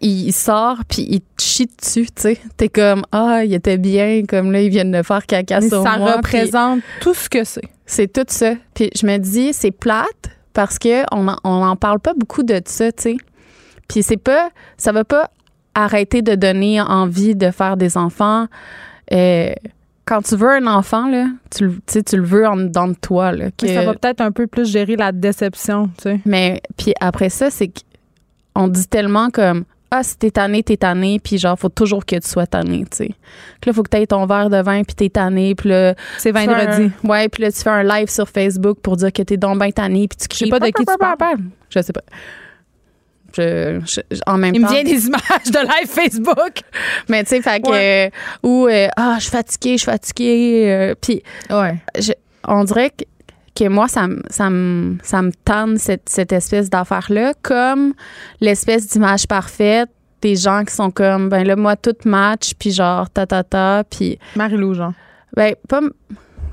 il sort puis il te chie dessus, tu sais. T'es comme ah, il était bien, comme là ils viennent de faire caca sur ça moi. Ça représente tout ce que c'est. C'est tout ça. Puis je me dis c'est plate parce que on en, on en parle pas beaucoup de ça, tu sais. Puis c'est pas ça va pas arrêter de donner envie de faire des enfants. Euh, quand tu veux un enfant, là, tu, tu le veux en dedans de toi. Là, que... ça va peut-être un peu plus gérer la déception, tu sais. Mais puis après ça, c'est qu'on dit tellement comme ah, si t'es tanné, t'es tanné, puis genre, faut toujours que tu sois tanné, tu sais. Puis là, faut que t'aies ton verre de vin, puis t'es tanné, puis là... C'est vendredi. ouais, puis là, tu fais un live sur Facebook pour dire que t'es donc bien tanné, puis tu cries... Je sais pas de qui tu parles. Je sais pas. Je, en même Il temps. me vient des images de live Facebook. Mais tu sais, fait que. ou, euh, ah, je suis fatiguée, je suis fatiguée. Euh, puis, ouais. on dirait que, que moi, ça, ça, me, ça me tente cette, cette espèce d'affaire-là, comme l'espèce d'image parfaite des gens qui sont comme, ben là, moi, tout match, puis genre, ta, ta, ta, puis. Marie-Lou, genre. Ben, pas.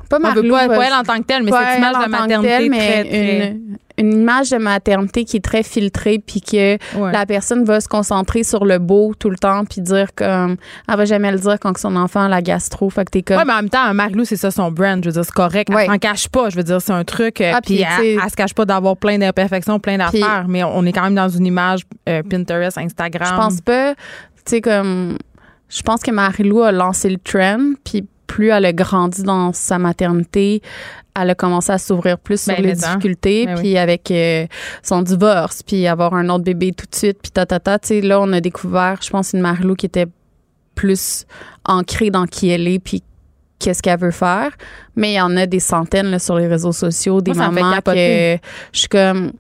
Pas Marie-Lou. Pas, pas, elle en tant que telle, mais cette image de maternité très, très... Une, une image de maternité qui est très filtrée puis que la personne va se concentrer sur le beau tout le temps puis dire comme elle va jamais le dire quand son enfant a la gastro. Fait que t'es comme ouais mais en même temps Marilou c'est ça son brand. Je veux dire c'est correct. Elle s'en cache pas. Je veux dire c'est un truc euh, ah, puis elle, elle, se cache pas d'avoir plein d'imperfections plein d'affaires. Mais on est quand même dans une image euh, Pinterest Instagram. Je pense pas tu sais comme je pense que Marilou a lancé le trend puis plus elle a grandi dans sa maternité, elle a commencé à s'ouvrir plus sur ben, les difficultés, ben puis avec euh, son divorce, puis avoir un autre bébé tout de suite, puis ta ta ta. Tu sais, là, on a découvert, je pense, une Marilou qui était plus ancrée dans qui elle est, puis qu'est-ce qu'elle veut faire. Mais il y en a des centaines sur les réseaux sociaux, des mamans que je suis comme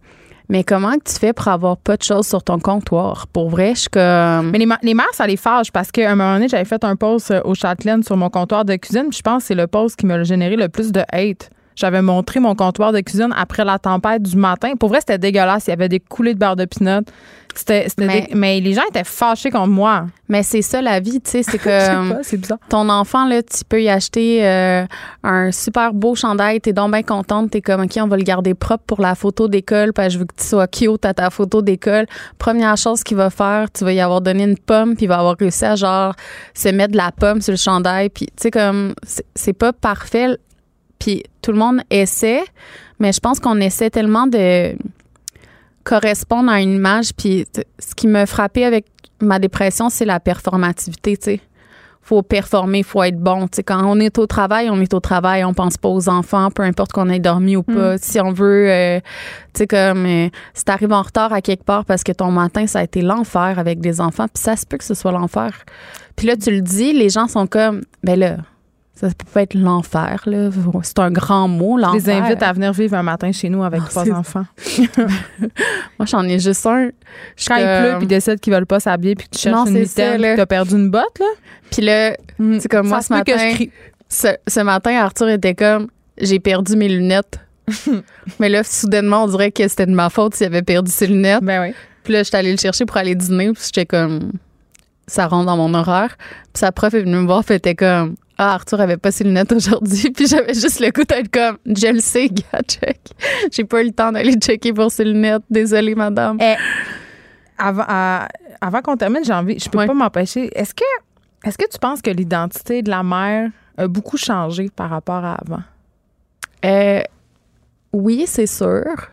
mais comment tu fais pour avoir pas de choses sur ton comptoir? Pour vrai, je suis comme. Mais les, les mères, ça les fâche parce qu'à un moment donné, j'avais fait un post euh, au Châtelaine sur mon comptoir de cuisine. je pense que c'est le post qui m'a généré le plus de hate. J'avais montré mon comptoir de cuisine après la tempête du matin. Pour vrai, c'était dégueulasse. Il y avait des coulées de beurre de pinot. C'était, mais, les gens étaient fâchés contre moi. Mais c'est ça la vie, tu sais, c'est que c'est bizarre. ton enfant là, tu peux y acheter euh, un super beau chandail, t'es donc bien contente, t'es comme ok, on va le garder propre pour la photo d'école, parce que je veux que tu sois cute à ta photo d'école. Première chose qu'il va faire, tu vas y avoir donné une pomme, puis il va avoir réussi à genre se mettre de la pomme sur le chandail, puis tu sais comme c'est pas parfait puis tout le monde essaie, mais je pense qu'on essaie tellement de correspondre à une image. Puis ce qui me frappait avec ma dépression, c'est la performativité, tu sais. faut performer, il faut être bon. sais, quand on est au travail, on est au travail, on pense pas aux enfants, peu importe qu'on ait dormi ou pas. Mm. Si on veut, euh, tu sais, comme euh, si t'arrives en retard à quelque part parce que ton matin, ça a été l'enfer avec des enfants, puis ça se peut que ce soit l'enfer. Puis là, tu le dis, les gens sont comme, ben là, ça peut pas être l'enfer, là. C'est un grand mot, l'enfer. Je les invite à venir vivre un matin chez nous avec ah, trois enfants. Moi, j'en ai juste un. Quand il pleut, puis décide qu'ils veulent pas s'habiller, puis que tu cherches une mitaine, puis t'as perdu une botte, là. Puis là, mm. c'est comme moi, ce matin, ce, matin, Arthur était comme, j'ai perdu mes lunettes. Mais là, soudainement, on dirait que c'était de ma faute s'il avait perdu ses lunettes. Ben oui. Puis là, j'étais allée le chercher pour aller dîner, puis j'étais comme, ça rentre dans mon horaire. Puis sa prof est venue me voir, fait était comme, ah, Arthur avait pas ses lunettes aujourd'hui, puis j'avais juste le coup d'être comme, je le sais, gars, check. J'ai pas eu le temps d'aller checker pour ses lunettes. Désolée, madame. Eh, avant, avant qu'on termine, j'ai envie, je peux pas m'empêcher. Est-ce que, est-ce que tu penses que l'identité de la mère a beaucoup changé par rapport à avant? Euh, oui, c'est sûr.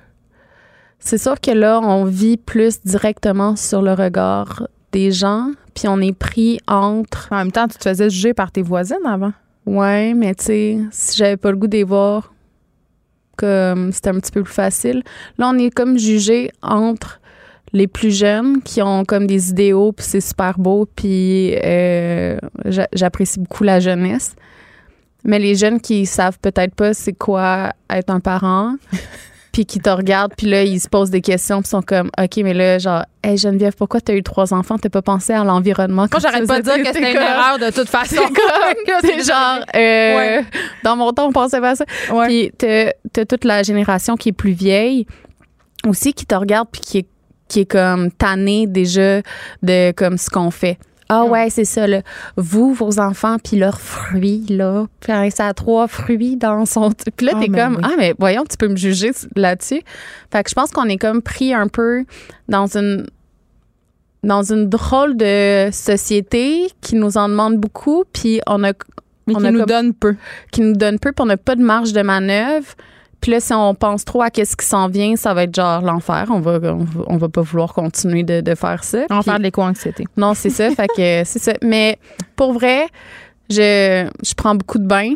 C'est sûr que là, on vit plus directement sur le regard des gens, puis on est pris entre. En même temps, tu te faisais juger par tes voisines avant. Ouais, mais tu sais, si j'avais pas le goût de voir, comme c'était un petit peu plus facile. Là, on est comme jugé entre les plus jeunes qui ont comme des idéaux, puis c'est super beau, puis euh, j'apprécie beaucoup la jeunesse. Mais les jeunes qui savent peut-être pas c'est quoi être un parent, puis qui te regardent, puis là, ils se posent des questions, puis sont comme, OK, mais là, genre, hey Geneviève, pourquoi t'as eu trois enfants? T'as pas pensé à l'environnement? Moi, j'arrête pas de dire que c'était une erreur de toute façon. C'est genre, euh, dans mon temps, on pensait pas à ça. Puis t'as, as toute la génération qui est plus vieille aussi, qui te regarde, puis qui est, qui est comme tannée déjà de comme ce qu'on fait. Ah ouais, c'est ça. Là. Vous, vos enfants, puis leurs fruits, là. Puis ça a trois fruits dans son... Puis là, ah, t'es comme, ah, mais voyons, tu peux me juger là-dessus. Fait que je pense qu'on est comme pris un peu dans une dans une drôle de société qui nous en demande beaucoup, puis on a... Mais qui nous donne peu. Qui nous donne peu, puis on n'a pas de marge de manœuvre. Puis là, si on pense trop à qu'est-ce qui s'en vient, ça va être genre l'enfer. On va, on va, pas vouloir continuer de, de faire ça. On va faire de l'éco-anxiété. Non, c'est ça. fait que c'est ça. Mais pour vrai, je, je prends beaucoup de bains.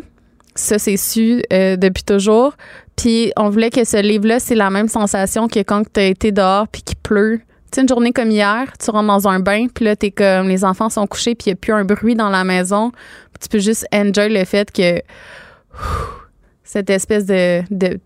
Ça, c'est su euh, depuis toujours. Puis on voulait que ce livre-là, c'est la même sensation que quand tu as été dehors puis qu'il pleut. Tu sais, une journée comme hier, tu rentres dans un bain, puis là, t'es comme, les enfants sont couchés, puis il n'y a plus un bruit dans la maison. tu peux juste enjoy le fait que cette espèce de, de,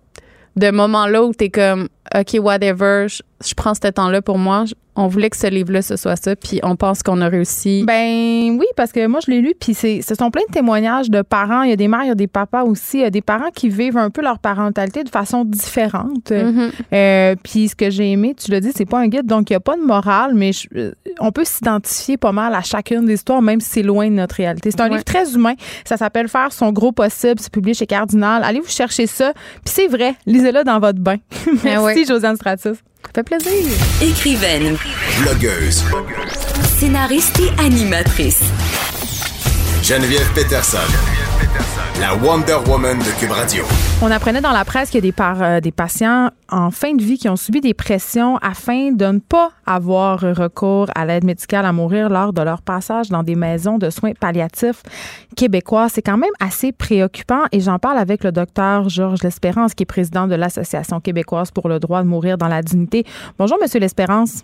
de moment-là où tu es comme, OK, whatever, je, je prends ce temps-là pour moi on voulait que ce livre-là, ce soit ça, puis on pense qu'on a réussi. Ben oui, parce que moi, je l'ai lu, puis c'est, ce sont plein de témoignages de parents. Il y a des mères, il y a des papas aussi. Il y a des parents qui vivent un peu leur parentalité de façon différente. Mm-hmm. Euh, puis ce que j'ai aimé, tu l'as dit, c'est pas un guide, donc il n'y a pas de morale, mais euh, on peut s'identifier pas mal à chacune des histoires, même si c'est loin de notre réalité. C'est un livre très humain. Ça s'appelle Faire son gros possible. C'est publié chez Cardinal. Allez vous chercher ça. Puis c'est vrai, lisez-le dans votre bain. Ben Merci, Josiane Stratus. Ça fait plaisir. Écrivaine. Blogueuse. Scénariste et animatrice. Geneviève Peterson. La Wonder Woman de Cube Radio. On apprenait dans la presse qu'il y a des, euh, des patients en fin de vie qui ont subi des pressions afin de ne pas avoir recours à l'aide médicale à mourir lors de leur passage dans des maisons de soins palliatifs québécois. C'est quand même assez préoccupant et j'en parle avec le docteur Georges L'Espérance qui est président de l'Association québécoise pour le droit de mourir dans la dignité. Bonjour, Monsieur L'Espérance.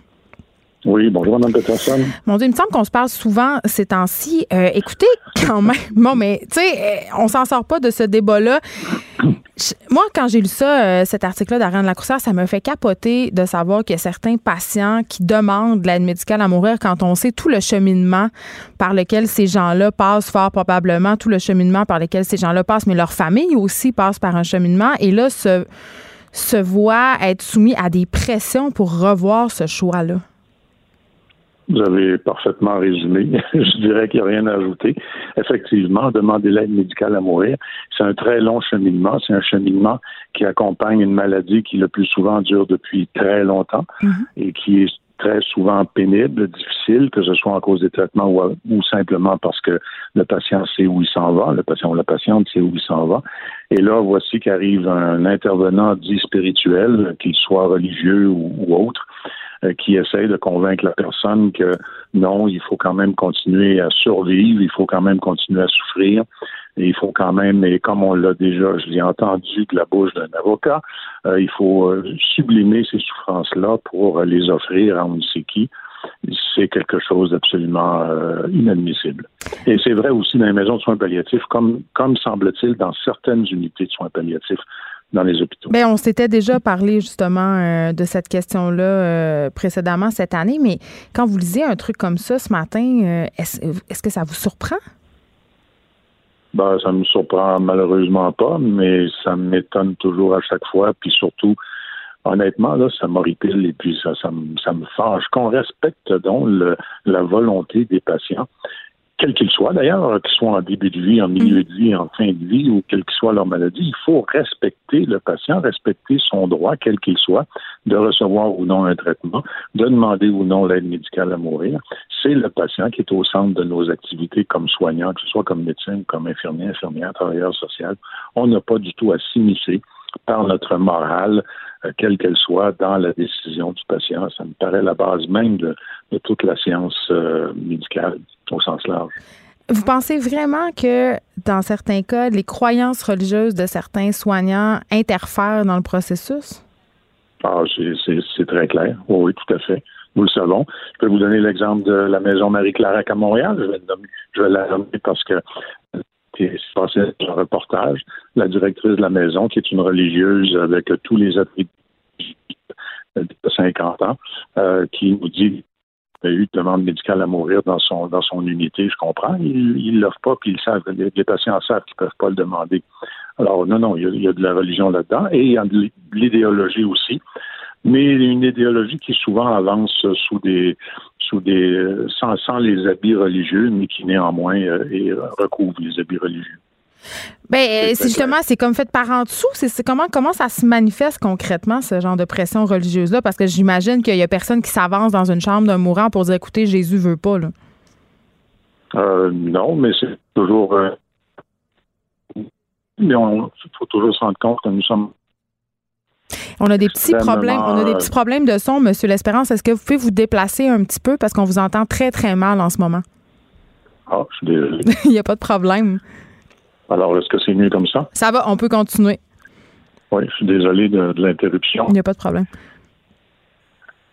Oui, bonjour, Mme Peterson. Mon Dieu, il me semble qu'on se parle souvent ces temps-ci. Euh, écoutez, quand même, bon, mais tu sais, euh, on s'en sort pas de ce débat-là. Moi, quand j'ai lu ça, euh, cet article-là d'Ariane Lacoussard, ça me fait capoter de savoir qu'il y a certains patients qui demandent de l'aide médicale à mourir quand on sait tout le cheminement par lequel ces gens-là passent, fort probablement, tout le cheminement par lequel ces gens-là passent, mais leur famille aussi passe par un cheminement. Et là, se, se voit être soumis à des pressions pour revoir ce choix-là. Vous avez parfaitement résumé. Je dirais qu'il n'y a rien à ajouter. Effectivement, demander l'aide médicale à mourir, c'est un très long cheminement. C'est un cheminement qui accompagne une maladie qui le plus souvent dure depuis très longtemps mm-hmm. et qui est très souvent pénibles, difficiles, que ce soit en cause des traitements ou, ou, simplement parce que le patient sait où il s'en va, le patient ou la patiente sait où il s'en va. Et là, voici qu'arrive un intervenant dit spirituel, qu'il soit religieux ou, ou autre, qui essaye de convaincre la personne que non, il faut quand même continuer à survivre, il faut quand même continuer à souffrir, et il faut quand même, et comme on l'a déjà, je l'ai entendu de la bouche d'un avocat, euh, il faut euh, sublimer ces souffrances-là pour les offrir à on ne sait qui. C'est quelque chose d'absolument inadmissible. Et c'est vrai aussi dans les maisons de soins palliatifs, comme, comme semble-t-il dans certaines unités de soins palliatifs dans les hôpitaux. Bien, on s'était déjà parlé justement euh, de cette question-là euh, précédemment cette année, mais quand vous lisez un truc comme ça ce matin, euh, est-ce que ça vous surprend? Ben, ça me surprend malheureusement pas, mais ça m'étonne toujours à chaque fois, puis surtout, honnêtement, là, ça m'horripile et puis ça, ça, me, ça me fâche. Qu'on respecte donc la volonté des patients quel qu'il soit d'ailleurs, qu'ils soient en début de vie, en milieu de vie, en fin de vie ou quelle que soit leur maladie, il faut respecter le patient, respecter son droit, quel qu'il soit, de recevoir ou non un traitement, de demander ou non l'aide médicale à mourir. C'est le patient qui est au centre de nos activités comme soignant, que ce soit comme médecin, comme infirmier, infirmière, travailleur social. On n'a pas du tout à s'immiscer par notre morale, euh, quelle qu'elle soit, dans la décision du patient. Ça me paraît la base même de, toute la science euh, médicale au sens large. Vous pensez vraiment que dans certains cas, les croyances religieuses de certains soignants interfèrent dans le processus? Ah, c'est très clair. Oui, tout à fait. Nous le savons. Je peux vous donner l'exemple de la maison Marie-Clarac à Montréal. Je vais, je vais la nommer parce que c'est passé un reportage. La directrice de la maison, qui est une religieuse avec tous les attributs de 50 ans, euh, qui nous dit a eu de demande médicale à mourir dans son dans son unité, je comprends. Ils ne l'offrent pas, puis ils savent, les, les patients savent qu'ils ne peuvent pas le demander. Alors, non, non, il y a, de la religion là-dedans et il y a de l'idéologie aussi. Mais une idéologie qui souvent avance sous des sous des sans, sans les habits religieux, mais qui néanmoins euh, recouvre les habits religieux. Ben, c'est justement, c'est comme fait par en dessous. C'est comment, comment ça se manifeste concrètement, ce genre de pression religieuse-là? Parce que j'imagine qu'il y a personne qui s'avance dans une chambre d'un mourant pour dire écoutez, Jésus veut pas. Là. Euh, non, mais c'est toujours. Euh, mais il faut toujours se rendre compte que nous sommes. On a des petits problèmes. On a des petits problèmes de son, Monsieur L'Espérance. Est-ce que vous pouvez vous déplacer un petit peu? Parce qu'on vous entend très, très mal en ce moment? Ah, je suis désolé. il n'y a pas de problème. Alors, est-ce que c'est mieux comme ça? Ça va, on peut continuer. Oui, je suis désolé de, l'interruption. Il n'y a pas de problème.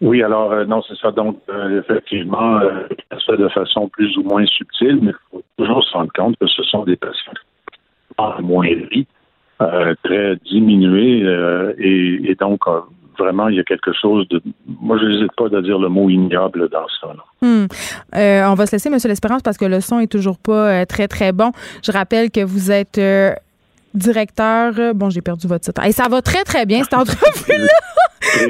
Oui, alors, euh, non, c'est ça. Donc, euh, effectivement, euh, ça se fait de façon plus ou moins subtile, mais il faut toujours se rendre compte que ce sont des patients en moindrie, très diminués, et, et, donc, vraiment, il y a quelque chose de. Moi, je n'hésite pas à dire le mot ignoble dans ça. Hmm. Euh, on va se laisser, Monsieur L'Espérance, parce que le son est toujours pas euh, très, très bon. Je rappelle que vous êtes. Euh, directeur. Bon, j'ai perdu votre titre. Et ça va très, très bien, cette entrevue-là.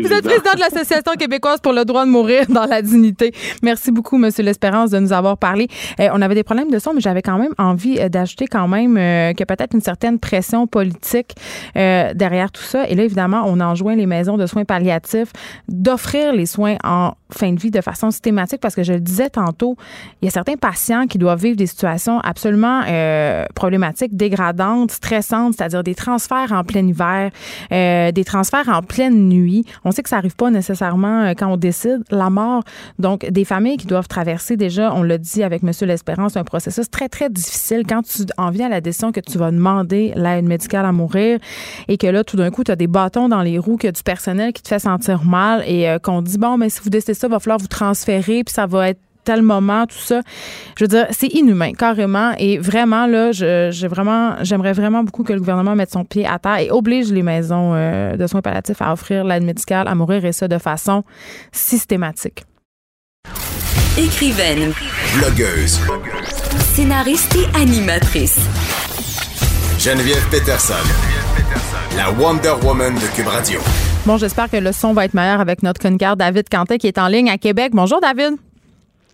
Vous êtes président de l'Association québécoise pour le droit de mourir dans la dignité. Merci beaucoup, Monsieur L'Espérance, de nous avoir parlé. Euh, on avait des problèmes de son, mais j'avais quand même envie euh, d'ajouter quand même euh, que peut-être une certaine pression politique derrière tout ça. Et là, évidemment, on enjoint les maisons de soins palliatifs d'offrir les soins en fin de vie de façon systématique parce que je le disais tantôt, il y a certains patients qui doivent vivre des situations absolument problématiques, dégradantes, stressantes, c'est-à-dire des transferts en plein hiver, des transferts en pleine nuit. On sait que ça n'arrive pas nécessairement euh, quand on décide la mort. Donc, des familles qui doivent traverser déjà, on l'a dit avec Monsieur L'Espérance, un processus très, très difficile quand tu en viens à la décision que tu vas demander l'aide médicale à mourir et que là, tout d'un coup, tu as des bâtons dans les roues, que du personnel qui te fait sentir mal et euh, qu'on dit, bon, mais si vous décidez ça, il va falloir vous transférer, puis ça va être tel moment, tout ça. Je veux dire, c'est inhumain, carrément. Et vraiment, là, je, vraiment, j'aimerais vraiment beaucoup que le gouvernement mette son pied à terre et oblige les maisons euh, de soins palliatifs à offrir l'aide médicale à mourir et ça de façon systématique. Écrivaine. Blogueuse. Scénariste et animatrice. Geneviève Peterson. La Wonder Woman de Cube Radio. Bon, j'espère que le son va être meilleur avec notre chroniqueur David Cantet qui est en ligne à Québec. Bonjour, David.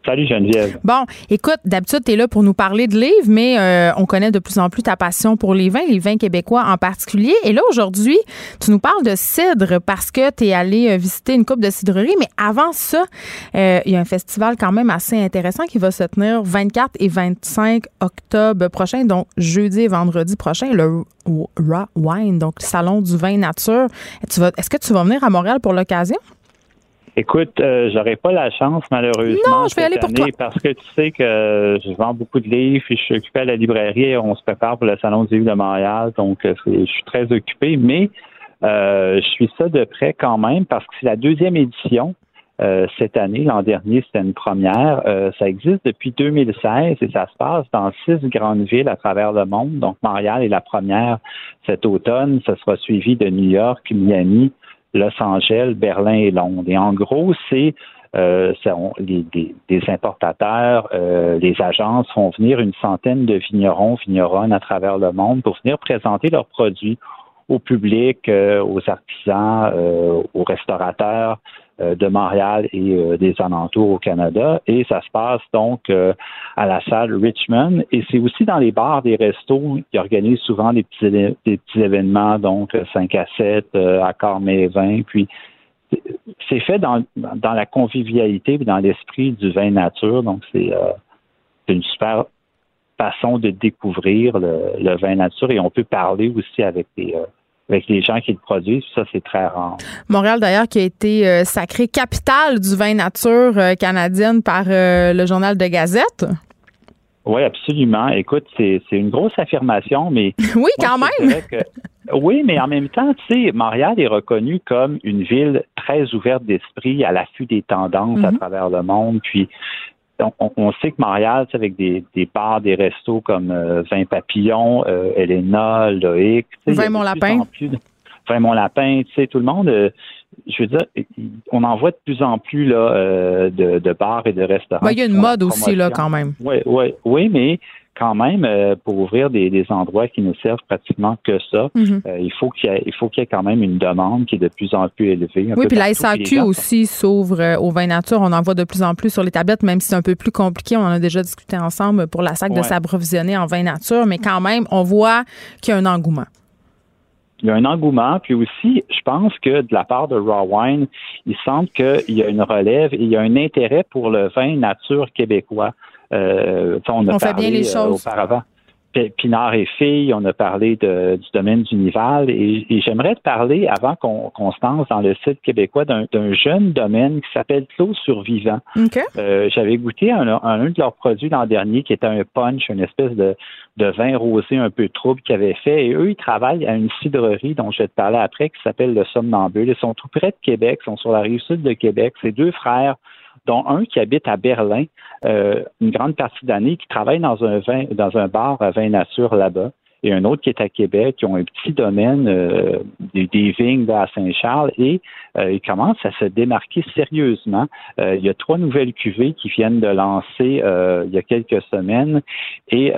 Salut Geneviève. Bon, écoute, d'habitude, tu es là pour nous parler de livres, mais euh, on connaît de plus en plus ta passion pour les vins, les vins québécois en particulier. Et là, aujourd'hui, tu nous parles de cidre parce que tu es allé euh, visiter une coupe de cidrerie. Mais avant ça, euh, il y a un festival quand même assez intéressant qui va se tenir 24 et 25 octobre prochain, donc jeudi et vendredi prochain, le Raw Wine, donc le Salon du vin nature. Est-ce que tu vas venir à Montréal pour l'occasion? Écoute, euh, j'aurais pas la chance malheureusement. Non, je vais aller pour toi. Parce que tu sais que je vends beaucoup de livres et je suis occupé à la librairie. On se prépare pour le salon du livre de Montréal, donc euh, je suis très occupé. Mais euh, je suis ça de près quand même parce que c'est la deuxième édition. cette année, l'an dernier, c'était une première. ça existe depuis 2016 et ça se passe dans six grandes villes à travers le monde. Donc, Montréal est la première cet automne. Ça sera suivi de New York, Miami, Los Angeles, Berlin et Londres. Et en gros, c'est euh, les, des, importateurs, euh, les agences font venir une centaine de vignerons, vigneronnes à travers le monde pour venir présenter leurs produits au public, euh, aux artisans, aux restaurateurs, de Montréal et euh, des alentours au Canada. Et ça se passe donc euh, à la salle Richmond. Et c'est aussi dans les bars, des restos qui organisent souvent des petits, des petits événements, donc 5 à 7, accords mai 20. Puis c'est fait dans, dans la convivialité et dans l'esprit du vin nature. Donc c'est une super façon de découvrir le, le, vin nature et on peut parler aussi avec des avec les gens qui le produisent. Ça, c'est très rare. Montréal, d'ailleurs, qui a été euh, sacrée capitale du vin nature euh, canadienne par euh, le journal de Gazette. Oui, absolument. Écoute, c'est une grosse affirmation, mais... oui, quand même. oui, mais en même temps, tu sais, Montréal est reconnue comme une ville très ouverte d'esprit, à l'affût des tendances à mhm. travers le monde. Puis, on, sait que Montréal, avec des, des bars, des restos comme euh, Vin Papillon, euh, Elena, Loïc. Vin Mon Lapin. Vin Mon Lapin, tu sais, tout le monde, euh, je veux dire, on en voit de plus en plus là, de, de, bars et de restaurants. Ben, il y a une mode aussi, là, quand même. Oui, oui, oui, mais quand même, euh, pour ouvrir des, endroits qui ne servent pratiquement que ça, mhm. euh, il faut qu'il y, ait, y quand même une demande qui est de plus en plus élevée. Oui, puis la SAQ aussi s'ouvre euh, au vin nature. On en voit de plus en plus sur les tablettes, même si c'est un peu plus compliqué. On en a déjà discuté ensemble pour la SAC de s'approvisionner en vin nature, mais quand même, on voit qu'il y a un engouement. Il y a un engouement, puis aussi, je pense que de la part de Raw Wine, il semble qu'il y a une relève et il y a un intérêt pour le vin nature québécois. Euh, on a parlé bien les euh, choses. auparavant. Pinard et Filles, on a parlé de, du domaine du Nival et, j'aimerais te parler, avant qu'on se lance dans le site québécois, d'un jeune domaine qui s'appelle Clos Survivant. Euh, j'avais goûté un, un, de leurs produits l'an dernier qui était un punch, une espèce de, de vin rosé un peu trouble qu'ils avaient fait. Et eux, ils travaillent à une cidrerie dont je vais te parler après qui s'appelle le Somnambule. Ils sont tout près de Québec, ils sont sur la rive sud de Québec. C'est deux frères dont un qui habite à Berlin euh, une grande partie d'année, qui travaille dans un vin, dans un bar à vin nature là-bas et un autre qui est à Québec, qui ont un petit domaine euh, des, vignes à Saint-Charles et euh, ils commencent à se démarquer sérieusement. Euh, il y a trois nouvelles cuvées qui viennent de lancer euh, il y a quelques semaines et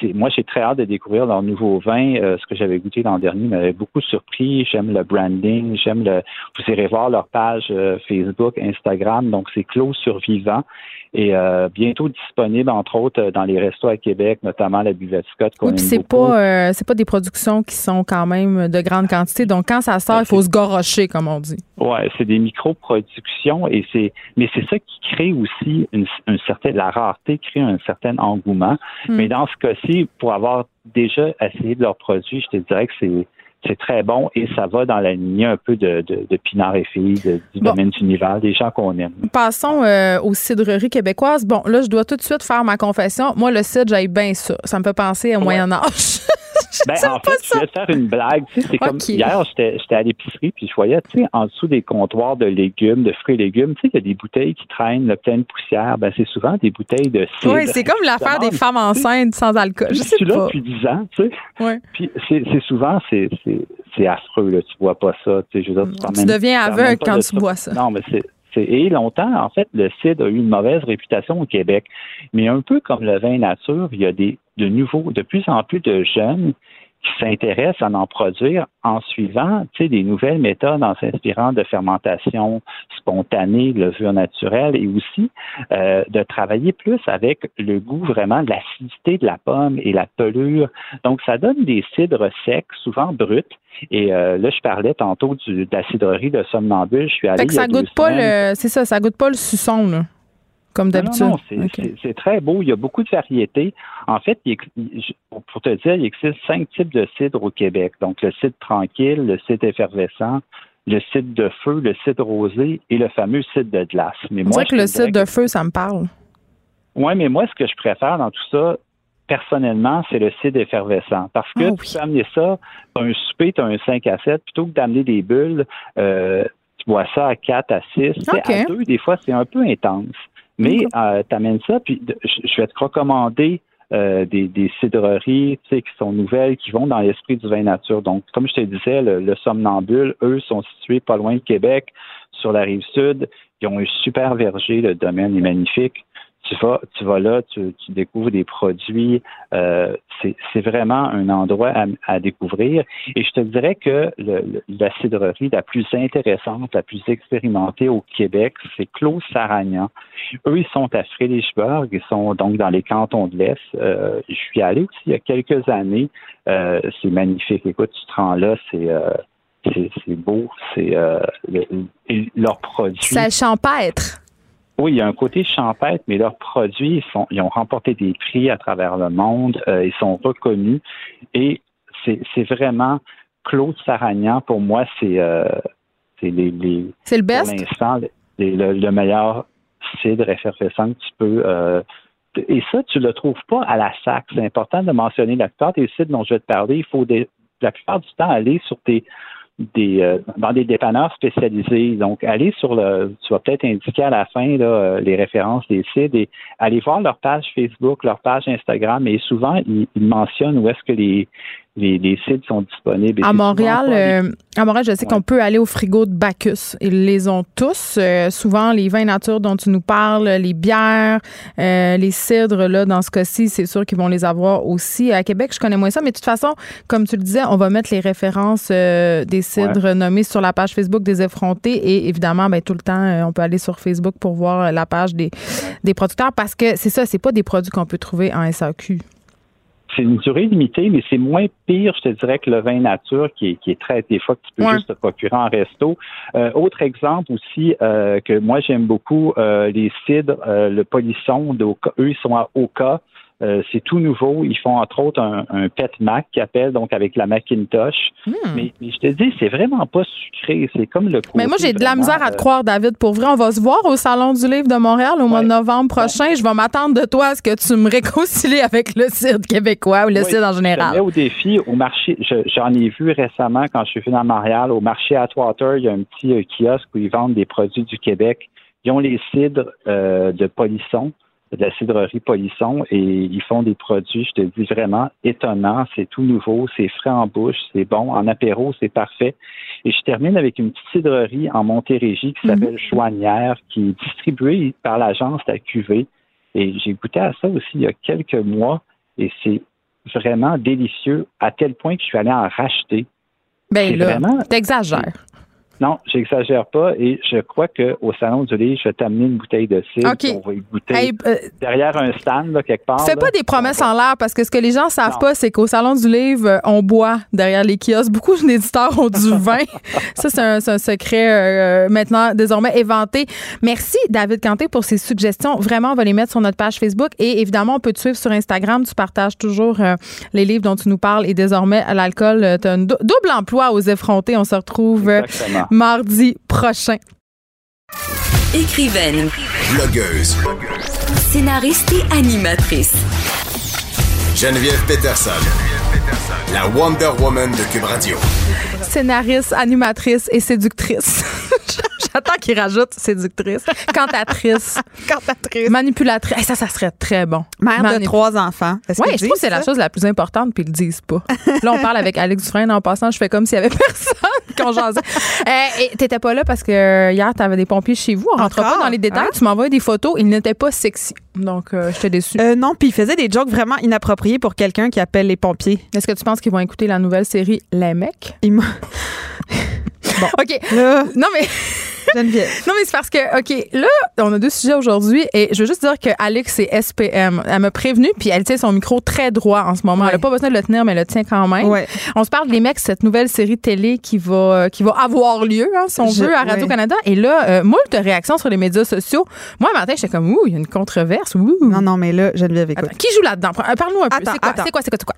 c'est, moi j'ai très hâte de découvrir leur nouveau vin. ce que j'avais goûté l'an dernier m'avait beaucoup surpris. J'aime le branding, j'aime le. Vous irez voir leur page Facebook, Instagram, donc c'est Clos Survivant et bientôt disponible entre autres dans les restos à Québec, notamment la Buvette Scott. Oui, c'est pas c'est pas des productions qui sont quand même de grande quantité. Donc quand ça sort, il faut se gorocher comme on dit. Ouais, c'est des micro-productions et c'est, mais c'est ça qui crée aussi une, certaine, la rareté crée un certain engouement. Hmm. Mais dans ce cas-ci, pour avoir déjà essayé de leurs produits, je te dirais que c'est, c'est très bon et ça va dans la lignée un peu de, de, Pinard et Filles, du domaine du Nival, des gens qu'on aime. Passons euh, aux cidreries québécoises. Bon, là, je dois tout de suite faire ma confession. Moi, le cidre, j'aille bien ça. Ça me fait penser au Moyen Âge. ben, en fait, je voulais faire une blague. Tu sais, c'est comme hier, j'étais à l'épicerie, puis je voyais, tu sais, en dessous des comptoirs de légumes, de fruits et légumes, tu sais, il y a des bouteilles qui traînent le plein de poussière. Ben, c'est souvent des bouteilles de cidre. Oui, c'est comme l'affaire des femmes enceintes sans alcool. Je sais pas. là depuis 10 ans, tu sais. Ouais. Puis c'est souvent, c'est affreux, là. Tu vois pas ça. Tu, sais, je veux dire, tu, tu deviens aveugle quand tu bois ça. Non, mais c'est et longtemps, en fait, le cidre a eu une mauvaise réputation au Québec. Mais un peu comme le vin nature, il y a des, de nouveaux, de plus en plus de jeunes qui s'intéressent à en produire en suivant des nouvelles méthodes, en s'inspirant de fermentation spontanée, levure naturelle et aussi euh, de travailler plus avec le goût vraiment de l'acidité de la pomme et la pelure. Donc, ça donne des cidres secs, souvent bruts. Et euh, là, je parlais tantôt du, de la cidrerie de Somnambule. Je suis allé. ça goûte pas le. C'est ça, ça goûte pas le suçon, là comme d'habitude. Non, non, c'est très beau. Il y a beaucoup de variétés. En fait, pour te dire, il existe cinq types de cidre au Québec. Donc, le cidre tranquille, le cidre effervescent, le cidre de feu, le cidre rosé et le fameux cidre de glace. Mais moi, que le cidre de feu, ça me parle. Oui, mais moi, ce que je préfère dans tout ça, personnellement, c'est le cidre effervescent. Parce que ah tu peux amener ça, tu as un souper, tu as un 5 à 7, plutôt que d'amener des bulles, euh, tu bois ça à 4 à 6. À 2, des fois, c'est un peu intense. Mais euh, tu amènes ça, puis je vais te recommander euh, des, des cidreries qui sont nouvelles, qui vont dans l'esprit du vin nature. Donc, comme je te disais, le, Somnambule, eux, sont situés pas loin de Québec, sur la rive sud. Ils ont un super verger, le domaine est magnifique tu vas, tu vas là, tu, découvres des produits. Euh, c'est vraiment un endroit à, découvrir. Et je te dirais que la cidrerie la plus intéressante, la plus expérimentée au Québec, c'est Clos Saragnan. Eux, ils sont à Frédérichburg, ils sont donc dans les cantons de l'Est. Euh, je suis allé aussi il y a quelques années. Euh, c'est magnifique. Écoute, tu te rends là, c'est c'est beau, c'est leurs produits. Ça champêtre. Oui, il y a un côté champêtre, mais leurs produits, ils, sont, ils ont remporté des prix à travers le monde, euh, ils sont reconnus et c'est vraiment Claude Saragnan, pour moi, c'est euh, les, les C'est le best? Pour l'instant, le, meilleur cidre effervescent que tu peux. Euh, et ça, tu le trouves pas à la SAC. C'est important de mentionner la plupart des cidres dont je vais te parler. Il faut la plupart du temps aller sur tes des, euh, dans des dépanneurs spécialisés. Donc, allez sur le, tu vas peut-être indiquer à la fin là, euh, les références des sites et allez voir leur page Facebook, leur page Instagram. Et souvent, ils, ils mentionnent où est-ce que les, les, sites sont disponibles. À Montréal, euh, à Montréal, je sais qu'on peut aller au frigo de Bacchus. Ils les ont tous. Euh, souvent, les vins nature dont tu nous parles, les bières, euh, les cidres, là, dans ce cas-ci, c'est sûr qu'ils vont les avoir aussi. À Québec, je connais moins ça, mais de toute façon, comme tu le disais, on va mettre les références des cidres nommés sur la page Facebook des effrontés et évidemment, ben, tout le temps, on peut aller sur Facebook pour voir la page des, des producteurs parce que c'est ça, c'est pas des produits qu'on peut trouver en SAQ c'est une durée limitée, mais c'est moins pire, je te dirais, que le vin nature qui est, qui est très, des fois, que tu peux juste te procurer en resto. Euh, autre exemple aussi euh, que moi j'aime beaucoup, euh, les cidres, le polisson, eux, ils sont à Oka. Euh, c'est tout nouveau. Ils font entre autres un, un pet Mac qui appelle donc avec la Macintosh. Hmm. Mais, je te dis, c'est vraiment pas sucré. C'est comme le. Mais moi, j'ai de la misère à te croire, David. Pour vrai, on va se voir au Salon du Livre de Montréal au mois de novembre prochain. Je vais m'attendre de toi à ce que tu me réconcilies avec le site québécois ou le site en général. Je au défi au marché. J'en ai vu récemment quand je suis venu à Montréal. Au marché Atwater, il y a un petit euh, kiosque où ils vendent des produits du Québec. Ils ont les cidres euh, de polisson de la cidrerie Polisson et ils font des produits, je te dis vraiment étonnants, c'est tout nouveau, c'est frais en bouche, c'est bon, en apéro, c'est parfait. Et je termine avec une petite cidrerie en Montérégie qui s'appelle mmh. qui est distribuée par l'agence La Cuvée. Et j'ai goûté à ça aussi il y a quelques mois et c'est vraiment délicieux à tel point que je suis allé en racheter. Ben là, t'exagères. Non, j'exagère pas et je crois qu'au Salon du Livre, je vais t'amener une bouteille de cidre. On va y goûter euh, derrière un stand, là, quelque part. Fais pas des promesses en l'air parce que ce que les gens savent pas, c'est qu'au Salon du Livre, euh, on boit derrière les kiosques. Beaucoup d'éditeurs ont du vin. Ça, c'est un, secret euh, maintenant désormais éventé. Merci, David Canté, pour ces suggestions. Vraiment, on va les mettre sur notre page Facebook et évidemment, on peut te suivre sur Instagram. Tu partages toujours les livres dont tu nous parles et désormais, l'alcool, tu as un double emploi aux effrontés. On se retrouve. Exactement mardi prochain. Écrivaine, blogueuse, scénariste et animatrice. Geneviève Peterson, la Wonder Woman de Cube Radio. Scénariste, animatrice et séductrice. J'attends qu'il rajoute séductrice, cantatrice, cantatrice, manipulatrice. ça, ça serait très bon. Mère de trois enfants. Oui, je trouve que c'est la chose la plus importante, puis ils le disent pas. Là, on parle avec Alex Dufresne en passant, je fais comme s'il y avait personne quand jasait. Euh, et t'étais pas là parce que hier, t'avais des pompiers chez vous. On rentre pas dans les détails. Hein? Tu m'envoies des photos. Ils n'étaient pas sexy. Donc, euh, j'étais déçue. Euh, non, puis ils faisaient des jokes vraiment inappropriés pour quelqu'un qui appelle les pompiers. Est-ce que tu penses qu'ils vont écouter la nouvelle série Les mecs? Ils bon. OK. Non, mais. Geneviève. Non, mais c'est parce que, OK, là, on a deux sujets aujourd'hui et je veux juste dire que Alex, c'est SPM. Elle m'a prévenu, puis elle tient son micro très droit en ce moment. Elle n'a pas besoin de le tenir, mais elle le tient quand même. Ouais. On se parle des mecs, cette nouvelle série télé qui va, qui va avoir lieu, hein, si on veut, à Radio-Canada. Et là, euh, moult de réactions sur les médias sociaux. Moi, matin, j'étais comme, ouh, il y a une controverse. Ouh. Non, non, mais là, Geneviève, écoute. qui joue là-dedans? Parle-nous un peu. C'est quoi, c'est quoi, c'est quoi?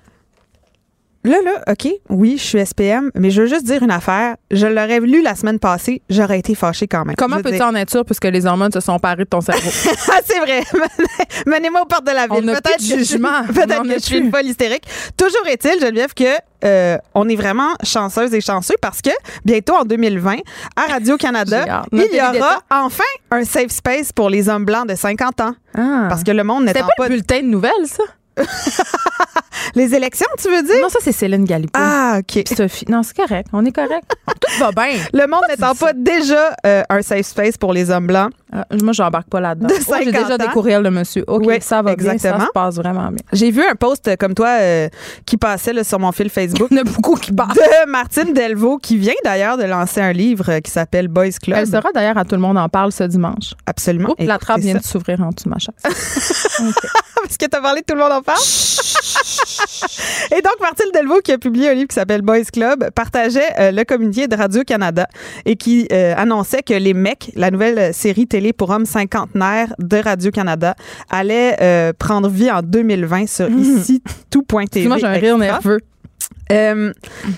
Là, là, OK, oui, je suis SPM, mais je veux juste dire une affaire. Je l'aurais lu la semaine passée, j'aurais été fâchée quand même. Comment peux-tu en être sûr puisque les hormones se sont parées de ton cerveau? ah, c'est vrai. Menez-moi aux portes de la ville. Peut-être jugement. Peut-être que je suis une folle hystérique. Toujours est-il, Geneviève, que euh, on est vraiment chanceuse et chanceux parce que bientôt en 2020, à Radio-Canada, il y aura enfin un safe space pour les hommes blancs de 50 ans. Ah. Parce que le monde n'étant pas... pas le bulletin de nouvelles, ça? les élections, tu veux dire? Non, ça, c'est Céline Galipo. Ah, OK. Sophie. Non, c'est correct. On est correct. Tout va bien. Le monde n'étant pas déjà euh, un safe space pour les hommes blancs. Ah, moi, j'embarque pas là-dedans. Oh, J'ai déjà des courriels de monsieur. OK, ça va exactement. bien. Ça se passe vraiment bien. J'ai vu un post euh, comme toi euh, qui passait là, sur mon fil Facebook. Il y en a beaucoup qui passent. De Martine Delvaux, qui vient d'ailleurs de lancer un livre qui s'appelle Boys Club. Elle sera d'ailleurs à Tout le monde en parle ce dimanche. Absolument. Oups, la trappe vient de s'ouvrir en dessous de ma chaise. Parce que tu as parlé de Tout le monde en parle? Et donc, Martine Delvaux, qui a publié un livre qui s'appelle Boys Club, partageait euh, le communiqué de Radio-Canada et qui euh, annonçait que Les Mecs, la nouvelle série télé pour hommes cinquantenaires de Radio-Canada, allait euh, prendre vie en 2020 sur mmh. ici tout.tv. Moi, j'ai un rire nerveux. Euh,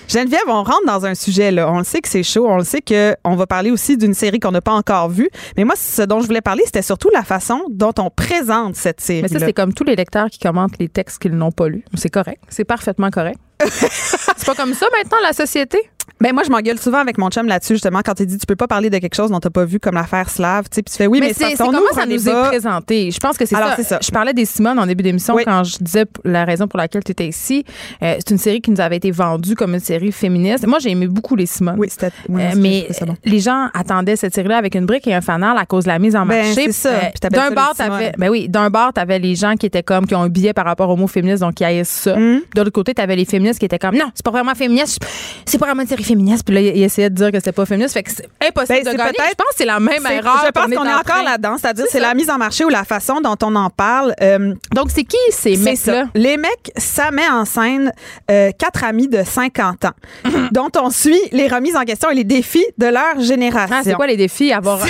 Geneviève, on rentre dans un sujet là. On le sait que c'est chaud. On le sait que on va parler aussi d'une série qu'on n'a pas encore vue. Mais moi, ce dont je voulais parler, c'était surtout la façon dont on présente cette série. Mais ça, c'est comme tous les lecteurs qui commentent les textes qu'ils n'ont pas lus. C'est correct. C'est parfaitement correct. c'est pas comme ça maintenant la société? Ben moi je m'engueule souvent avec mon chum là-dessus justement quand il dit tu peux pas parler de quelque chose dont t'as pas vu comme l'affaire slave, tu sais puis tu fais oui mais, c'est comment ça nous est présenté? Je pense que c'est ça. ça. Je parlais des Simone en début d'émission quand je disais la raison pour laquelle tu étais ici. Euh, c'est une série qui nous avait été vendue comme une série féministe. Moi j'ai aimé beaucoup les Simone. Oui, c'était euh, mais les gens attendaient cette série là avec une brique et un fanal à cause de la mise en ben, marché. ça. Euh, d'un bord t'avais ben oui, d'un bord t'avais les gens qui étaient comme qui ont un billet par rapport au mot féministe donc qui haïssent ça. Mm. De l'autre côté t'avais les féministes qui étaient comme non, c'est pas vraiment féministe, c'est pas vraiment une série féministe. Puis là essayait de dire que c'était pas féministe. Fait que c'est impossible ben, de gagner. Je pense que c'est la même erreur. Je pense qu'on est, encore là-dedans. C'est-à-dire, c'est la mise en marché ou la façon dont on en parle. Euh, Donc, c'est qui ces mecs-là? Les mecs, ça met en scène euh, quatre amis de 50 ans mhm. dont on suit les remises en question et les défis de leur génération. Ah, c'est quoi les défis? Avoir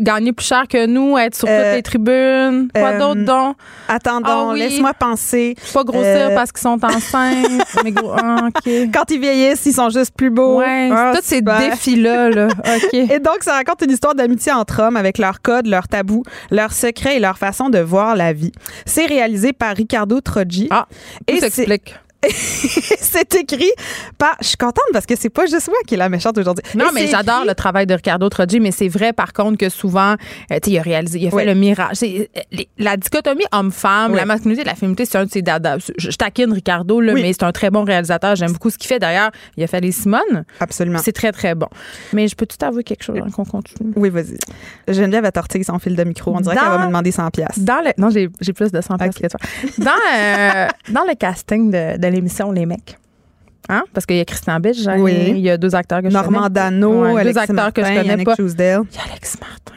gagné plus cher que nous, être sur toutes euh, les tribunes. Quoi d'autre donc? Attendons, ah laisse-moi penser. Pas grossir parce qu'ils sont enceintes. mais gros, ah, Quand ils vieillissent, ils sont juste plus beaux. Ouais, tous ces défis-là. Là. Et donc, ça raconte une histoire d'amitié entre hommes avec leurs codes, leurs tabous, leurs secrets et leur façon de voir la vie. C'est réalisé par Ricardo Troggi. Ah, et s'explique. c'est écrit par. Je suis contente parce que c'est pas juste moi qui est la méchante aujourd'hui. Non, mais j'adore le travail de Ricardo Troggi, mais c'est vrai par contre que souvent, euh, tu il a réalisé, il a fait le mirage. Euh, la dichotomie homme-femme, la masculinité la féminité, c'est un de ses dadas. Je, taquine Ricardo, là, mais c'est un très bon réalisateur. J'aime beaucoup ce qu'il fait. D'ailleurs, il a fait les Simone. Absolument. C'est très, très bon. Mais je peux tout avouer quelque chose qu'on continue? Oui, vas-y. Geneviève a tortillé son fil de micro. On dirait qu'elle va me demander 100 pièces. Dans le... Non, j'ai plus de 100 pièces que toi. Dans, euh, dans le casting de, de l'émission Les mecs. Hein? Parce qu'il y a Christian Bitch, il y a deux acteurs que je connais. Normand Dano, deux acteurs Martin, que je connais Yannick pas. Il y a Alex Martin.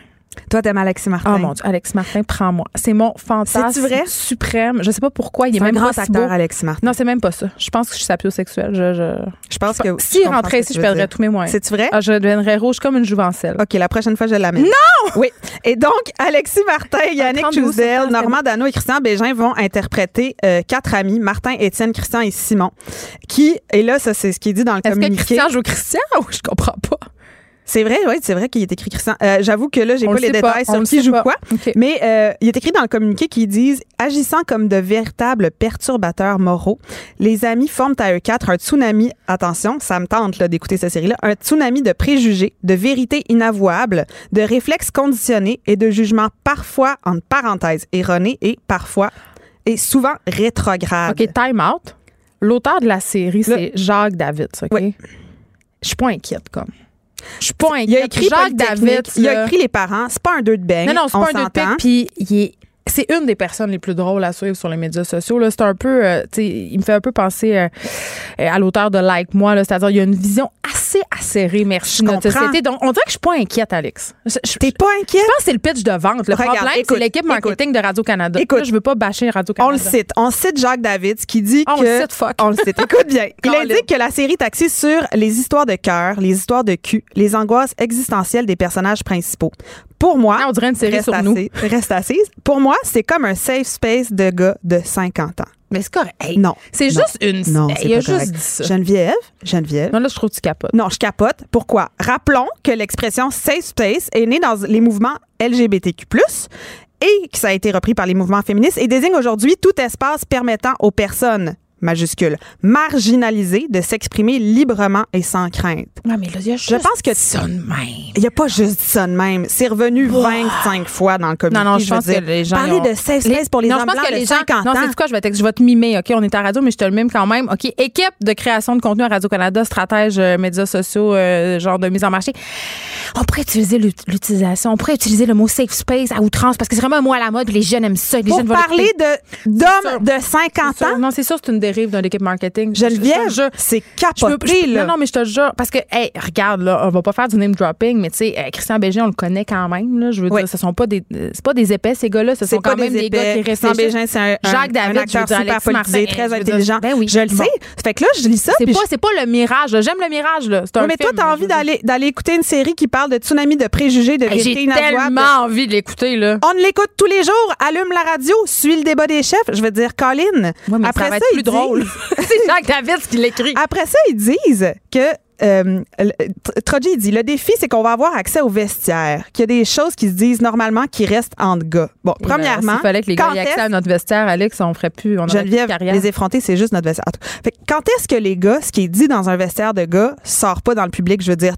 Toi, t'aimes Alexis Martin. Oh mon Dieu, Alexis Martin, prends-moi. C'est mon fantasme vrai? suprême. Je sais pas pourquoi. Il est, même un grand pas acteur, Alexis Martin. Non, c'est même pas ça. Je pense que je suis sapiosexuelle. Je, je, je pense que. Si il rentrait ici, je perdrais tous mes moyens. C'est vrai? Ah, je deviendrais rouge comme une jouvencelle. OK, la prochaine fois, je l'amène. Non! Oui. Et donc, Alexis Martin, Yannick Chousdel, Normand Dano et Christian Bégin vont interpréter euh, quatre amis, Martin, Étienne, Christian et Simon, qui, et là, ça, c'est ce qui est dit dans le communiqué. Est-ce que Christian joue Christian ou je comprends pas? C'est vrai, oui, c'est vrai qu'il est écrit Christian. Euh, j'avoue que là, j'ai pas les détails sur qui joue quoi. Mais euh, il est écrit dans le communiqué qui disent agissant comme de véritables perturbateurs moraux, les amis forment à eux quatre un tsunami. Attention, ça me tente d'écouter cette série-là. Un tsunami de préjugés, de vérités inavouables, de réflexes conditionnés et de jugements parfois en parenthèses erronés et parfois et souvent rétrogrades. OK, time out. L'auteur de la série, c'est Jacques David, OK? Oui. Je suis pas inquiète comme. Je suis pas inquiète. Il a écrit Jacques David. Il a écrit les parents. C'est pas un deux de beigne. Non, non, c'est pas un deux de beigne. Puis il est c'est une des personnes les plus drôles à suivre sur les médias sociaux. C'est un peu, euh, il me fait un peu penser euh, à l'auteur de Like Moi, c'est-à-dire il y a une vision assez acérée, merci, de notre société. Donc, on dirait que je suis pas inquiète, Alex. T'es pas inquiète? Je pense que c'est le pitch de vente. Le problème, c'est l'équipe marketing de Radio-Canada. Écoute, je veux pas bâcher Radio-Canada. On le cite. On cite Jacques David qui dit que... On le cite, fuck. On le cite. Écoute bien. il indique que la série est axée sur les histoires de cœur, les histoires de cul, les angoisses existentielles des personnages principaux. Pour moi, ah, on dirait une série sur nous. Reste assise. Pour moi, c'est comme un safe space de gars de 50 ans. Mais c'est correct. non. C'est juste une. Non, il a juste dit ça. Geneviève, Geneviève. Non, là, je trouve que tu capotes. Non, je capote. Pourquoi? Rappelons que l'expression safe space est née dans les mouvements LGBTQ, et que ça a été repris par les mouvements féministes et désigne aujourd'hui tout espace permettant aux personnes majuscule, marginalisé de s'exprimer librement et sans crainte. Non, mais là, il y a juste je pense que ça de même. Il n'y a pas juste ça de même. C'est revenu 25 fois dans le communiqué. Non, non, je, pense que les gens. Parler de safe space pour les non, hommes je pense que les gens, Non, c'est quoi? Je vais, je vais te mimer, OK? On est à radio, mais je te le mime quand même. OK? Équipe de création de contenu à Radio-Canada, stratège, euh, médias sociaux, euh, genre de mise en marché. On pourrait utiliser l'utilisation, on pourrait utiliser le mot safe space à outrance parce que c'est vraiment un mot à la mode, les jeunes aiment ça. Les pour jeunes parler d'hommes de, 50 ans? Non, c'est sûr, c'est une dérive dans l'équipe marketing. Geneviève, c'est capoté, là. Non, non, mais je te jure, parce que, hey, regarde, là, on va pas faire du name dropping, mais tu sais, euh, Christian Bégin, on le connaît quand même, là. Je veux dire, ce sont pas des, c'est pas des épais, ces gars-là. Ce sont quand même des, gars qui Christian Bégin, c'est un, Jacques David, un acteur super politisé, très intelligent. Ben oui. Je le sais. Fait que là, je lis ça. C'est pas, c'est pas le mirage, J'aime le mirage, là. C'est un Mais toi, t'as envie d'aller, d'aller écouter une série qui parle de tsunami de préjugés, de vérité inavouable. J'ai tellement envie de l'écouter, là. On l'écoute tous les jours. Allume la radio, suit le débat des chefs. Je veux dire, Colin. Après ça, plus drôle. c'est Jacques David qui l'écrit. Après ça, ils disent que euh, Troji dit le défi, c'est qu'on va avoir accès au vestiaire, qu'il y a des choses qui se disent normalement qui restent entre gars. Bon, eh ben, premièrement, s'il fallait que les gars aient accès à notre vestiaire, Alex, on ferait plus. On Geneviève, plus les effrontés, c'est juste notre vestiaire. Fait, quand est-ce que les gars, ce qui est dit dans un vestiaire de gars, sort pas dans le public, je veux dire,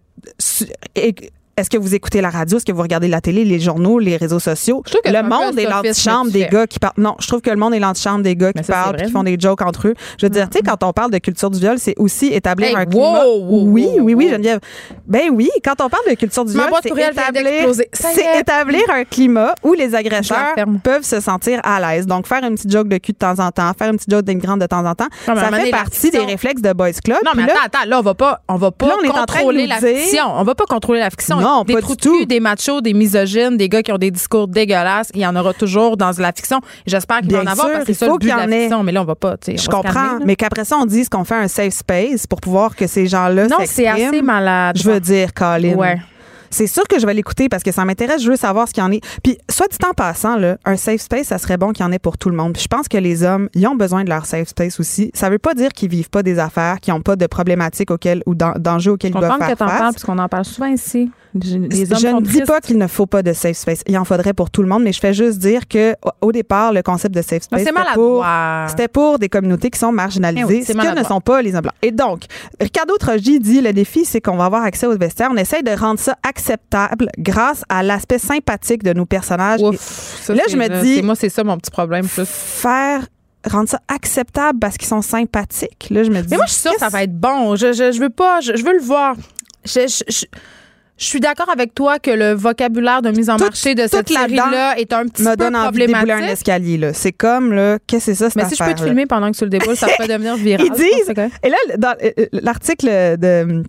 est-ce que vous écoutez la radio? Est-ce que vous regardez la télé, les journaux, les réseaux sociaux? Le monde est l'antichambre des gars qui parlent. Non, je trouve que le monde est l'antichambre des gars qui parlent qui font des jokes entre eux. Je veux dire, tu sais, quand on parle de culture du viol, c'est aussi établir un climat. oui, oui, oui, Geneviève. Ben oui, quand on parle de culture du viol, c'est établir, établir un climat où les agresseurs peuvent se sentir à l'aise. Donc, faire une petite joke de cul de temps en temps, faire une petite joke d'immigrante de temps en temps, ça fait partie des réflexes de Boys Club. Non, mais attends, attends, là, on va pas, on va pas contrôler la fiction. On va pas contrôler la fiction des trous des machos, des misogynes, des gars qui ont des discours dégueulasses. Il y en aura toujours dans la fiction. J'espère qu'il va en avoir parce que c'est ça le but de la fiction. Mais là, on va pas. Je comprends. mais qu'après ça, on dise qu'on fait un safe space pour pouvoir que ces gens-là Non, c'est assez malade. Je veux dire, Colin. Ouais. C'est sûr que je vais l'écouter parce que ça m'intéresse. Je veux savoir ce qu'il y en est. Puis, soit dit en passant, là, un safe space, ça serait bon qu'il y en ait pour tout le monde. Puis, je pense que les hommes, ils ont besoin de leur safe space aussi. Ça veut pas dire qu'ils vivent pas des affaires, qu'ils ont pas de problématiques auxquelles ou d'enjeux auxquels ils doivent faire face. que t'en parles parce qu'on en parle souvent ici. Je, ne dis pas qu'il ne faut pas de safe space. Il en faudrait pour tout le monde, mais je fais juste dire que au départ, le concept de safe space, c'était pour, pour, des communautés qui sont marginalisées, eh ce que ne sont pas les hommes blancs. Et donc, Ricardo Trogi dit le défi, c'est qu'on va avoir accès aux vestiaires. On essaye de rendre ça acceptable grâce à l'aspect sympathique de nos personnages. là, je me dis, moi, c'est ça mon petit problème. Faire rendre ça acceptable parce qu'ils sont sympathiques. Là, je me dis. Mais moi, je suis sûre que ça va être bon. Je, je, je veux pas. Je, veux le voir. je, je suis d'accord avec toi que le vocabulaire de mise en marché de cette série-là est un petit me peu donne envie de un escalier. Là. C'est comme, là, qu'est-ce que c'est ça, cette Mais si je peux te filmer pendant que tu le déboules, ça peut devenir viral. Ils disent, et là, dans euh, euh, l'article de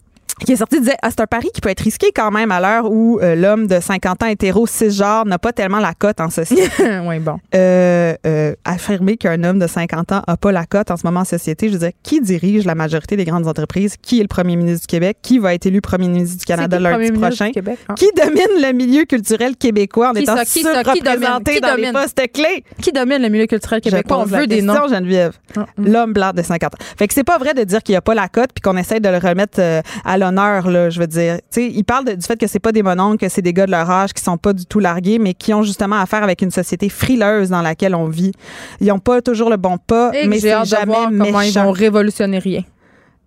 qui est sorti disait ah, c'est un pari qui peut être risqué quand même à l'heure où euh, l'homme de 50 ans hétéro cisgenre n'a pas tellement la cote en société. oui, bon. Euh, euh, affirmer qu'un homme de 50 ans n'a pas la cote en ce moment en société, je veux dire, qui dirige la majorité des grandes entreprises? Qui est le premier ministre du Québec? Qui va être élu premier ministre du Canada lundi prochain? Québec, hein? Qui domine le milieu culturel québécois? En étant qui surreprésenté dans les postes clés? Qui domine le milieu culturel québécois? On veut des noms. Geneviève. Ah, hum. L'homme blanc de 50 ans. Fait que c'est pas vrai de dire qu'il n'y a pas la cote puis qu'on essaie de le remettre à l'honneur là, je veux dire. Tu sais, ils parlent du fait que c'est pas des mononcles, que c'est des gars de leur âge qui sont pas du tout largués, mais qui ont justement affaire avec une société frileuse dans laquelle on vit. Ils n'ont pas toujours le bon pas, mais c'est jamais comment ils vont révolutionner rien.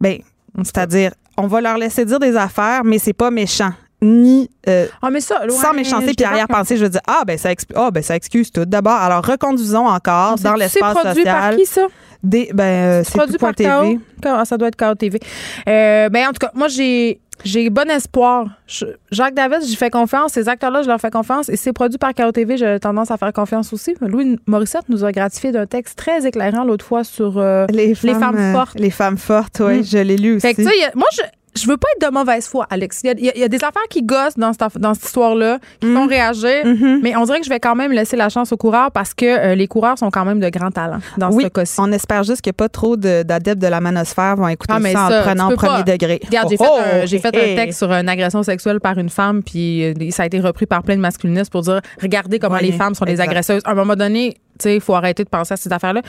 Ben, c'est-à-dire, on va leur laisser dire des affaires, mais c'est pas méchant ni euh, ah, mais ça, sans méchanceté puis arrière-pensée. Je veux dire, ah, ben ça, ah, ben, ça excuse tout. D'abord, alors reconduisons encore dans l'espace social. C'est produit par qui, ça? Des, ben, euh, c'est produit par TV. Ah, ça doit être KO TV. Euh, ben, en tout cas, moi, j'ai. J'ai bon espoir. Jacques David, j'y fais confiance. Ces acteurs-là, je leur fais confiance. Et c'est produit par KO TV, j'ai tendance à faire confiance aussi. Louis Morissette nous a gratifié d'un texte très éclairant l'autre fois sur les, femmes, fortes. Les femmes fortes, oui, mm. je l'ai lu aussi. Fait que, moi, je, je veux pas être de mauvaise foi, Alex. Il y a, des affaires qui gossent dans cette, dans cette histoire-là, qui font mm. réagir, mm-hmm. mais on dirait que je vais quand même laisser la chance aux coureurs parce que euh, les coureurs sont quand même de grands talents dans ce cas-ci. On espère juste qu'il n'y a pas trop d'adeptes de, la manosphère vont écouter ah, ça, en prenant au premier degré. Regarde, j'ai oh, fait, un, fait un texte sur une agression sexuelle par une femme, puis euh, ça a été repris par plein de masculinistes pour dire regardez comment les femmes sont des agresseuses. À un moment donné, il faut arrêter de penser à ces affaires-là.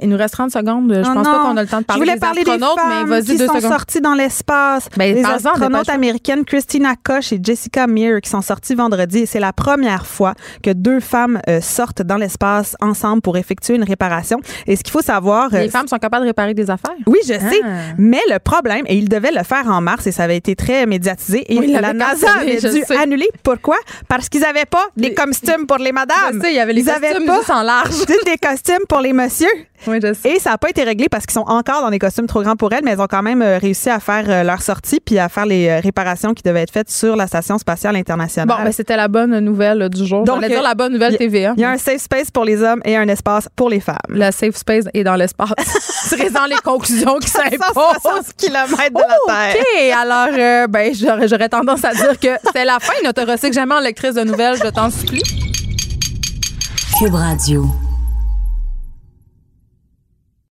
Il nous reste 30 secondes. Je oh pense pas qu'on a le temps de parler Je voulais parler des femmes mais qui sont sorties dans l'espace. Ben, les astronautes américaines Christina Koch et Jessica Meir qui sont sorties vendredi. C'est la première fois que deux femmes euh, sortent dans l'espace ensemble pour effectuer une réparation. Et ce qu'il faut savoir... Les euh, femmes sont capables de réparer des affaires? Oui, je sais. Ah. Mais le problème, et ils devaient le faire en mars et ça avait été très médiatisé, et la NASA avait dû annuler. Pourquoi? Parce qu'ils n'avaient pas des costumes pour les madames. Je sais, il y avait les ils costumes pas, en large. Des costumes pour les messieurs. Et ça n'a pas été réglé parce qu'ils sont encore dans des costumes trop grands pour elles, mais elles ont quand même euh, réussi à faire euh, leur sortie puis à faire les euh, réparations qui devaient être faites sur la Station spatiale internationale. Bon, mais ben, c'était la bonne nouvelle du jour. Donc, dire la bonne nouvelle TVA. Hein. Il y a un safe space pour les hommes et un espace pour les femmes. Le safe space est dans l'espace. C'est dans les conclusions qui s'imposent. km de la Terre. OK, alors, ben, j'aurais tendance à dire que c'est la fin. Ne te recycle jamais en lectrice de nouvelles, je t'en supplie. Cube Radio.